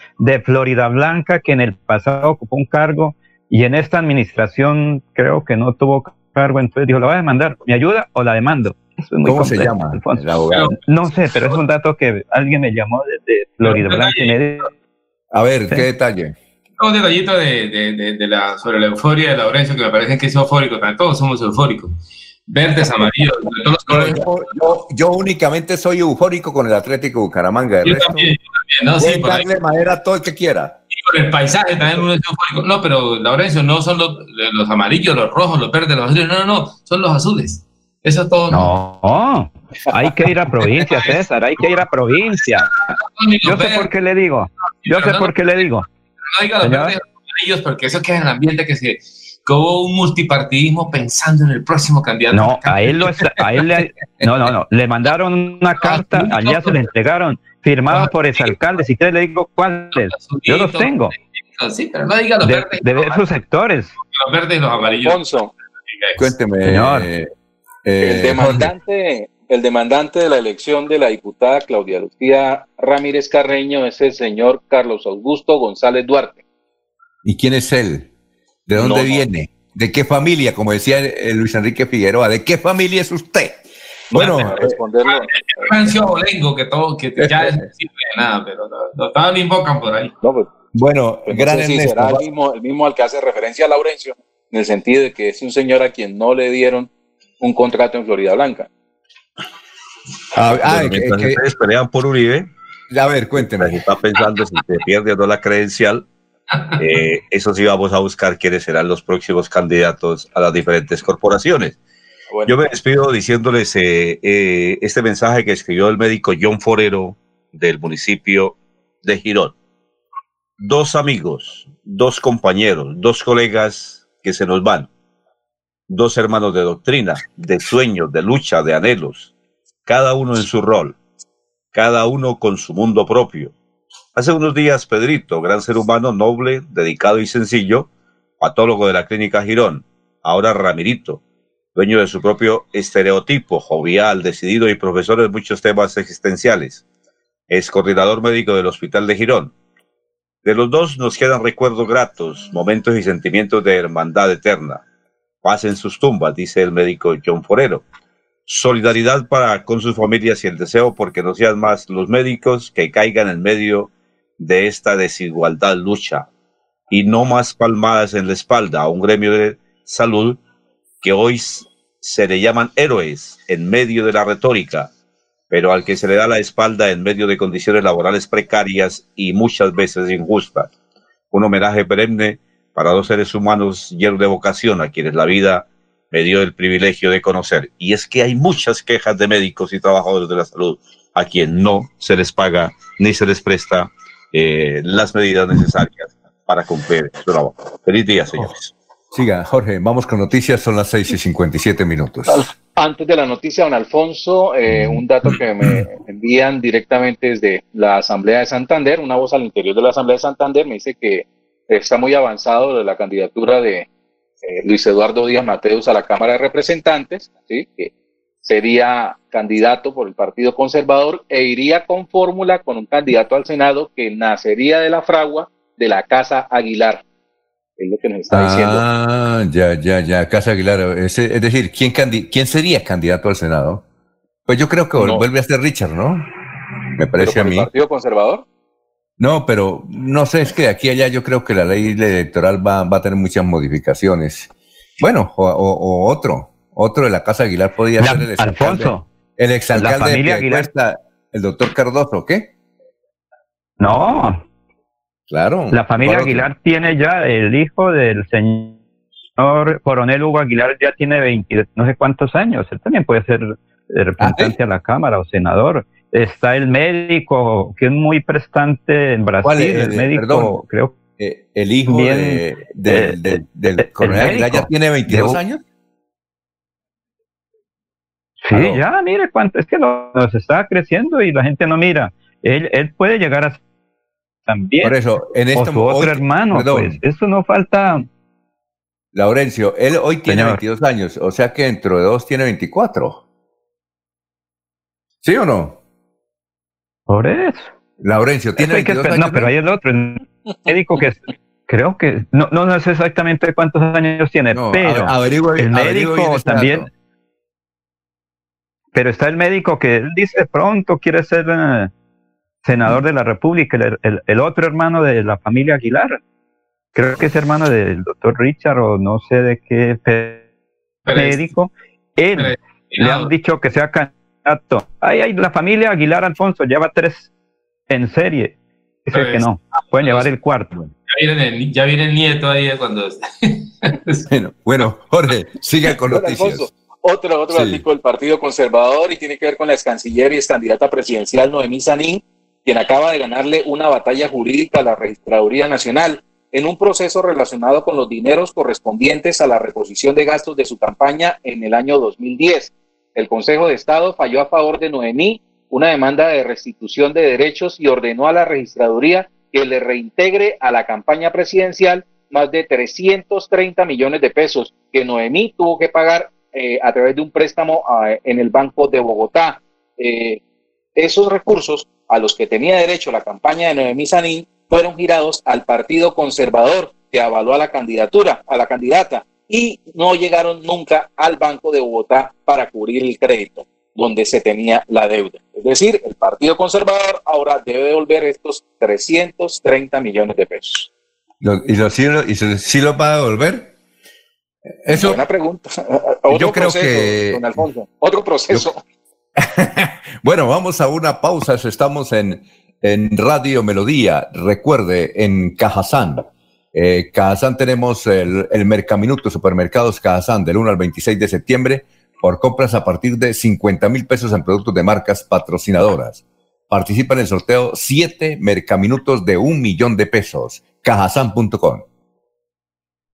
[SPEAKER 3] Florida Blanca que en el pasado ocupó un cargo y en esta administración creo que no tuvo cargo, entonces dijo, ¿la va a demandar? ¿Me ayuda o la demando? Eso es muy
[SPEAKER 1] ¿Cómo se llama
[SPEAKER 3] Alfonso.
[SPEAKER 1] el abogado?
[SPEAKER 3] No sé, pero es un dato que alguien me llamó desde Florida Blanca y me dijo,
[SPEAKER 1] A ver, ¿qué detalle?
[SPEAKER 7] Un detallito de, de, de, de la, sobre la euforia de Laurencio, que me parece que es eufórico, todos somos eufóricos. Verdes, amarillos, de todos los colores.
[SPEAKER 1] Yo, yo- yo únicamente soy eufórico con el Atlético Bucaramanga. El
[SPEAKER 7] Yo
[SPEAKER 1] resto,
[SPEAKER 7] también, yo también, ¿no? Sí, por ahí.
[SPEAKER 1] darle madera a todo el que quiera.
[SPEAKER 7] Y con el paisaje también uno es eufórico. No, pero Laurencio, no son los, los amarillos, los rojos, los verdes, los azules. No, no, no, son los azules. Eso todo.
[SPEAKER 3] no, hay que ir a provincia, César, hay que ir a provincia. Yo sé por qué le digo, yo sé por qué le digo.
[SPEAKER 7] No diga los verdes amarillos, porque eso queda en el ambiente que se. Hubo un multipartidismo pensando en el próximo candidato.
[SPEAKER 3] No, a él lo está- a él le, no, no, no, le mandaron una carta, allá se le entregaron, firmada por exalcaldes, si quiere le digo cuáles, yo los tengo,
[SPEAKER 7] Sí, pero no diga los
[SPEAKER 3] de,
[SPEAKER 7] verdes,
[SPEAKER 3] de esos sectores.
[SPEAKER 7] los verdes y los amarillos.
[SPEAKER 6] Alfonso,
[SPEAKER 1] Cuénteme.
[SPEAKER 3] Señor.
[SPEAKER 1] eh,
[SPEAKER 6] el demandante, el demandante de la elección de la diputada Claudia Lucía Ramírez Carreño es el señor Carlos Augusto González Duarte.
[SPEAKER 1] ¿Y quién es él? ¿De dónde
[SPEAKER 6] No, no.
[SPEAKER 1] viene? ¿De qué familia? Como decía eh, Luis Enrique Figueroa, ¿de qué familia es usted? Bueno,
[SPEAKER 6] Para responderlo.
[SPEAKER 7] Francio Abolengo, que todo, que ya es- no sirve de nada, pero no, no, todavía lo invocan por ahí.
[SPEAKER 6] No, pues,
[SPEAKER 1] bueno,
[SPEAKER 6] pues no
[SPEAKER 1] gran
[SPEAKER 6] será el mismo, el mismo al que hace referencia a Laurencio, en el sentido de que es un señor a quien no le dieron un contrato en Florida Blanca.
[SPEAKER 1] Ah, ah,
[SPEAKER 8] Bueno,
[SPEAKER 1] que-
[SPEAKER 8] mientras
[SPEAKER 1] que-
[SPEAKER 8] ustedes pelean por Uribe,
[SPEAKER 1] a ver, cuénteme.
[SPEAKER 8] está pensando si se pierde o no la credencial. Eh, eso sí vamos a buscar quiénes serán los próximos candidatos a las diferentes corporaciones.
[SPEAKER 6] Bueno,
[SPEAKER 8] Yo me despido diciéndoles eh, eh, este mensaje que escribió el médico John Forero del municipio de Girón. Dos amigos, dos compañeros, dos colegas que se nos van. Dos hermanos de doctrina, de sueños, de lucha, de anhelos. Cada uno en su rol. Cada uno con su mundo propio. Hace unos días, Pedrito, gran ser humano, noble, dedicado y sencillo, patólogo de la clínica Girón. Ahora Ramirito, dueño de su propio estereotipo, jovial, decidido y profesor de muchos temas existenciales. Es coordinador médico del Hospital de Girón. De los dos nos quedan recuerdos gratos, momentos y sentimientos de hermandad eterna. Paz en sus tumbas, dice el médico John Forero. Solidaridad para con sus familias y el deseo porque no sean más los médicos que caigan en medio de esta desigualdad lucha y no más palmadas en la espalda a un gremio de salud que hoy se le llaman héroes en medio de la retórica, pero al que se le da la espalda en medio de condiciones laborales precarias y muchas veces injustas. Un homenaje perenne para dos seres humanos llenos de vocación a quienes la vida me dio el privilegio de conocer. Y es que hay muchas quejas de médicos y trabajadores de la salud a quien no se les paga ni se les presta eh, las medidas necesarias para cumplir su trabajo. Feliz día, señores.
[SPEAKER 1] Siga, Jorge, vamos con noticias, son las 6 y 57 minutos.
[SPEAKER 6] Antes de la noticia, don Alfonso, eh, un dato que me envían directamente desde la Asamblea de Santander, una voz al interior de la Asamblea de Santander me dice que está muy avanzado de la candidatura de eh, Luis Eduardo Díaz Mateus a la Cámara de Representantes, ¿sí? que sería candidato por el Partido Conservador e iría con fórmula con un candidato al Senado que nacería de la fragua de la Casa Aguilar. Es lo que nos está diciendo.
[SPEAKER 1] Ah, ya, ya, ya, Casa Aguilar. Es, es decir, ¿quién, ¿quién sería candidato al Senado? Pues yo creo que
[SPEAKER 6] No.
[SPEAKER 1] vuelve a ser Richard, ¿no? Me
[SPEAKER 6] ¿Pero
[SPEAKER 1] parece a
[SPEAKER 6] el
[SPEAKER 1] mí.
[SPEAKER 6] Partido Conservador?
[SPEAKER 1] No, pero no sé, es que de aquí a allá yo creo que la ley electoral va, va a tener muchas modificaciones. Bueno, o, o- o otro, otro de la Casa Aguilar podría
[SPEAKER 3] La-
[SPEAKER 1] ser el exalcalde,
[SPEAKER 3] Alfonso,
[SPEAKER 1] el exalcalde
[SPEAKER 3] la
[SPEAKER 1] de
[SPEAKER 3] Aguilar.
[SPEAKER 1] El doctor Cardoso, ¿qué?
[SPEAKER 3] No,
[SPEAKER 1] Claro.
[SPEAKER 3] la familia. Aguilar tiene ya el hijo del señor coronel Hugo Aguilar, ya tiene 20, no sé cuántos años, él también puede ser representante a la Cámara o senador. está el médico, que es muy prestante en Brasil,
[SPEAKER 1] ¿Cuál es?
[SPEAKER 3] el
[SPEAKER 1] Eh,
[SPEAKER 3] médico,
[SPEAKER 1] perdón.
[SPEAKER 3] creo
[SPEAKER 1] Eh, el hijo
[SPEAKER 3] Bien,
[SPEAKER 1] de- del-
[SPEAKER 3] eh,
[SPEAKER 1] del coronel
[SPEAKER 3] el
[SPEAKER 1] Aguilar ya tiene 22
[SPEAKER 3] De-
[SPEAKER 1] años.
[SPEAKER 3] Sí, ya, mire cuánto, es que nos está creciendo y la gente no mira. Él, él puede llegar a también.
[SPEAKER 1] Por eso, en
[SPEAKER 3] o
[SPEAKER 1] este
[SPEAKER 3] su
[SPEAKER 1] mo-
[SPEAKER 3] otro
[SPEAKER 1] hoy-
[SPEAKER 3] hermano,
[SPEAKER 1] perdón.
[SPEAKER 3] pues, eso no falta.
[SPEAKER 1] Laurencio, él hoy tiene
[SPEAKER 3] Señor.
[SPEAKER 1] 22 años, o sea que dentro de dos tiene 24. ¿Sí o no?
[SPEAKER 3] Por eso.
[SPEAKER 1] Laurencio, tiene
[SPEAKER 3] Eso que
[SPEAKER 1] 22
[SPEAKER 3] esper-
[SPEAKER 1] años.
[SPEAKER 3] no, pero hay el otro, el médico que es- creo que, no, no, no sé exactamente cuántos años tiene,
[SPEAKER 1] No,
[SPEAKER 3] pero
[SPEAKER 1] a- averigüe-
[SPEAKER 3] el médico también. Pero está el médico que él dice pronto quiere ser eh, senador de la República, el, el- el otro hermano de la familia Aguilar, creo que es hermano del doctor Richard o no sé de qué médico, él le han dicho que sea candidato. Ay, ay, la familia Aguilar Alfonso lleva tres en serie. Dice que no, pueden llevar el cuarto.
[SPEAKER 7] Ya viene el, ya viene el nieto ahí cuando...
[SPEAKER 1] Bueno, bueno, Jorge, siga con noticias.
[SPEAKER 6] Alfonso, otro, otro
[SPEAKER 1] Sí.
[SPEAKER 6] artículo del Partido Conservador y tiene que ver con la ex canciller y ex candidata presidencial Noemí Sanín, quien acaba de ganarle una batalla jurídica a la Registraduría Nacional en un proceso relacionado con los dineros correspondientes a la reposición de gastos de su campaña en el año 2010. El Consejo de Estado falló a favor de Noemí una demanda de restitución de derechos y ordenó a la registraduría que le reintegre a la campaña presidencial más de 330 millones de pesos que Noemí tuvo que pagar eh, a través de un préstamo en el Banco de Bogotá. Eh, esos recursos a los que tenía derecho la campaña de Noemí Sanín fueron girados al Partido Conservador que avaló a la candidatura, a la candidata, y no llegaron nunca al Banco de Bogotá para cubrir el crédito donde se tenía la deuda. Es decir, el Partido Conservador ahora debe devolver estos 330 millones de pesos.
[SPEAKER 1] ¿Y, lo, y sí lo va a devolver? Eso,
[SPEAKER 6] Buena pregunta. Otro
[SPEAKER 1] yo creo
[SPEAKER 6] proceso,
[SPEAKER 1] que-
[SPEAKER 6] don Alfonso. Otro proceso.
[SPEAKER 1] Bueno, vamos a una pausa. Estamos en, en Radio Melodía. Recuerde, en Cajazán. Eh, Cajazán tenemos el, el Mercaminuto, Supermercados Cajazán, del 1 al 26 de septiembre, por compras a partir de 50 mil pesos en productos de marcas patrocinadoras. Participa en el sorteo 7 Mercaminutos de un millón de pesos. Cajazán.com.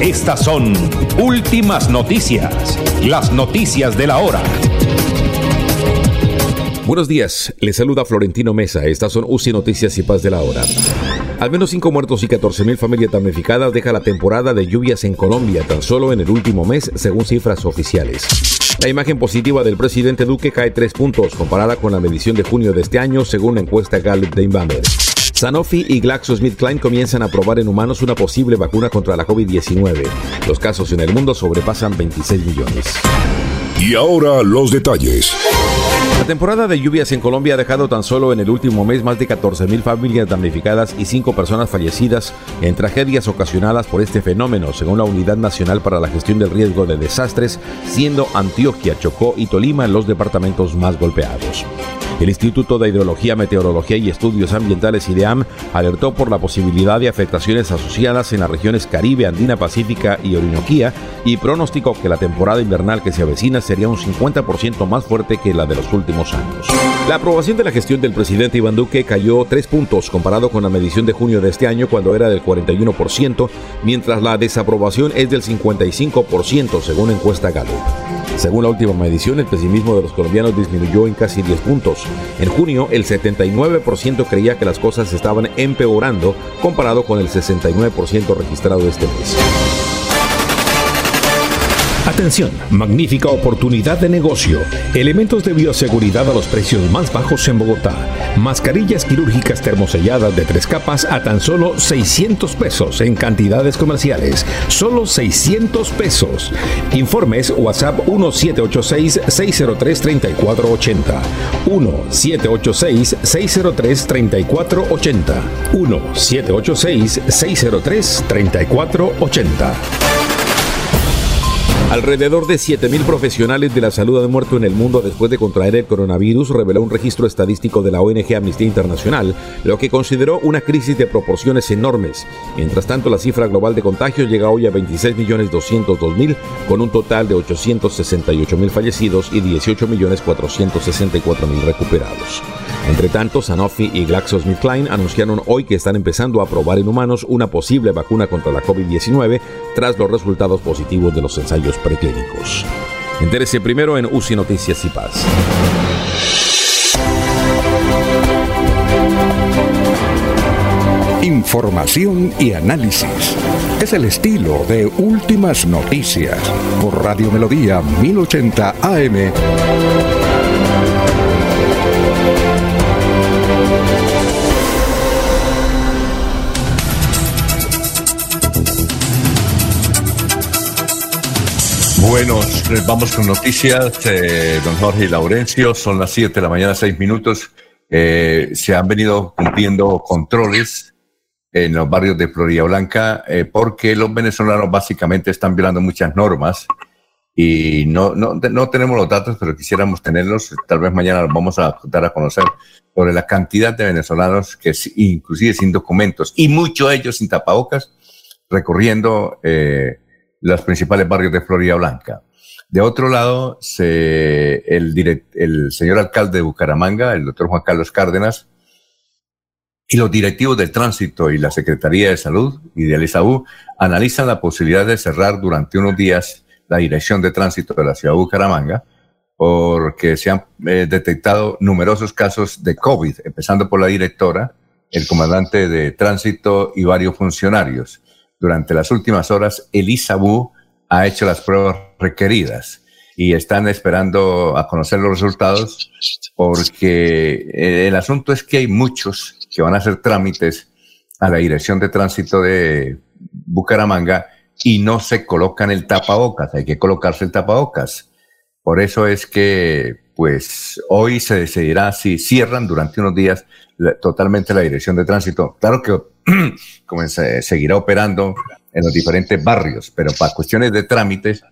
[SPEAKER 33] Estas son últimas noticias, las noticias de la hora.
[SPEAKER 32] Buenos días, les saluda Florentino Mesa. Estas son UCI Noticias y Paz de la Hora. Al menos 5 muertos y 14 mil familias damnificadas deja la temporada de lluvias en Colombia tan solo en el último mes, según cifras oficiales. La imagen positiva del presidente Duque cae 3 puntos comparada con la medición de junio de este año, según la encuesta Gallup de Inbamer. Sanofi y GlaxoSmithKline comienzan a probar en humanos una posible vacuna contra la COVID-19. Los casos en el mundo sobrepasan 26 millones.
[SPEAKER 31] Y ahora los detalles.
[SPEAKER 32] La temporada de lluvias en Colombia ha dejado tan solo en el último mes más de 14.000 familias damnificadas y 5 personas fallecidas en tragedias ocasionadas por este fenómeno, según la Unidad Nacional para la Gestión del Riesgo de Desastres, siendo Antioquia, Chocó y Tolima los departamentos más golpeados. El Instituto de Hidrología, Meteorología y Estudios Ambientales IDEAM alertó por la posibilidad de afectaciones asociadas en las regiones Caribe, Andina, Pacífica y Orinoquía y pronosticó que la temporada invernal que se avecina sería un 50% más fuerte que la de los últimos años. La aprobación de la gestión del presidente Iván Duque cayó tres puntos comparado con la medición de junio de este año cuando era del 41%, mientras la desaprobación es del 55% según encuesta Gallup. Según la última medición, el pesimismo de los colombianos disminuyó en casi 10 puntos. En junio, el 79% creía que las cosas estaban empeorando comparado con el 69% registrado este mes. Atención, magnífica oportunidad de negocio. Elementos de bioseguridad a los precios más bajos en Bogotá. Mascarillas quirúrgicas termoselladas de tres capas a tan solo 600 pesos en cantidades comerciales. Solo 600 pesos. Informes WhatsApp 1786-603-3480. 1786-603-3480. 1786-603-3480. Alrededor de 7.000 profesionales de la salud han muerto en el mundo después de contraer el coronavirus, reveló un registro estadístico de la ONG Amnistía Internacional, lo que consideró una crisis de proporciones enormes. Mientras tanto, la cifra global de contagios llega hoy a 26.202.000, con un total de 868.000 fallecidos y 18.464.000 recuperados. Entre tanto, Sanofi y GlaxoSmithKline anunciaron hoy que están empezando a probar en humanos una posible vacuna contra la COVID-19 tras los resultados positivos de los ensayos preclínicos. Entérese primero en UCI Noticias y Paz.
[SPEAKER 29] Información y análisis. Es el estilo de Últimas Noticias por Radio Melodía 1080 AM.
[SPEAKER 1] Bueno, vamos con noticias. Eh, don Jorge y Laurencio, son las 7 de la mañana, 6 minutos. Eh, se han venido cumpliendo controles en los barrios de Florida Blanca eh, porque los venezolanos básicamente están violando muchas normas y no, no, no tenemos los datos, pero quisiéramos tenerlos. Tal vez mañana los vamos a dar a conocer sobre la cantidad de venezolanos que inclusive sin documentos y muchos ellos sin tapabocas recorriendo eh, los principales barrios de Florida Blanca. De otro lado, se, el, señor alcalde de Bucaramanga, el doctor Juan Carlos Cárdenas, y los directivos del tránsito y la Secretaría de Salud y del ISAU analizan la posibilidad de cerrar durante unos días la dirección de tránsito de la ciudad de Bucaramanga porque se han eh, detectado numerosos casos de COVID, empezando por la directora, el comandante de tránsito y varios funcionarios. Durante las últimas horas, el ISABU ha hecho las pruebas requeridas y están esperando a conocer los resultados porque eh, el asunto es que hay muchos que van a hacer trámites a la Dirección de Tránsito de Bucaramanga y no se colocan el tapabocas, hay que colocarse el tapabocas. Por eso es que, pues, hoy se decidirá si cierran durante unos días totalmente la Dirección de Tránsito. Claro que como se seguirá operando en los diferentes barrios, pero para cuestiones de trámites.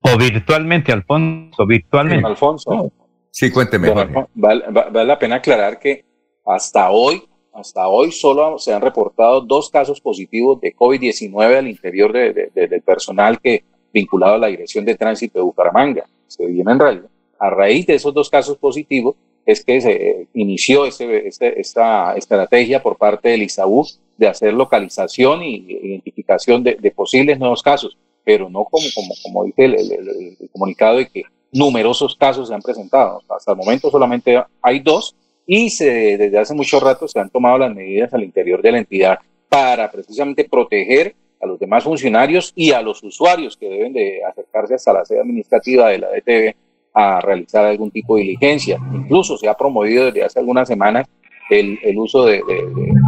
[SPEAKER 3] O virtualmente, Alfonso, virtualmente.
[SPEAKER 6] Alfonso.
[SPEAKER 1] Sí, cuénteme.
[SPEAKER 6] vale, vale, la pena aclarar que hasta hoy, hasta hoy solo se han reportado dos casos positivos de COVID-19 al interior de, del personal que vinculado a la Dirección de Tránsito de Bucaramanga. Se viene en realidad. A raíz de esos dos casos positivos es que se inició este, esta estrategia por parte del ISAU de hacer localización y identificación de, posibles nuevos casos, pero no como, como, como dice el, comunicado de que numerosos casos se han presentado. Hasta el momento solamente hay dos y se, desde hace mucho rato se han tomado las medidas al interior de la entidad para precisamente proteger a los demás funcionarios y a los usuarios que deben de acercarse hasta la sede administrativa de la DTV a realizar algún tipo de diligencia. Incluso se ha promovido desde hace algunas semanas el, el uso de,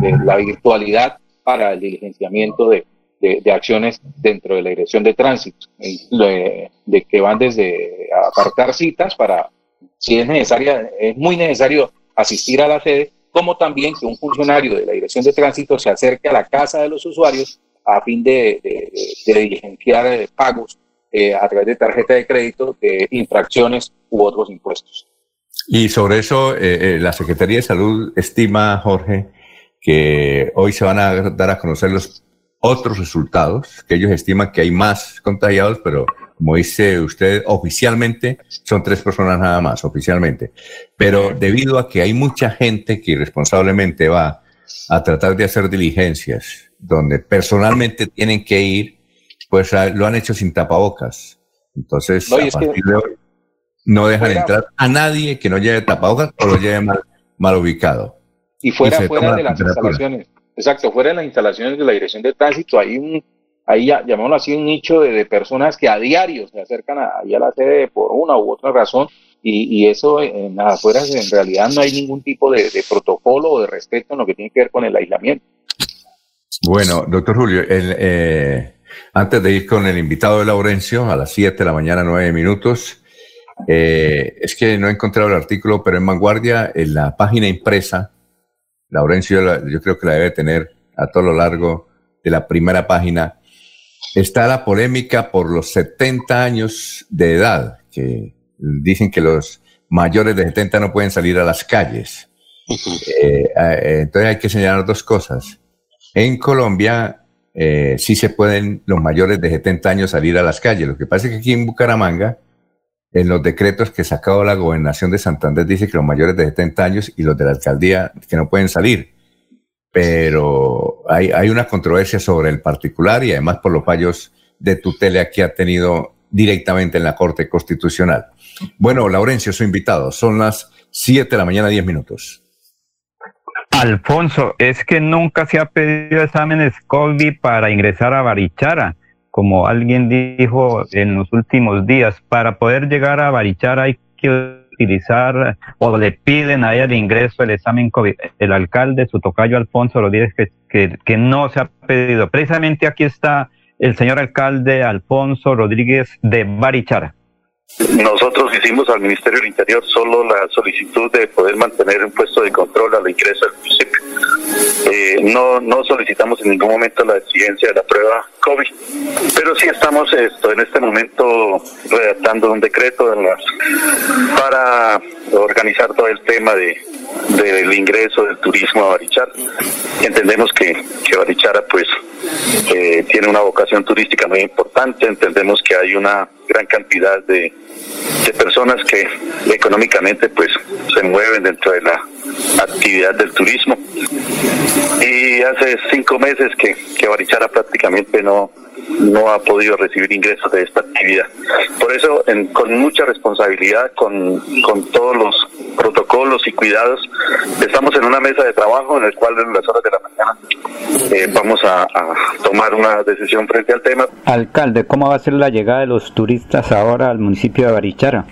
[SPEAKER 6] de, la virtualidad para el diligenciamiento de, de, acciones dentro de la dirección de tránsito, de, que van desde apartar citas para, si es necesaria, es muy necesario asistir a la sede, como también que un funcionario de la dirección de tránsito se acerque a la casa de los usuarios a fin de, diligenciar eh, pagos eh, a través de tarjeta de crédito de infracciones u otros impuestos.
[SPEAKER 1] Y sobre eso, eh, la Secretaría de Salud estima, Jorge, que hoy se van a dar a conocer los otros resultados, que ellos estiman que hay más contagiados, pero como dice usted, oficialmente son tres personas nada más, oficialmente. Pero debido a que hay mucha gente que irresponsablemente va a tratar de hacer diligencias, donde personalmente tienen que ir, pues lo han hecho sin tapabocas. Entonces, a partir de hoy, no dejan entrar a nadie que no lleve tapabocas o lo lleve mal, mal ubicado.
[SPEAKER 6] Y fuera, fuera de las instalaciones Exacto, fuera de las instalaciones de la Dirección de Tránsito hay un, ahí llamémoslo así, un nicho de, personas que a diario se acercan a, a la sede por una u otra razón y, eso en las afueras en realidad no hay ningún tipo de, protocolo o de respeto en lo que tiene que ver con el aislamiento.
[SPEAKER 1] Bueno, doctor Julio, el, eh, antes de ir con el invitado de Laurencio a las 7 de la mañana, 9 minutos, eh, es que no he encontrado el artículo, pero en Vanguardia, en la página impresa, Laurencio yo creo que la debe tener a todo lo largo de la primera página, está la polémica por los 70 años de edad, que dicen que los mayores de 70 no pueden salir a las calles. Eh, eh, entonces hay que señalar dos cosas. En Colombia eh, sí se pueden los mayores de 70 años salir a las calles. Lo que pasa es que aquí en Bucaramanga en los decretos que sacado la gobernación de Santander dice que los mayores de 70 años y los de la alcaldía que no pueden salir. Pero hay, hay una controversia sobre el particular y además por los fallos de tutela que ha tenido directamente en la Corte Constitucional. Bueno, Laurencio, su invitado. Son las 7 de la mañana, 10 minutos.
[SPEAKER 3] Alfonso, es que nunca se ha pedido exámenes COVID para ingresar a Barichara como alguien dijo en los últimos días, para poder llegar a Barichara hay que utilizar o le piden a ella de ingreso el examen COVID. El alcalde, su tocayo Alfonso Rodríguez, que, que, que no se ha pedido. Precisamente aquí está el señor alcalde Alfonso Rodríguez de Barichara.
[SPEAKER 34] Nosotros hicimos al Ministerio del Interior solo la solicitud de poder mantener un puesto de control al ingreso del municipio. Eh, no, no solicitamos en ningún momento la exigencia de la prueba COVID, pero sí estamos en este momento redactando un decreto para organizar todo el tema de del ingreso del turismo a Barichara. Entendemos que, que Barichara pues eh, tiene una vocación turística muy importante, entendemos que hay una gran cantidad de, de personas que económicamente pues se mueven dentro de la actividad del turismo. Y hace cinco meses que, que Barichara prácticamente no, no ha podido recibir ingresos de esta actividad. Por eso, con mucha responsabilidad, con, con todos los protocolos y cuidados, estamos en una mesa de trabajo en el cual en las horas de la mañana eh, vamos a, a, tomar una decisión frente al tema.
[SPEAKER 21] Alcalde, ¿cómo va a ser la llegada de los turistas ahora al Barichara?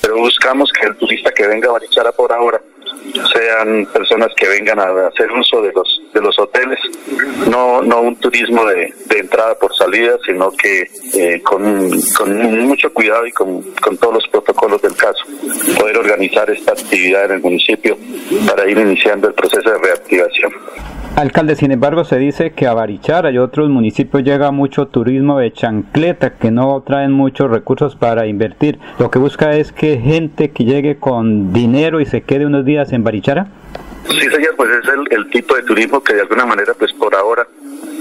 [SPEAKER 34] Pero buscamos que el turista que venga a Barichara por ahora sean personas que vengan a hacer uso de los de los hoteles, no no un turismo de, de entrada por salida, sino que eh, con, con, mucho cuidado y con, con todos los protocolos del caso, poder organizar esta actividad en el municipio para ir iniciando el proceso de reactivación.
[SPEAKER 21] Alcalde, sin embargo, se dice que a Barichara y otros municipios llega mucho turismo de chancleta, que no traen muchos recursos para invertir. Lo que busca es que gente que llegue con dinero y se quede unos días en Barichara.
[SPEAKER 34] Sí, señor, pues es el, tipo de turismo que de alguna manera, pues por ahora,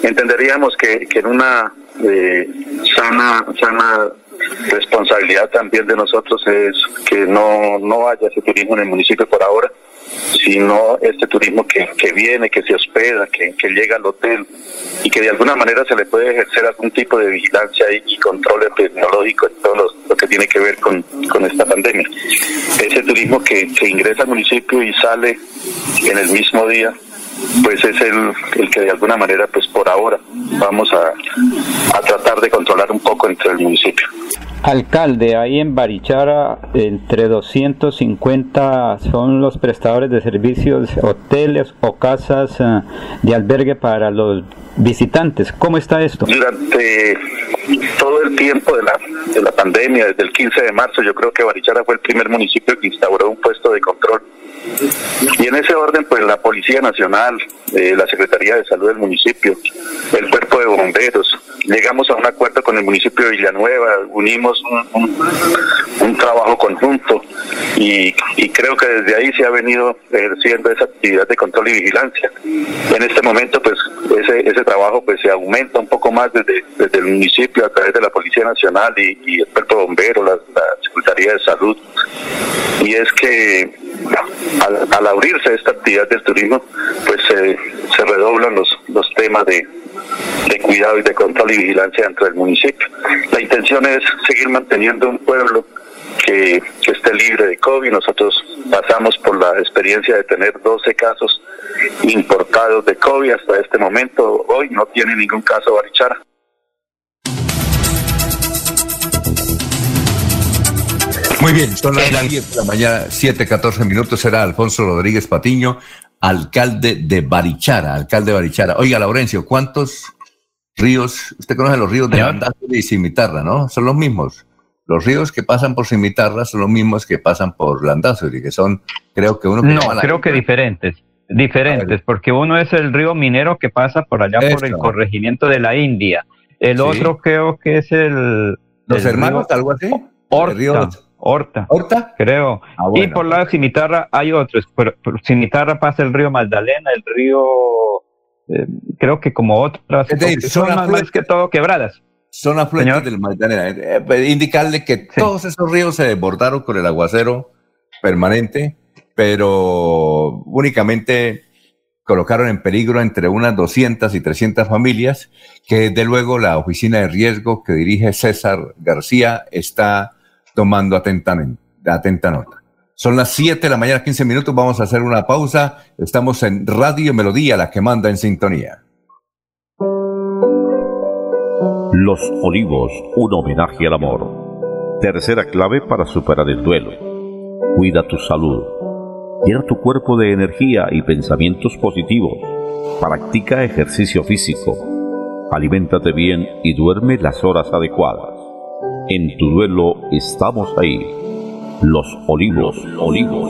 [SPEAKER 34] entenderíamos que, en una eh, sana, sana responsabilidad también de nosotros es que no, no haya ese turismo en el municipio por ahora sino este turismo que, que viene, que se hospeda, que, que, llega al hotel y que de alguna manera se le puede ejercer algún tipo de vigilancia y, control epidemiológico en todo lo, que tiene que ver con, con esta pandemia. Ese turismo que, que, ingresa al municipio y sale en el mismo día, pues es el, el que de alguna manera, pues por ahora, vamos a, a tratar de controlar un poco entre el municipio.
[SPEAKER 3] Alcalde, ahí en Barichara, entre 250 son los prestadores de servicios, hoteles o casas eh, de albergue para los visitantes. ¿Cómo está esto?
[SPEAKER 34] Durante todo el tiempo de la, de la pandemia, desde el 15 de marzo, yo creo que Barichara fue el primer municipio que instauró un puesto de control y en ese orden, pues la Policía Nacional, eh, la Secretaría de Salud del municipio, el Cuerpo de Bomberos, llegamos a un acuerdo con el municipio de Villanueva, unimos un, trabajo conjunto y, creo que desde ahí se ha venido ejerciendo esa actividad de control y vigilancia. En este momento, pues ese, ese trabajo pues se aumenta un poco más desde, el municipio a través de la Policía Nacional y, el Cuerpo de Bomberos, la, la Secretaría de Salud. Y es que al, abrirse esta actividad del turismo, pues se redoblan los, los temas de, de cuidado y de control y vigilancia dentro del municipio. La intención es seguir manteniendo un pueblo que, que, esté libre de COVID. Nosotros pasamos por la experiencia de tener 12 casos importados de COVID hasta este momento. Hoy no tiene ningún caso Barichara.
[SPEAKER 1] Muy bien, son las 10 de la mañana, 7, 14 minutos. Será Alfonso Rodríguez Patiño, alcalde de Barichara, alcalde de Barichara. Oiga, Laurencio, ¿cuántos ríos, usted conoce los ríos de Landazuri y Cimitarra, ¿no? Son los mismos. Los ríos que pasan por Cimitarra son los mismos que pasan por Landazuri, que son, creo que uno...
[SPEAKER 3] no, creo que diferentes. Diferentes, porque uno es el río minero que pasa por allá por el corregimiento de la India. El otro creo que es el...
[SPEAKER 1] Los hermanos, algo así.
[SPEAKER 3] Horta. Horta. Horta. Creo. Ah, y por la de Cimitarra hay otros. Por, por, Cimitarra pasa el río Magdalena, el río, eh, creo que como otras. son más, que todo quebradas.
[SPEAKER 1] Son afluentes del Magdalena. Eh, pues, indicarle que todos esos ríos se desbordaron con el aguacero permanente, pero únicamente colocaron en peligro entre unas 200 y 300 familias, que desde luego la oficina de riesgo que dirige César García está tomando atentamente, atenta nota. Son las 7 de la mañana, 15 minutos, vamos a hacer una pausa. Estamos en Radio Melodía, la que manda en sintonía.
[SPEAKER 35] Los Olivos, un homenaje al amor. Tercera clave para superar el duelo. Cuida tu salud. Llena tu cuerpo de energía y pensamientos positivos. Practica ejercicio físico. Aliméntate bien y duerme las horas adecuadas. En tu duelo estamos ahí. Los olivos, olivos.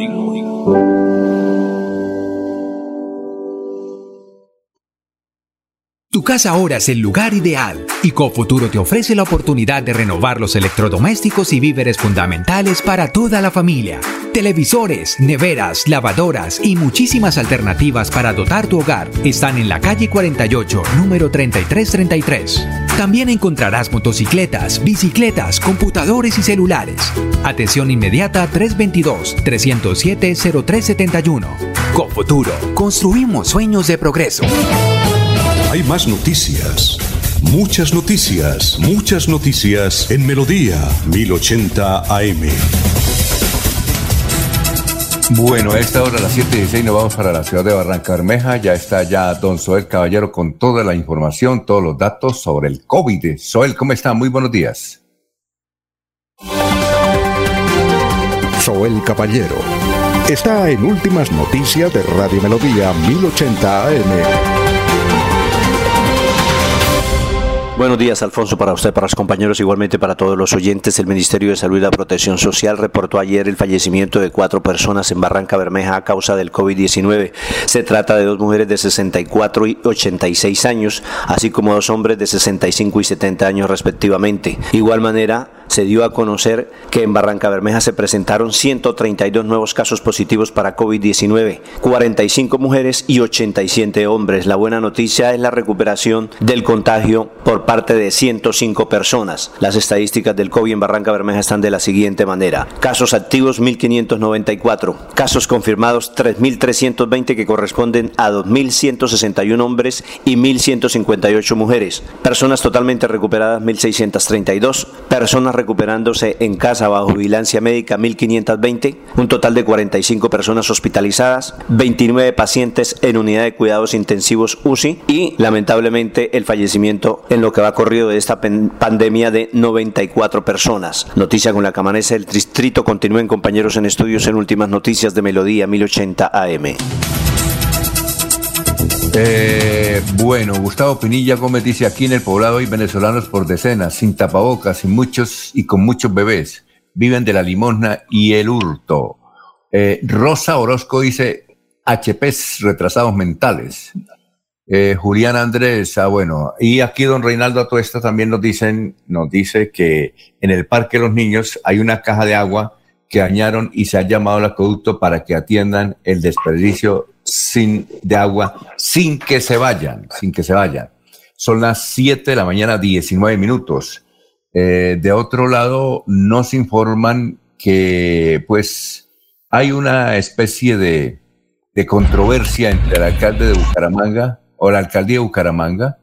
[SPEAKER 10] Tu casa ahora es el lugar ideal y Cofuturo te ofrece la oportunidad de renovar los electrodomésticos y víveres fundamentales para toda la familia. Televisores, neveras, lavadoras y muchísimas alternativas para dotar tu hogar están en la calle 48, número 3333. También encontrarás motocicletas, bicicletas, computadores y celulares. Atención inmediata 322-307-0371. Cofuturo, construimos sueños de progreso.
[SPEAKER 31] Hay más noticias. Muchas noticias, muchas noticias en Melodía 1080 AM.
[SPEAKER 1] Bueno, a esta hora, a las 7 y 16, nos vamos para la ciudad de Barranca Bermeja. Ya está ya don Soel Caballero con toda la información, todos los datos sobre el COVID. Soel, ¿cómo está? Muy buenos días.
[SPEAKER 29] Soel Caballero está en Últimas Noticias de Radio Melodía 1080 AM.
[SPEAKER 36] Buenos días, Alfonso, para usted, para los compañeros, igualmente para todos los oyentes. El Ministerio de Salud y la Protección Social reportó ayer el fallecimiento de cuatro personas en Barranca Bermeja a causa del COVID-19. Se trata de dos mujeres de 64 y 86 años, así como dos hombres de 65 y 70 años respectivamente. Igual manera, se dio a conocer que en Barranca Bermeja se presentaron 132 nuevos casos positivos para COVID-19, 45 mujeres y 87 hombres. La buena noticia es la recuperación del contagio por parte de 105 personas. Las estadísticas del COVID en Barranca Bermeja están de la siguiente manera. Casos activos 1594, casos confirmados 3320 que corresponden a 2161 hombres y 1158 mujeres. Personas totalmente recuperadas 1632, personas recuperándose en casa bajo vigilancia médica 1.520, un total de 45 personas hospitalizadas, 29 pacientes en unidad de cuidados intensivos UCI y lamentablemente el fallecimiento en lo que va corrido de esta pandemia de 94 personas. Noticia con la que amanece el distrito. Continúen compañeros en estudios en últimas noticias de Melodía 1080 AM.
[SPEAKER 1] Eh, bueno, Gustavo Pinilla Gómez dice aquí en el poblado hay venezolanos por decenas, sin tapabocas y muchos y con muchos bebés. Viven de la limosna y el hurto. Eh, Rosa Orozco dice HPs retrasados mentales. Eh, Julián Andrés, ah, bueno, y aquí don Reinaldo Atuesta también nos dicen, nos dice que en el Parque de los Niños hay una caja de agua que dañaron y se ha llamado al acueducto para que atiendan el desperdicio sin, de agua sin que se vayan, sin que se vayan. Son las 7 de la mañana, 19 minutos. Eh, de otro lado, nos informan que pues hay una especie de, de controversia entre el alcalde de Bucaramanga o la alcaldía de Bucaramanga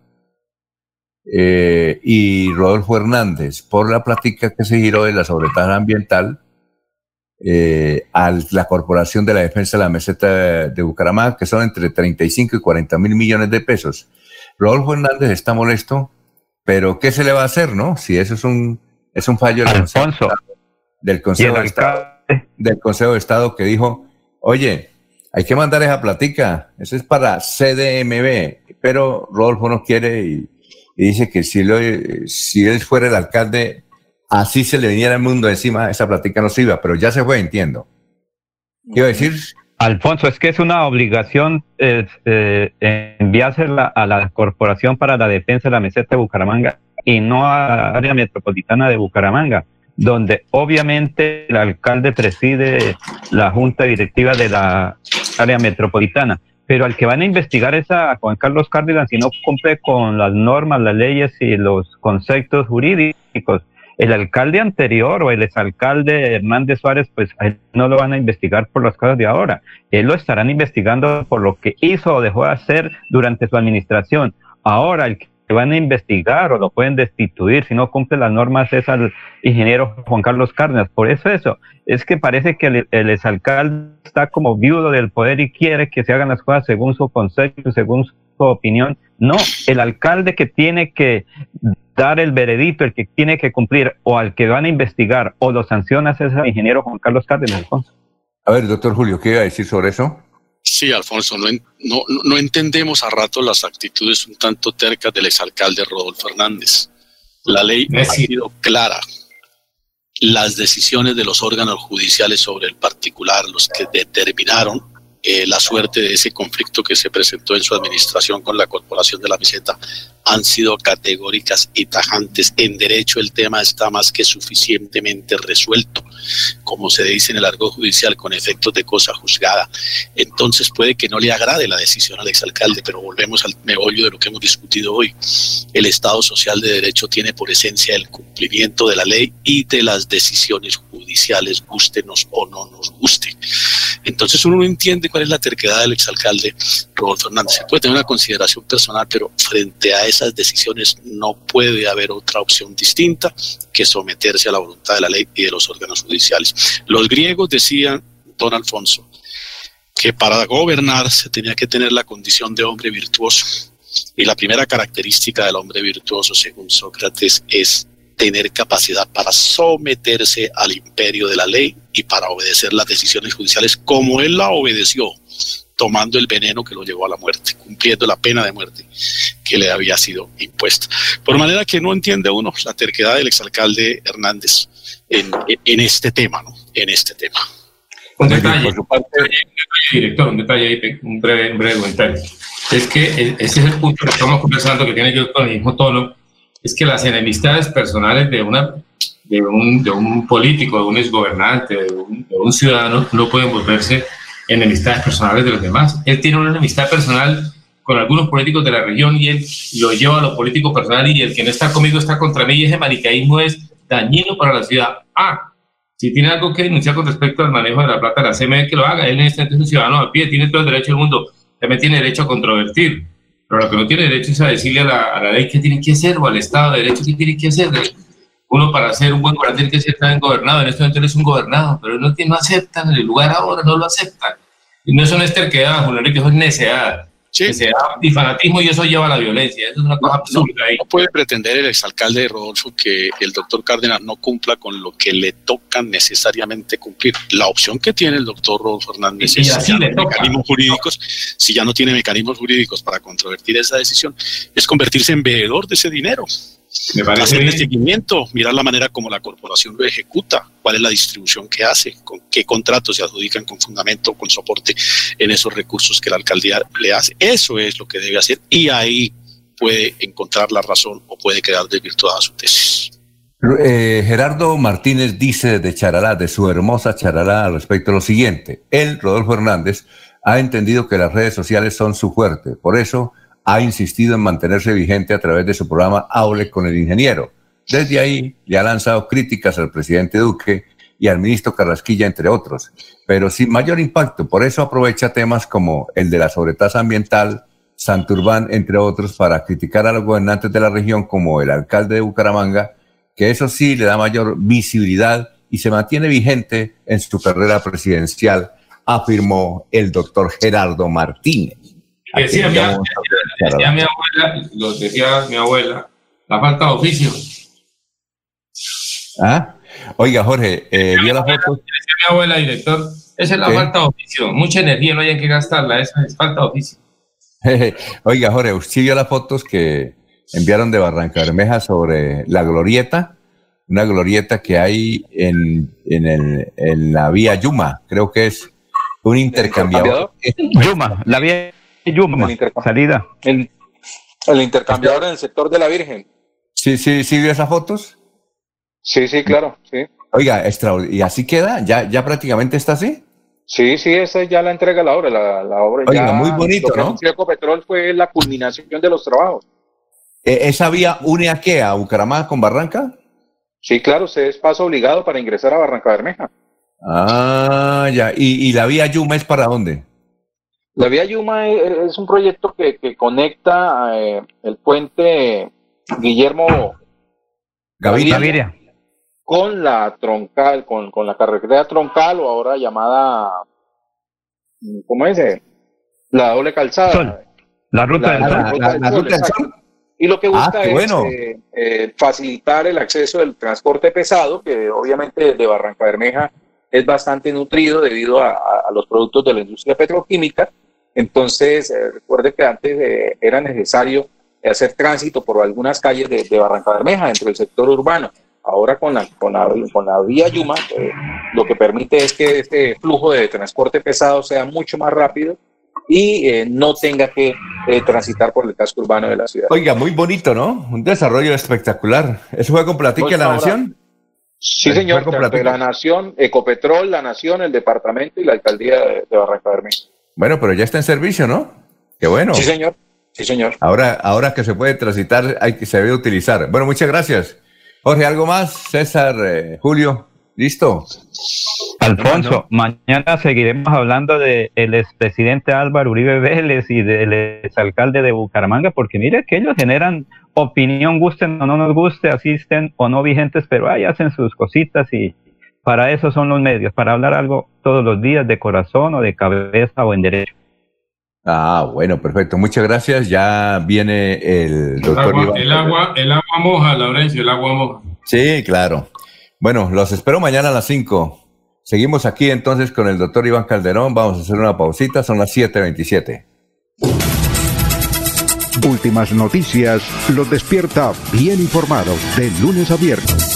[SPEAKER 1] eh, y Rodolfo Hernández por la plática que se giró de la sobretasa ambiental eh, a la Corporación de la Defensa de la Meseta de Bucaramanga, que son entre 35 y 40 mil millones de pesos. Rodolfo Hernández está molesto, pero ¿qué se le va a hacer, no? Si eso es un, es un fallo del Consejo, del Consejo, de Estado, del Consejo de Estado que dijo, oye, hay que mandar esa platica, eso es para CDMB, pero Rodolfo no quiere y, dice que si, lo, si él fuera el alcalde, así se le viniera el mundo encima, esa platica no sirva, pero ya se fue, entiendo. Quiero decir...
[SPEAKER 3] Alfonso, es que es una obligación eh, enviársela a la Corporación para la Defensa de la Meseta de Bucaramanga y no a la área metropolitana de Bucaramanga, donde obviamente el alcalde preside la junta directiva de la área metropolitana. Pero al que van a investigar es a Juan Carlos Cárdenas si no cumple con las normas, las leyes y los conceptos jurídicos el alcalde anterior o el exalcalde Hernández Suárez, pues no lo van a investigar por las cosas de ahora. Él lo estarán investigando por lo que hizo o dejó de hacer durante su administración. Ahora, el que van a investigar o lo pueden destituir si no cumple las normas es al ingeniero Juan Carlos Cárdenas. Por eso eso, es que parece que el, el exalcalde está como viudo del poder y quiere que se hagan las cosas según su concepto, según su opinión. No, el alcalde que tiene que dar el veredito, el que tiene que cumplir, o al que van a investigar, o lo sanciona es el ingeniero Juan Carlos Cárdenas, Alfonso.
[SPEAKER 1] A ver, doctor Julio, ¿qué iba a decir sobre eso?
[SPEAKER 5] Sí, Alfonso, no, no, no entendemos a rato las actitudes un tanto tercas del exalcalde Rodolfo Fernández. La ley ha sido clara. Las decisiones de los órganos judiciales sobre el particular, los que determinaron eh, la suerte de ese conflicto que se presentó en su administración con la Corporación de la Meseta han sido categóricas y tajantes. En derecho el tema está más que suficientemente resuelto, como se dice en el argot judicial, con efectos de cosa juzgada. Entonces puede que no le agrade la decisión al exalcalde, pero volvemos al meollo de lo que hemos discutido hoy. El Estado social de derecho tiene por esencia el cumplimiento de la ley y de las decisiones judiciales, gustenos o no nos guste. Entonces uno no entiende cuál es la terquedad del exalcalde Rodolfo Hernández. Se puede tener una consideración personal, pero frente a esas decisiones no puede haber otra opción distinta que someterse a la voluntad de la ley y de los órganos judiciales. Los griegos decían, don Alfonso, que para gobernar se tenía que tener la condición de hombre virtuoso. Y la primera característica del hombre virtuoso, según Sócrates, es tener capacidad para someterse al imperio de la ley y para obedecer las decisiones judiciales como él la obedeció, tomando el veneno que lo llevó a la muerte, cumpliendo la pena de muerte que le había sido impuesta. Por manera que no entiende uno la terquedad del exalcalde Hernández en, en este tema, ¿no? En este tema.
[SPEAKER 7] Un detalle, director, un detalle, un breve, un breve comentario. Es que ese es el punto que estamos conversando, que tiene que ver con el mismo tono es que las enemistades personales de, una, de, un, de un político, de un exgobernante, de un, ciudadano, no pueden volverse enemistades personales de los demás. Él tiene una enemistad personal con algunos políticos de la región y él lo lleva a lo político personal y el que no está conmigo está contra mí y ese maricaísmo es dañino para la ciudad. Ah, si tiene algo que denunciar con respecto al manejo de la plata de la CME, que lo haga. Él es un ciudadano a pie, tiene todo el derecho del mundo. También tiene derecho a controvertir. Pero lo que no tiene derecho es a decirle a la, ley qué tiene que hacer o al Estado de Derecho qué tiene que hacer. uno para ser un buen gobernante tiene que ser también gobernado. En este momento él es un gobernado, pero no, no aceptan el lugar ahora, no lo aceptan. Y no es una esterquedad, Julio Enrique, eso es necedad. Y fanatismo y eso lleva a la violencia. Eso es una cosa absurda ahí.
[SPEAKER 5] No puede pretender el exalcalde de Rodolfo que el doctor Cárdenas no cumpla con lo que le toca necesariamente cumplir. La opción que tiene el doctor Rodolfo Hernández
[SPEAKER 7] Y
[SPEAKER 5] es si ya no mecanismos jurídicos, si ya no tiene mecanismos jurídicos para controvertir esa decisión, es convertirse en veedor de ese dinero.
[SPEAKER 7] Me parece
[SPEAKER 5] Hacerle
[SPEAKER 7] bien.
[SPEAKER 5] seguimiento, mirar la manera como la corporación lo ejecuta, cuál es la distribución que hace, con qué contratos se adjudican con fundamento, con soporte en esos recursos que la alcaldía le hace. Eso es lo que debe hacer y ahí puede encontrar la razón o puede quedar desvirtuada su tesis.
[SPEAKER 1] Eh, Gerardo Martínez dice de Charalá, de su hermosa Charalá, al respecto lo siguiente. Él, Rodolfo Hernández, ha entendido que las redes sociales son su fuerte. Por eso ha insistido en mantenerse vigente a través de su programa Aule con el Ingeniero. Desde ahí le ha lanzado críticas al presidente Duque y al ministro Carrasquilla, entre otros, pero sin mayor impacto. Por eso aprovecha temas como el de la sobretasa ambiental, Santurbán, entre otros, para criticar a los gobernantes de la región como el alcalde de Bucaramanga, que eso sí le da mayor visibilidad y se mantiene vigente en su carrera presidencial, afirmó el doctor Gerardo Martínez. a
[SPEAKER 7] Decía
[SPEAKER 1] llamamos
[SPEAKER 7] decía mi abuela, lo decía mi abuela, la falta de oficio.
[SPEAKER 1] ¿Ah? Oiga, Jorge, eh, ¿vio la foto?
[SPEAKER 7] Decía mi abuela, director, esa es la
[SPEAKER 1] ¿Qué?
[SPEAKER 7] falta de oficio. Mucha energía no hay que gastarla, esa es falta de oficio.
[SPEAKER 1] Oiga, Jorge, ¿usted vio las fotos que enviaron de Barranca Bermeja sobre la glorieta? Una glorieta que hay en, en, el- en la vía Yuma, creo que es un intercambiador.
[SPEAKER 3] Yuma, la vía Yuma, salida.
[SPEAKER 6] El, el intercambiador en el sector de la Virgen.
[SPEAKER 1] Sí, sí, sí, vio esas fotos.
[SPEAKER 6] Sí, sí, claro, sí.
[SPEAKER 1] Oiga, ¿y así queda? ¿Ya, ya prácticamente está así?
[SPEAKER 6] Sí, sí, esa ya la entrega la obra. La, la obra
[SPEAKER 1] Oiga,
[SPEAKER 6] ya,
[SPEAKER 1] muy bonito,
[SPEAKER 6] lo que
[SPEAKER 1] ¿no?
[SPEAKER 6] Ecopetrol fue la culminación de los trabajos.
[SPEAKER 1] Eh, ¿Esa vía une a qué? ¿A Bucaramanga con Barranca?
[SPEAKER 6] Sí, claro, usted es paso obligado para ingresar a Barranca Bermeja.
[SPEAKER 1] Ah, ya. ¿Y, y la vía Yuma es para dónde?
[SPEAKER 6] La vía Yuma es, un proyecto que, que conecta eh, el puente Guillermo
[SPEAKER 1] Gaviria.
[SPEAKER 6] con la troncal, con, con la carretera troncal o ahora llamada, ¿cómo es? La doble calzada.
[SPEAKER 3] La ruta del
[SPEAKER 6] La-
[SPEAKER 3] sol.
[SPEAKER 6] la ruta del sol, exacto. Y lo que
[SPEAKER 1] Ah,
[SPEAKER 6] busca es
[SPEAKER 1] bueno.
[SPEAKER 6] eh, eh, facilitar el acceso del transporte pesado, que obviamente de Barranca Bermeja es bastante nutrido debido a, a- a los productos de la industria petroquímica. Entonces, eh, recuerde que antes eh, era necesario hacer tránsito por algunas calles de, de Barranca Bermeja dentro del sector urbano. Ahora con la, con la, con la vía Yuma, eh, lo que permite es que este flujo de transporte pesado sea mucho más rápido y eh, no tenga que eh, transitar por el casco urbano de la ciudad.
[SPEAKER 1] Oiga, muy bonito, ¿no? Un desarrollo espectacular. ¿Eso fue con Platica
[SPEAKER 6] Pues
[SPEAKER 1] la
[SPEAKER 6] ahora-
[SPEAKER 1] Nación?
[SPEAKER 6] Sí, señor,
[SPEAKER 1] con
[SPEAKER 6] tanto
[SPEAKER 1] Platica.
[SPEAKER 6] la Nación, Ecopetrol, la Nación, el departamento y la alcaldía de, de Barranca Bermeja.
[SPEAKER 1] Bueno, pero ya está en servicio, ¿no? Qué bueno.
[SPEAKER 6] Sí, señor. Sí, señor.
[SPEAKER 1] Ahora, ahora que se puede transitar, hay que se debe utilizar. Bueno, muchas gracias. Jorge, ¿algo más? César, eh, Julio, ¿listo?
[SPEAKER 3] Alfonso, mañana seguiremos hablando del expresidente Álvaro Uribe Vélez y del exalcalde de Bucaramanga, porque mire que ellos generan opinión, gusten o no nos guste, asisten o no vigentes, pero ahí hacen sus cositas y para eso son los medios, para hablar algo todos los días de corazón o de cabeza o en derecho.
[SPEAKER 1] Ah, bueno, perfecto. Muchas gracias. Ya viene el
[SPEAKER 7] El
[SPEAKER 1] doctor
[SPEAKER 7] agua,
[SPEAKER 1] Iván.
[SPEAKER 7] el agua, el agua moja, Laurencio, el agua moja.
[SPEAKER 1] Sí, claro. Bueno, los espero mañana a las 5. Seguimos aquí entonces con el doctor Iván Calderón. Vamos a hacer una pausita. Son las 7.27.
[SPEAKER 29] Últimas noticias los despierta bien informados de lunes a viernes.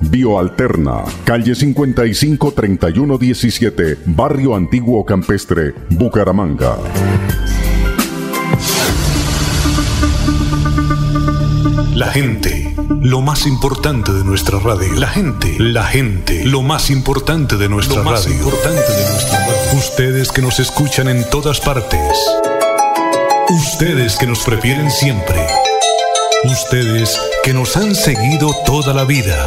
[SPEAKER 23] Bioalterna, calle 55 3117, Barrio Antiguo Campestre, Bucaramanga.
[SPEAKER 31] La gente, lo más importante de nuestra radio. La gente, la gente, lo más importante de nuestra
[SPEAKER 37] Lo más
[SPEAKER 31] radio.
[SPEAKER 37] importante
[SPEAKER 31] de nuestra radio. Ustedes que nos escuchan en todas partes. Ustedes que nos prefieren siempre. Ustedes que nos han seguido toda la vida.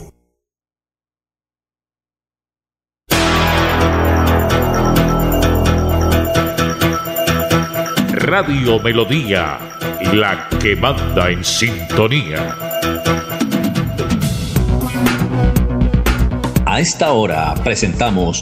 [SPEAKER 33] Radio Melodía, la que manda en sintonía.
[SPEAKER 24] A esta hora presentamos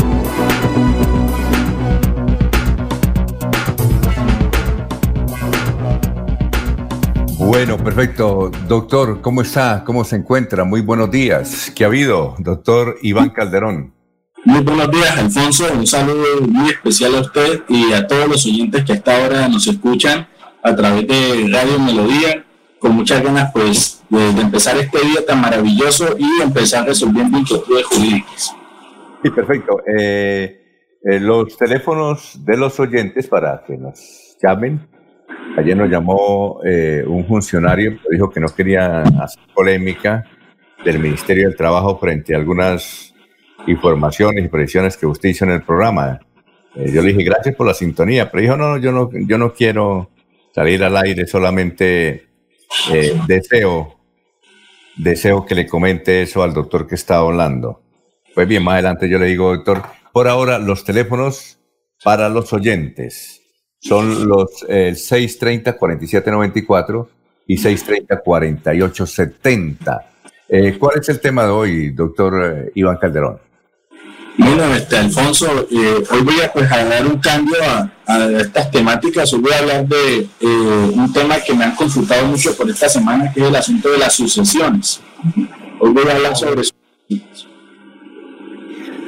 [SPEAKER 1] Bueno, perfecto. Doctor, ¿cómo está? ¿Cómo se encuentra? Muy buenos días. ¿Qué ha habido? Doctor Iván Calderón.
[SPEAKER 38] Muy buenos días, Alfonso. Un saludo muy especial a usted y a todos los oyentes que hasta ahora nos escuchan a través de Radio Melodía. Con muchas ganas, pues, de, de empezar este día tan maravilloso y empezar resolviendo inquietudes jurídicas.
[SPEAKER 1] Sí, perfecto. Eh, eh, los teléfonos de los oyentes para que nos llamen. Ayer nos llamó eh, un funcionario, dijo que no quería hacer polémica del Ministerio del Trabajo frente a algunas informaciones y predicciones que usted hizo en el programa. Eh, yo le dije gracias por la sintonía, pero dijo no, yo no, yo no quiero salir al aire, solamente eh, deseo, deseo que le comente eso al doctor que está hablando. Pues bien, más adelante yo le digo, doctor, por ahora los teléfonos para los oyentes son los eh, 630-4794 y 630-4870. Eh, ¿Cuál es el tema de hoy, doctor eh, Iván Calderón?
[SPEAKER 38] Bueno, este, Alfonso, eh, hoy voy a, pues, a dar un cambio a, a estas temáticas. Hoy voy a hablar de eh, un tema que me han consultado mucho por esta semana, que es el asunto de las sucesiones. Hoy voy a hablar sobre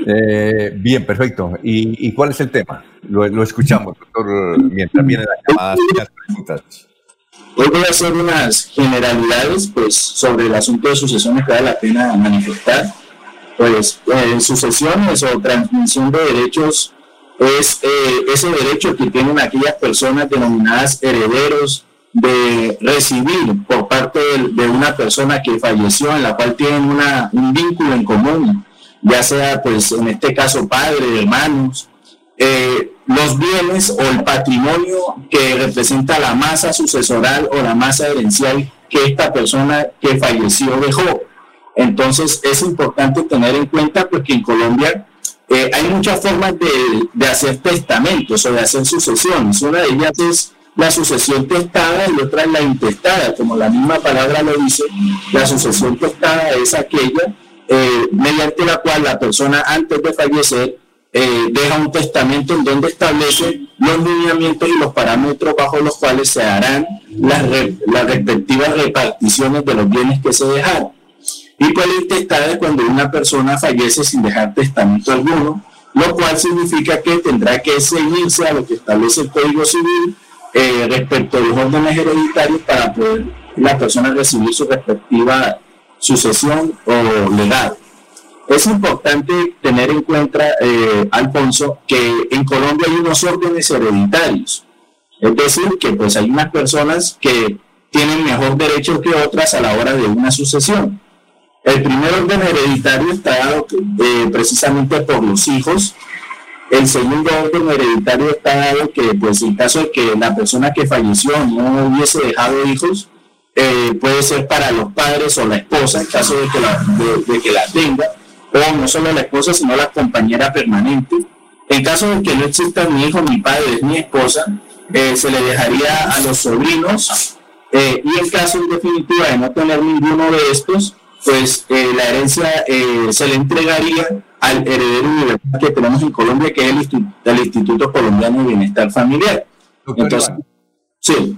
[SPEAKER 1] Eh, bien, perfecto. ¿Y, y cuál es el tema? Lo, lo escuchamos, doctor, mientras vienen las llamadas y las preguntas.
[SPEAKER 38] Hoy voy a hacer unas generalidades pues, sobre el asunto de sucesiones que vale la pena manifestar. Pues eh, sucesiones o transmisión de derechos es eh, ese derecho que tienen aquellas personas denominadas herederos de recibir por parte de, de una persona que falleció en la cual tienen una, un vínculo en común, ya sea pues en este caso padre, hermanos, eh, los bienes o el patrimonio que representa la masa sucesoral o la masa herencial que esta persona que falleció dejó. Entonces es importante tener en cuenta porque en Colombia eh, hay muchas formas de, de hacer testamentos o de hacer sucesiones. Una de ellas es la sucesión testada y otra es la intestada. Como la misma palabra lo dice, la sucesión testada es aquella eh, mediante la cual la persona antes de fallecer eh, deja un testamento en donde establece los lineamientos y los parámetros bajo los cuales se harán las, respectivas reparticiones de los bienes que se dejaron. Y la intestada es cuando una persona fallece sin dejar testamento alguno, lo cual significa que tendrá que seguirse a lo que establece el Código Civil eh, respecto a los órdenes hereditarios para poder la persona recibir su respectiva sucesión o legado. Es importante tener en cuenta, eh, Alfonso, que en Colombia hay unos órdenes hereditarios. Es decir, que pues hay unas personas que tienen mejor derecho que otras a la hora de una sucesión. El primer orden hereditario está dado eh, precisamente por los hijos. El segundo orden hereditario está dado que, pues, en caso de que la persona que falleció no hubiese dejado hijos, eh, puede ser para los padres o la esposa, en caso de que la, de que la tenga o no solo la esposa, sino la compañera permanente. En caso de que no exista mi hijo, mi padre, mi esposa, eh, se le dejaría a los sobrinos eh, y en caso en definitiva de no tener ninguno de estos, pues eh, la herencia se le entregaría al heredero universal que tenemos en Colombia, que es el, el Instituto Colombiano de Bienestar Familiar. Entonces,
[SPEAKER 1] sí.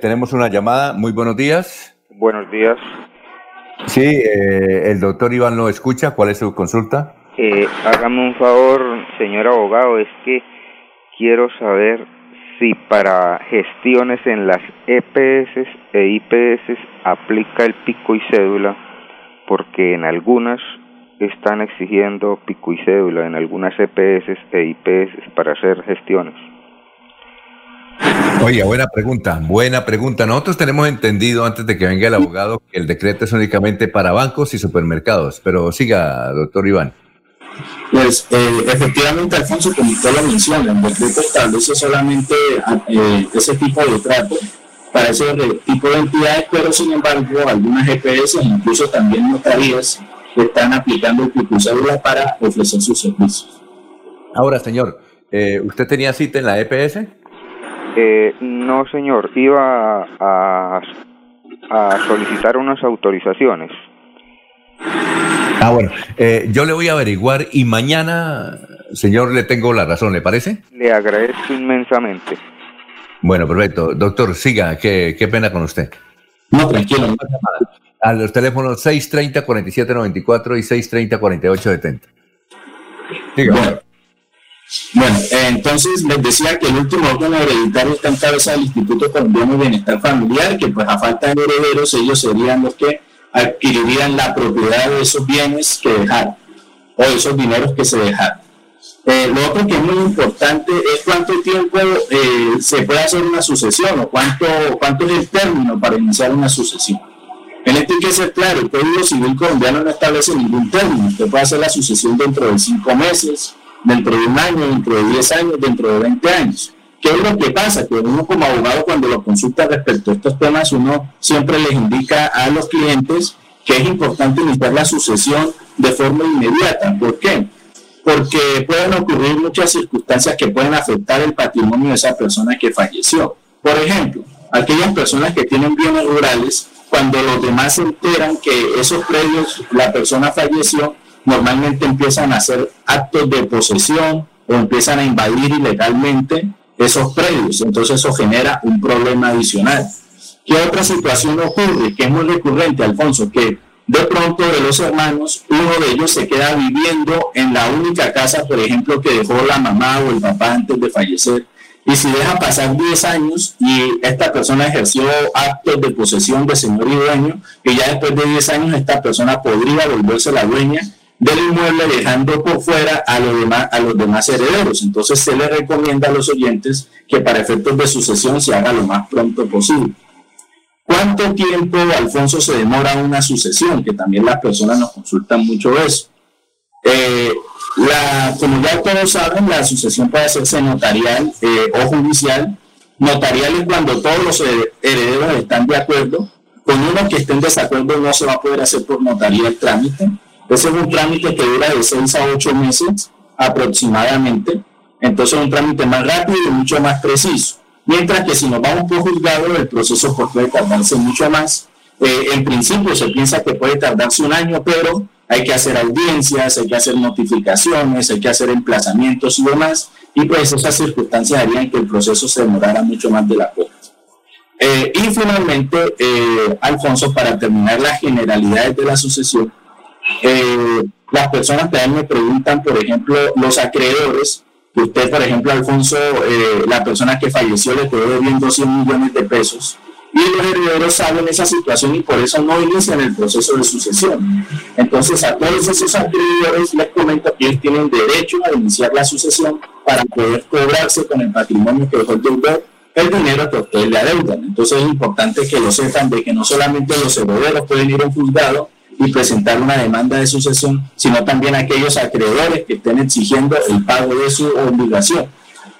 [SPEAKER 1] Tenemos una llamada. Muy buenos días.
[SPEAKER 39] Buenos días.
[SPEAKER 1] Sí, eh, el doctor Iván lo escucha. ¿Cuál es su consulta?
[SPEAKER 39] Eh, hágame un favor, señor abogado, es que quiero saber si para gestiones en las EPS e IPS aplica el pico y cédula, porque en algunas están exigiendo pico y cédula, en algunas EPS e IPS para hacer gestiones.
[SPEAKER 1] Oye, buena pregunta, buena pregunta. Nosotros tenemos entendido antes de que venga el abogado que el decreto es únicamente para bancos y supermercados, pero siga, doctor Iván.
[SPEAKER 38] Pues eh, efectivamente, Alfonso, como usted lo menciona, el decreto establece solamente eh, ese tipo de trato para ese tipo de entidades, pero sin embargo, algunas GPS, incluso también notarías, están aplicando el cédula para ofrecer sus servicios.
[SPEAKER 1] Ahora, señor, eh, ¿usted tenía cita en la EPS?
[SPEAKER 39] Eh, no, señor, iba a, a solicitar unas autorizaciones.
[SPEAKER 1] Ah, bueno, eh, yo le voy a averiguar y mañana, señor, le tengo la razón, ¿le parece?
[SPEAKER 39] Le agradezco inmensamente.
[SPEAKER 1] Bueno, perfecto. Doctor, siga, qué, qué pena con usted.
[SPEAKER 38] No, tranquilo.
[SPEAKER 1] A los teléfonos 630-4794 y 630-4870.
[SPEAKER 38] Siga. Bueno, entonces les decía que el último órgano hereditario está en cabeza del Instituto Colombiano de Bienestar Familiar, que pues a falta de herederos ellos serían los que adquirirían la propiedad de esos bienes que dejaron o esos dineros que se dejaron. Eh, lo otro que es muy importante es cuánto tiempo eh, se puede hacer una sucesión o cuánto, cuánto es el término para iniciar una sucesión. En esto hay que ser claro, el Código Civil colombiano no establece ningún término. Usted puede hacer la sucesión dentro de cinco meses, dentro de un año, dentro de 10 años, dentro de 20 años. ¿Qué es lo que pasa? Que uno como abogado cuando lo consulta respecto a estos temas, uno siempre les indica a los clientes que es importante iniciar la sucesión de forma inmediata. ¿Por qué? Porque pueden ocurrir muchas circunstancias que pueden afectar el patrimonio de esa persona que falleció. Por ejemplo, aquellas personas que tienen bienes rurales, cuando los demás se enteran que esos predios, la persona falleció, normalmente empiezan a hacer actos de posesión o empiezan a invadir ilegalmente esos predios. Entonces eso genera un problema adicional. ¿Qué otra situación ocurre? Que es muy recurrente, Alfonso, que de pronto de los hermanos, uno de ellos se queda viviendo en la única casa, por ejemplo, que dejó la mamá o el papá antes de fallecer. Y si deja pasar 10 años y esta persona ejerció actos de posesión de señor y dueño, que ya después de 10 años esta persona podría volverse la dueña del inmueble dejando por fuera a los demás, herederos. Entonces se le recomienda a los oyentes que para efectos de sucesión se haga lo más pronto posible. ¿Cuánto tiempo, Alfonso, se demora una sucesión? Que también las personas nos consultan mucho eso. Eh, la, como ya todos saben, la sucesión puede hacerse notarial eh, o judicial. Notarial es cuando todos los herederos están de acuerdo. Con uno que esté en desacuerdo no se va a poder hacer por notaría el trámite ese es un trámite que dura de 6 a 8 meses aproximadamente. Entonces es un trámite más rápido y mucho más preciso. Mientras que si nos vamos por juzgado, el proceso pues, puede tardarse mucho más. Eh, en principio se piensa que puede tardarse un año, pero hay que hacer audiencias, hay que hacer notificaciones, hay que hacer emplazamientos y demás, y pues esas circunstancias harían que el proceso se demorara mucho más de la cuenta. Eh, y finalmente, eh, Alfonso, para terminar las generalidades de la sucesión, eh, las personas también me preguntan, por ejemplo, los acreedores, que usted, por ejemplo, Alfonso, la persona que falleció le quedó debiendo 100 millones de pesos, y los herederos saben esa situación y por eso no inician el proceso de sucesión. Entonces, a todos esos acreedores les comento que ellos tienen derecho a iniciar la sucesión para poder cobrarse con el patrimonio que dejó el deudor el dinero que ustedes le adeudan. Entonces es importante que lo sepan de que no solamente los herederos pueden ir a un juzgado y presentar una demanda de sucesión, sino también aquellos acreedores que estén exigiendo el pago de su obligación.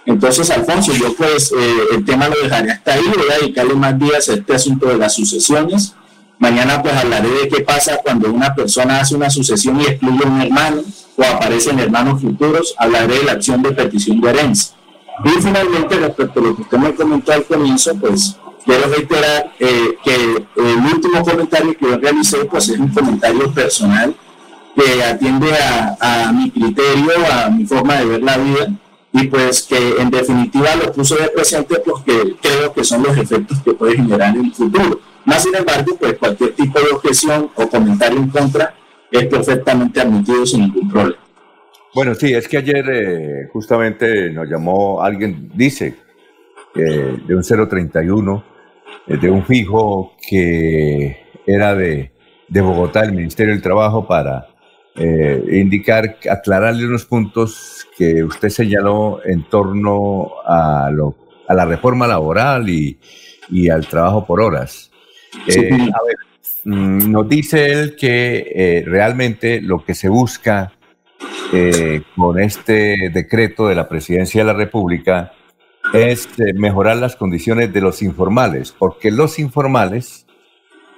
[SPEAKER 38] Entonces, Alfonso, yo pues eh, el tema lo dejaré hasta ahí, voy a dedicarle más días a este asunto de las sucesiones. Mañana pues hablaré de qué pasa cuando una persona hace una sucesión y excluye a un hermano o aparecen hermanos futuros, hablaré de la acción de petición de herencia. Y finalmente, respecto a lo que usted me comentó al comienzo, pues quiero reiterar eh, que el último comentario que yo realicé, pues es un comentario personal que atiende a, a mi criterio, a mi forma de ver la vida y pues que en definitiva lo puso de presente porque creo que son los efectos que puede generar en el futuro. Más sin embargo, pues cualquier tipo de objeción o comentario en contra es perfectamente admitido sin ningún problema.
[SPEAKER 1] Bueno, sí, es que ayer eh, justamente nos llamó alguien, dice, de un 031, eh, de un fijo que era de, de Bogotá, el Ministerio del Trabajo, para eh, indicar, aclararle unos puntos que usted señaló en torno a, lo, a la reforma laboral y, y al trabajo por horas. a ver, mm, nos dice él que realmente lo que se busca eh, con este decreto de la Presidencia de la República es eh, mejorar las condiciones de los informales, porque los informales,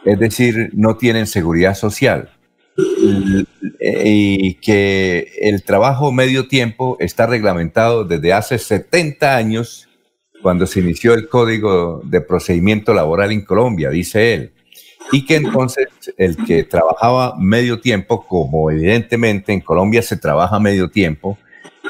[SPEAKER 1] es decir, no tienen seguridad social. Y que el trabajo medio tiempo está reglamentado desde hace 70 años, cuando se inició el Código de Procedimiento Laboral en Colombia, dice él. Y que entonces el que trabajaba medio tiempo, como evidentemente en Colombia se trabaja medio tiempo,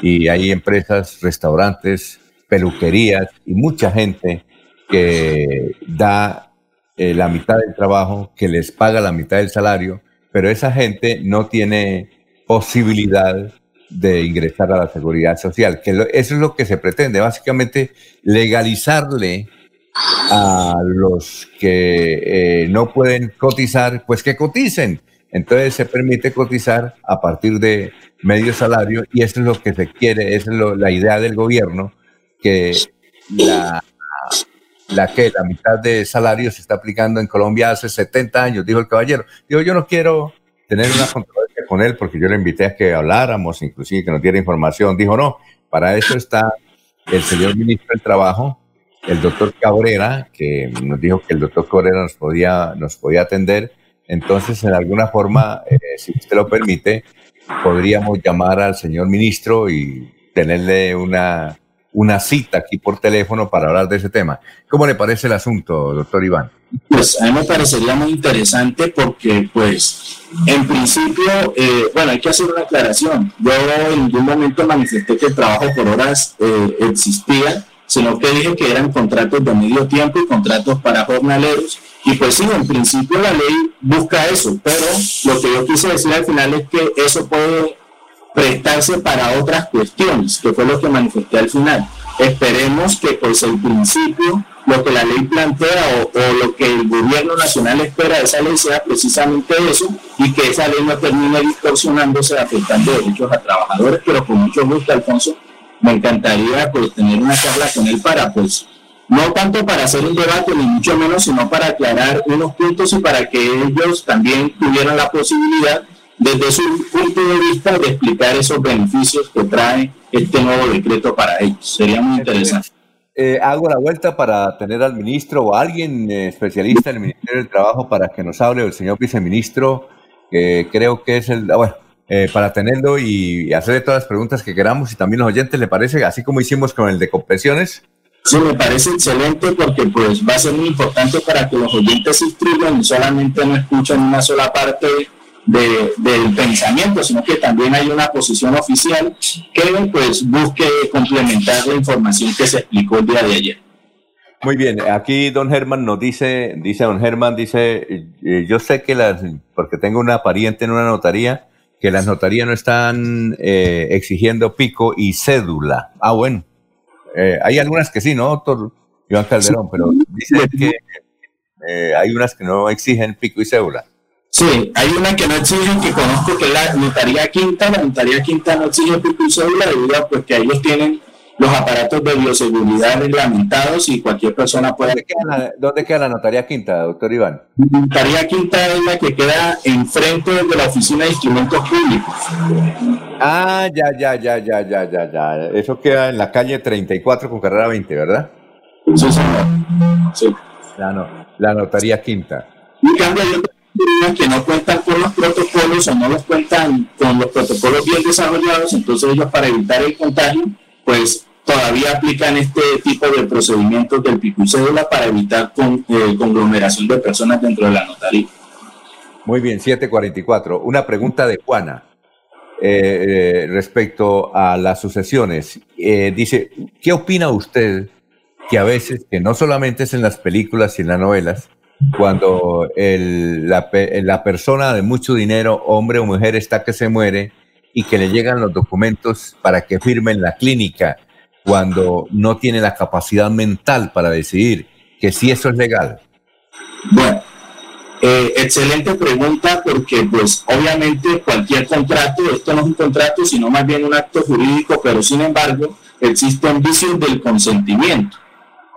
[SPEAKER 1] y hay empresas, restaurantes, peluquerías y mucha gente que da eh, la mitad del trabajo, que les paga la mitad del salario, pero esa gente no tiene posibilidad de ingresar a la seguridad social, que eso es lo que se pretende, básicamente legalizarle a los que eh, no pueden cotizar, pues que coticen. Entonces se permite cotizar a partir de medio salario y eso es lo que se quiere, esa es la idea del gobierno, que la, la que la mitad de salario se está aplicando en Colombia hace 70 años, dijo el caballero. Digo, yo no quiero tener una controversia con él porque yo le invité a que habláramos, inclusive que nos diera información. Dijo, no, para eso está el señor ministro del Trabajo, el doctor Cabrera, que nos dijo que el doctor Cabrera nos podía, nos podía atender. Entonces, en alguna forma, eh, si usted lo permite, podríamos llamar al señor ministro y tenerle una, una cita aquí por teléfono para hablar de ese tema. ¿Cómo le parece el asunto, doctor Iván?
[SPEAKER 38] Pues a mí me parecería muy interesante porque, pues, en principio, eh, bueno, hay que hacer una aclaración. Yo en ningún momento manifesté que el trabajo por horas eh, existía sino que dije que eran contratos de medio tiempo y contratos para jornaleros. Y pues sí, en principio la ley busca eso, pero lo que yo quise decir al final es que eso puede prestarse para otras cuestiones, que fue lo que manifesté al final. Esperemos que pues en principio lo que la ley plantea o, o, lo que el gobierno nacional espera de esa ley sea precisamente eso y que esa ley no termine distorsionándose afectando derechos a trabajadores, pero con mucho gusto, Alfonso, me encantaría pues tener una charla con él para pues no tanto para hacer un debate ni mucho menos sino para aclarar unos puntos y para que ellos también tuvieran la posibilidad desde su punto de vista de explicar esos beneficios que trae este nuevo decreto para ellos. Sería muy interesante.
[SPEAKER 1] Eh, hago la vuelta para tener al ministro o alguien eh, especialista en el Ministerio del Trabajo para que nos hable el señor viceministro, que creo que es el... Bueno, eh, para tenerlo y hacerle todas las preguntas que queramos y también los oyentes, ¿le parece? Así como hicimos con el de compresiones.
[SPEAKER 38] Sí, me parece excelente porque pues va a ser muy importante para que los oyentes se inscriban y solamente no escuchen una sola parte de, del pensamiento, sino que también hay una posición oficial que pues busque complementar la información que se explicó el día de ayer.
[SPEAKER 1] Muy bien, aquí don Germán nos dice, dice don Germán, dice, eh, yo sé que las, porque tengo una pariente en una notaría, que las notarías no están eh, exigiendo pico y cédula. Ah, bueno, eh, hay algunas que sí, ¿no, doctor Iván Calderón? Pero dice que hay unas que no exigen pico y cédula.
[SPEAKER 38] Sí, hay una que no exigen, que conozco, que es la notaría quinta. La notaría quinta no exige pico y cédula debido a pues, que ellos tienen los aparatos de bioseguridad reglamentados y cualquier persona puede...
[SPEAKER 1] ¿Dónde queda la, ¿dónde queda la notaría quinta, doctor Iván?
[SPEAKER 38] La notaría quinta es la que queda enfrente de la oficina de instrumentos públicos.
[SPEAKER 1] Ah, ya, ya, ya, ya, ya, ya, ya. Eso queda en la calle 34 con carrera 20, ¿verdad?
[SPEAKER 38] Sí, señor. Sí.
[SPEAKER 1] La, no, la notaría quinta.
[SPEAKER 38] Y cambio, que no cuentan con los protocolos o no los cuentan con los protocolos bien desarrollados, entonces ellos para evitar el contagio, pues todavía aplican este tipo de procedimientos del pico y cédula para evitar con, eh, conglomeración de personas dentro de la notaría.
[SPEAKER 1] Muy bien, 744. Una pregunta de Juana eh, eh, respecto a las sucesiones. dice, ¿qué opina usted que a veces, que no solamente es en las películas y en las novelas, cuando el, la, la persona de mucho dinero, hombre o mujer, está que se muere y que le llegan los documentos para que firme en la clínica cuando no tiene la capacidad mental para decidir que si eso es legal?
[SPEAKER 38] Bueno, eh, excelente pregunta porque pues obviamente cualquier contrato, esto no es un contrato, sino más bien un acto jurídico, pero sin embargo existen vicios del consentimiento.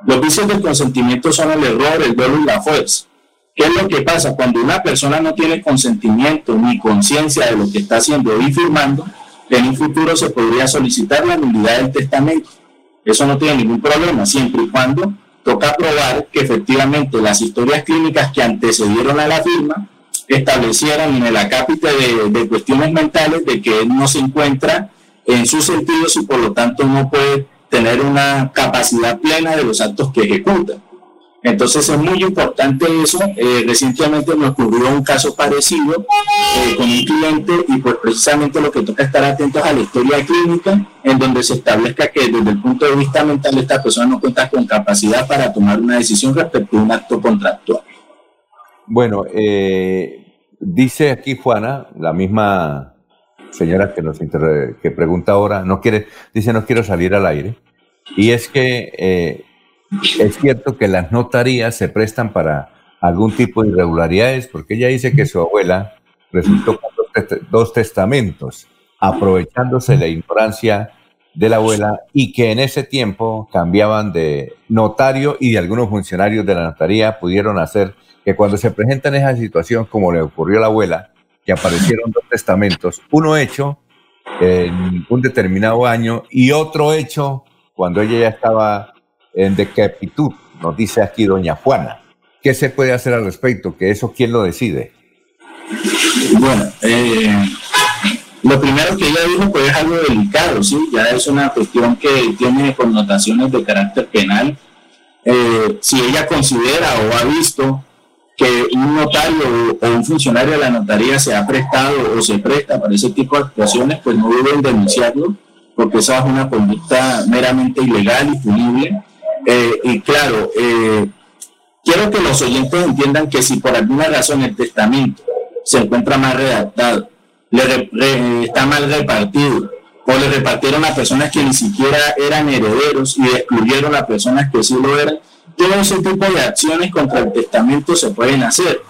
[SPEAKER 38] Los vicios del consentimiento son el error, el dolo y la fuerza. ¿Qué es lo que pasa? Cuando una persona no tiene consentimiento ni conciencia de lo que está haciendo y firmando, en un futuro se podría solicitar la nulidad del testamento. Eso no tiene ningún problema, siempre y cuando toca probar que efectivamente las historias clínicas que antecedieron a la firma establecieron en el acápite de, de cuestiones mentales de que él no se encuentra en sus sentidos y por lo tanto no puede tener una capacidad plena de los actos que ejecuta. Entonces es muy importante eso. Eh, recientemente me ocurrió un caso parecido eh, con un cliente y pues precisamente lo que toca estar atentos a la historia clínica en donde se establezca que desde el punto de vista mental esta persona no cuenta con capacidad para tomar una decisión respecto a un acto contractual.
[SPEAKER 1] Bueno, eh, dice aquí Juana, la misma señora que nos que pregunta ahora, no quiere, dice no quiero salir al aire, y es que eh, es cierto que las notarías se prestan para algún tipo de irregularidades, porque ella dice que su abuela resultó con dos testamentos, aprovechándose la ignorancia de la abuela y que en ese tiempo cambiaban de notario y de algunos funcionarios de la notaría pudieron hacer que cuando se presenta en esa situación como le ocurrió a la abuela, que aparecieron dos testamentos, uno hecho en un determinado año y otro hecho cuando ella ya estaba en decapitud, nos dice aquí doña Juana. ¿Qué se puede hacer al respecto? ¿Que eso quién lo decide?
[SPEAKER 38] Bueno, eh, lo primero que ella dijo pues es algo delicado, ¿sí? Ya es una cuestión que tiene connotaciones de carácter penal. Eh, si ella considera o ha visto que un notario o un funcionario de la notaría se ha prestado o se presta para ese tipo de actuaciones, pues no deben denunciarlo, porque esa es una conducta meramente ilegal y punible. Eh, y claro, eh, quiero que los oyentes entiendan que si por alguna razón el testamento se encuentra mal redactado, le, está mal repartido, o le repartieron a personas que ni siquiera eran herederos y excluyeron a personas que sí lo eran, todo ese tipo de acciones contra el testamento se pueden hacer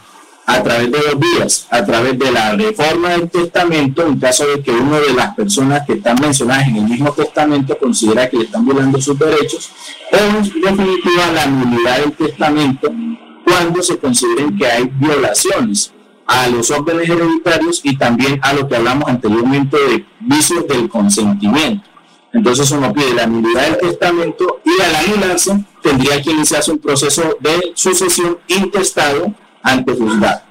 [SPEAKER 38] a través de dos vías, a través de la reforma del testamento, en caso de que una de las personas que están mencionadas en el mismo testamento considera que le están violando sus derechos, o en definitiva la nulidad del testamento cuando se consideren que hay violaciones a los órdenes hereditarios y también a lo que hablamos anteriormente de vicios del consentimiento. Entonces uno pide la nulidad del testamento y al anularse tendría que iniciarse un proceso de sucesión intestado ante juzgado.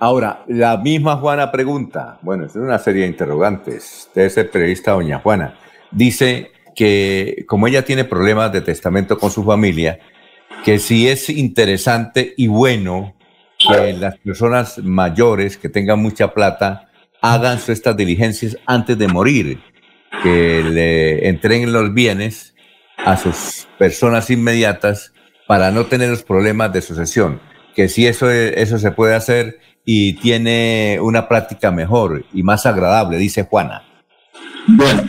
[SPEAKER 1] Ahora, la misma Juana pregunta, bueno, es una serie de interrogantes de ese periodista doña Juana, dice que como ella tiene problemas de testamento con su familia, que si es interesante y bueno que las personas mayores que tengan mucha plata hagan estas diligencias antes de morir, que le entreguen los bienes a sus personas inmediatas para no tener los problemas de sucesión, que si eso, eso se puede hacer y tiene una práctica mejor y más agradable, dice Juana.
[SPEAKER 38] Bueno,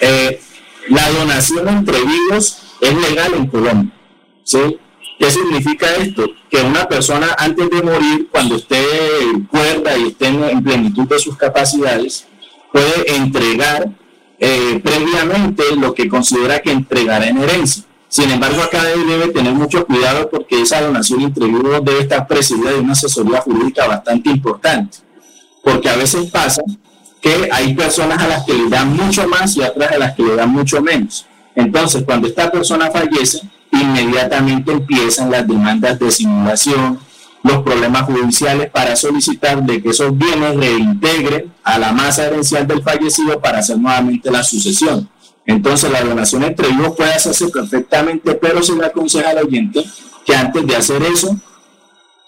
[SPEAKER 38] eh, la donación entre vivos es legal en Colombia. ¿sí? ¿Qué significa esto? Que una persona antes de morir, cuando esté cuerda y esté en plenitud de sus capacidades, puede entregar eh, previamente lo que considera que entregará en herencia. Sin embargo, acá debe tener mucho cuidado porque esa donación entre vivos debe estar presidida de una asesoría jurídica bastante importante. Porque a veces pasa que hay personas a las que le dan mucho más y otras a las que le dan mucho menos. Entonces, cuando esta persona fallece, inmediatamente empiezan las demandas de simulación, los problemas judiciales para solicitar de que esos bienes reintegren a la masa herencial del fallecido para hacer nuevamente la sucesión. Entonces, la donación entre vivos puede hacerse perfectamente, pero se le aconseja al oyente que antes de hacer eso,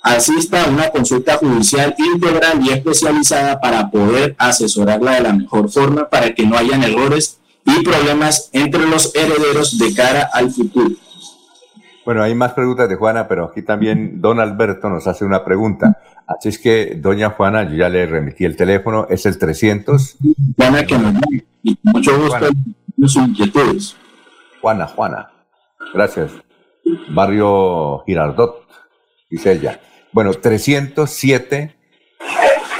[SPEAKER 38] asista a una consulta judicial integral y especializada para poder asesorarla de la mejor forma para que no hayan errores y problemas entre los herederos de cara al futuro.
[SPEAKER 1] Bueno, hay más preguntas de Juana, pero aquí también don Alberto nos hace una pregunta. Así es que, doña Juana, yo ya le remití el teléfono, es el 300.
[SPEAKER 38] Juana, que nos mucho gusto en sus inquietudes.
[SPEAKER 1] Juana, Juana, gracias. Barrio Girardot, dice ella. Bueno, 307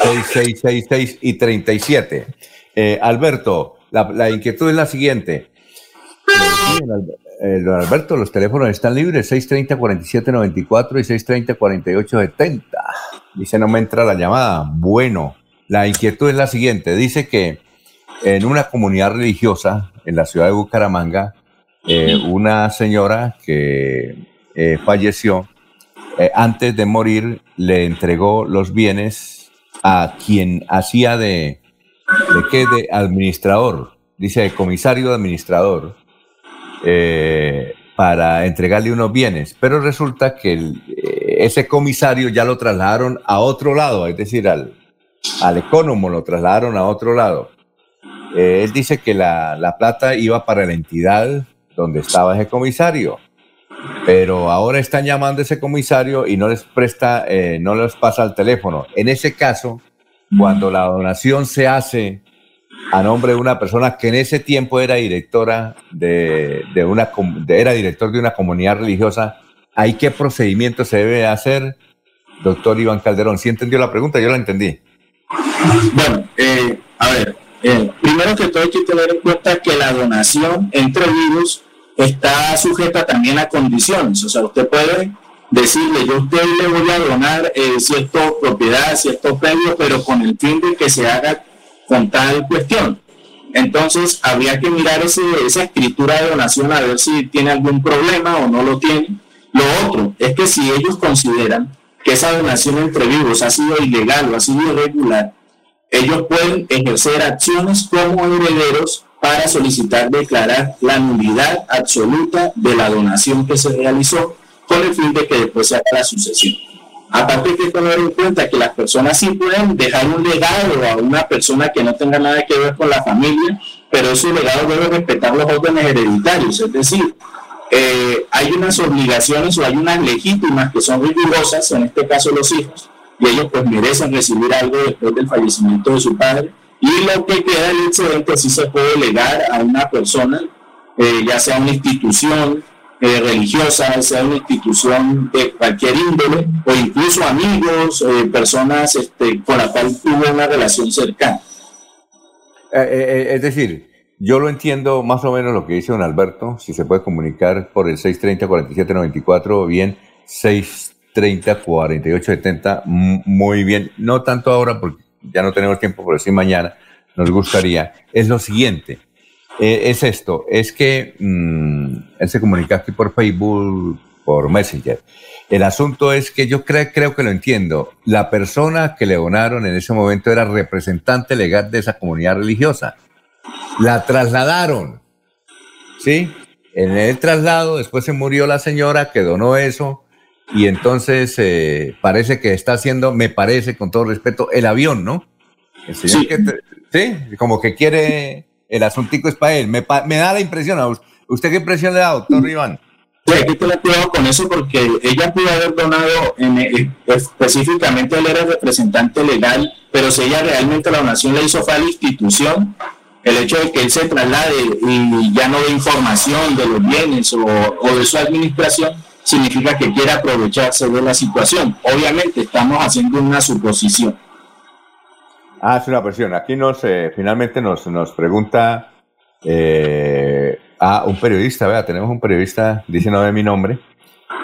[SPEAKER 1] 6666 y 37. Eh, Alberto, la, inquietud es la siguiente. Eh, Alberto, los teléfonos están libres, 630-4794 y 630-4870. Dice, no me entra la llamada. Bueno, la inquietud es la siguiente. Dice que en una comunidad religiosa en la ciudad de Bucaramanga, eh, una señora que falleció eh, antes de morir, le entregó los bienes a quien hacía de, de qué, de administrador, dice de comisario de administrador, eh, para entregarle unos bienes. Pero resulta que eh, ese comisario ya lo trasladaron a otro lado, es decir, al, al lo trasladaron a otro lado. él dice que la, la plata iba para la entidad donde estaba ese comisario pero ahora están llamando a ese comisario y no les presta, eh, no les pasa el teléfono. En ese caso, cuando la donación se hace a nombre de una persona que en ese tiempo era directora de, una, era director de una comunidad religiosa, ¿hay qué procedimiento se debe hacer, doctor Iván Calderón? ¿Sí entendió la pregunta? Yo la entendí.
[SPEAKER 38] Bueno, eh, a ver, eh, primero que todo hay que tener en cuenta que la donación entre vivos está sujeta también a condiciones. O sea, usted puede decirle, yo a usted le voy a donar eh, cierta propiedad, cierto predio, pero con el fin de que se haga con tal cuestión. Entonces, habría que mirar ese, esa escritura de donación a ver si tiene algún problema o no lo tiene. Lo otro es que si ellos consideran que esa donación entre vivos ha sido ilegal o ha sido irregular, ellos pueden ejercer acciones como herederos para solicitar declarar la nulidad absoluta de la donación que se realizó con el fin de que después se haga la sucesión. Aparte hay que tener en cuenta que las personas sí pueden dejar un legado a una persona que no tenga nada que ver con la familia, pero ese legado debe respetar los órdenes hereditarios, es decir, eh, hay unas obligaciones o hay unas legítimas que son rigurosas, en este caso los hijos, y ellos pues merecen recibir algo después del fallecimiento de su padre, y lo que queda el excedente sí se puede legar a una persona, eh, ya sea una institución eh, religiosa, sea una institución de cualquier índole, o incluso amigos, eh, personas este, con las cuales tuvo una relación cercana.
[SPEAKER 1] es decir, yo lo entiendo más o menos lo que dice don Alberto, si se puede comunicar por el 630-4794 o bien 630-4870, muy bien, no tanto ahora porque ya no tenemos tiempo por decir mañana, nos gustaría, es lo siguiente. Eh, es esto, es que mm, él se comunica aquí por Facebook, por Messenger. El asunto es que yo creo, creo que lo entiendo. La persona que le donaron en ese momento era representante legal de esa comunidad religiosa. La trasladaron. ¿Sí? En el traslado, después se murió la señora que donó eso y entonces eh, parece que está haciendo, me parece, con todo respeto, el avión, ¿no? El señor
[SPEAKER 38] Sí.
[SPEAKER 1] que sí, como que quiere, el asuntico es para él. Me, pa- me da la impresión, ¿a us- ¿usted qué impresión le da, doctor Iván?
[SPEAKER 38] Sí, hay que tener cuidado con eso porque ella pudo haber donado, en, eh, específicamente él era el representante legal, pero si ella realmente la donación la hizo fue a la institución, el hecho de que él se traslade y ya no dé información de los bienes o, o de su administración, significa que quiere aprovecharse de la situación. Obviamente estamos haciendo una suposición.
[SPEAKER 1] Ah, es una presión. Aquí nos, finalmente nos, nos pregunta eh, a un periodista, vea, tenemos un periodista, dice ve mi nombre,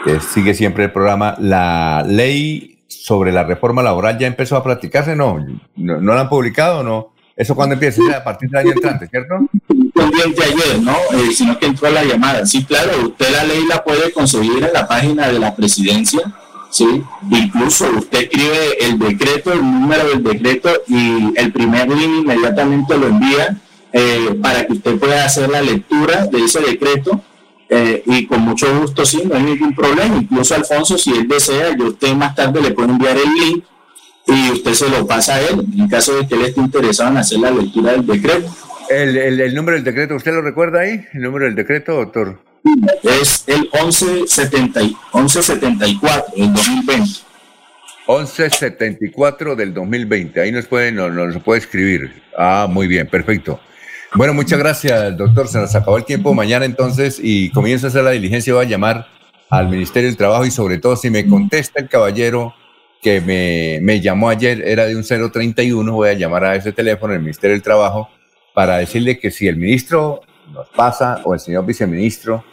[SPEAKER 1] que sigue siempre el programa. La ley sobre la reforma laboral ya empezó a practicarse, ¿no? ¿No, no la han publicado no? ¿Eso cuándo empieza? A partir del año entrante, ¿cierto?
[SPEAKER 38] pendiente ayer, ¿no? Eh, sino que entró la llamada. Sí, claro, usted la ley la puede conseguir en la página de la presidencia, ¿sí? Incluso usted escribe el decreto, el número del decreto y el primer link inmediatamente lo envía eh, para que usted pueda hacer la lectura de ese decreto eh, y con mucho gusto, sí, no hay ningún problema. Incluso Alfonso, si él desea, yo usted más tarde le puedo enviar el link y usted se lo pasa a él, en caso de que él esté interesado en hacer la lectura del decreto.
[SPEAKER 1] El, el, el número del decreto, ¿usted lo recuerda ahí? ¿El número del decreto, doctor?
[SPEAKER 38] Es el 1170 y- 1174 del 2020.
[SPEAKER 1] 1174 del 2020. Ahí nos puede, nos, puede escribir. Ah, muy bien, perfecto. Bueno, muchas gracias, doctor. Se nos acabó el tiempo. Mañana entonces, y comienzo a hacer la diligencia, voy a llamar al Ministerio del Trabajo y sobre todo si me contesta el caballero que me, me llamó ayer, era de un 031, voy a llamar a ese teléfono del Ministerio del Trabajo para decirle que si el ministro nos pasa o el señor viceministro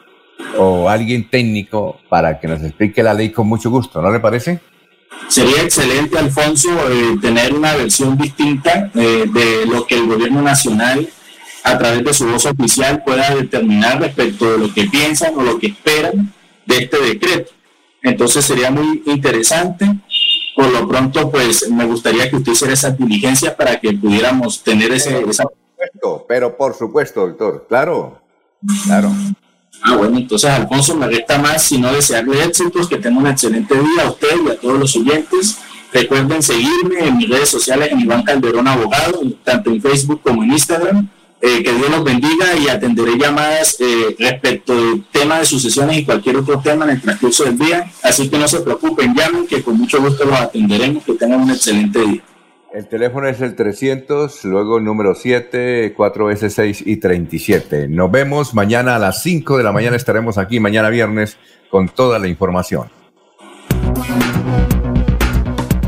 [SPEAKER 1] o alguien técnico para que nos explique la ley con mucho gusto, ¿no le parece?
[SPEAKER 38] Sería excelente, Alfonso, eh, tener una versión distinta eh, de lo que el gobierno nacional, a través de su voz oficial, pueda determinar respecto de lo que piensan o lo que esperan de este decreto. Entonces sería muy interesante. Por lo pronto, pues me gustaría que usted hiciera esas diligencias para que pudiéramos tener ese, esa
[SPEAKER 1] supuesto, pero por supuesto, doctor, claro, claro.
[SPEAKER 38] Ah, bueno, entonces Alfonso, me resta más sino desearle éxitos, que tenga un excelente día a usted y a todos los oyentes. Recuerden seguirme en mis redes sociales en Iván Calderón Abogado, tanto en Facebook como en Instagram. Eh, que Dios los bendiga y atenderé llamadas eh, respecto del tema de sucesiones y cualquier otro tema en el transcurso del día. Así que no se preocupen, llamen, que con mucho gusto los atenderemos. Que tengan un excelente día.
[SPEAKER 1] El teléfono es el 300, luego el número 7, 4 veces 6 y 37. Nos vemos mañana a las 5 de la mañana, estaremos aquí mañana viernes con toda la información.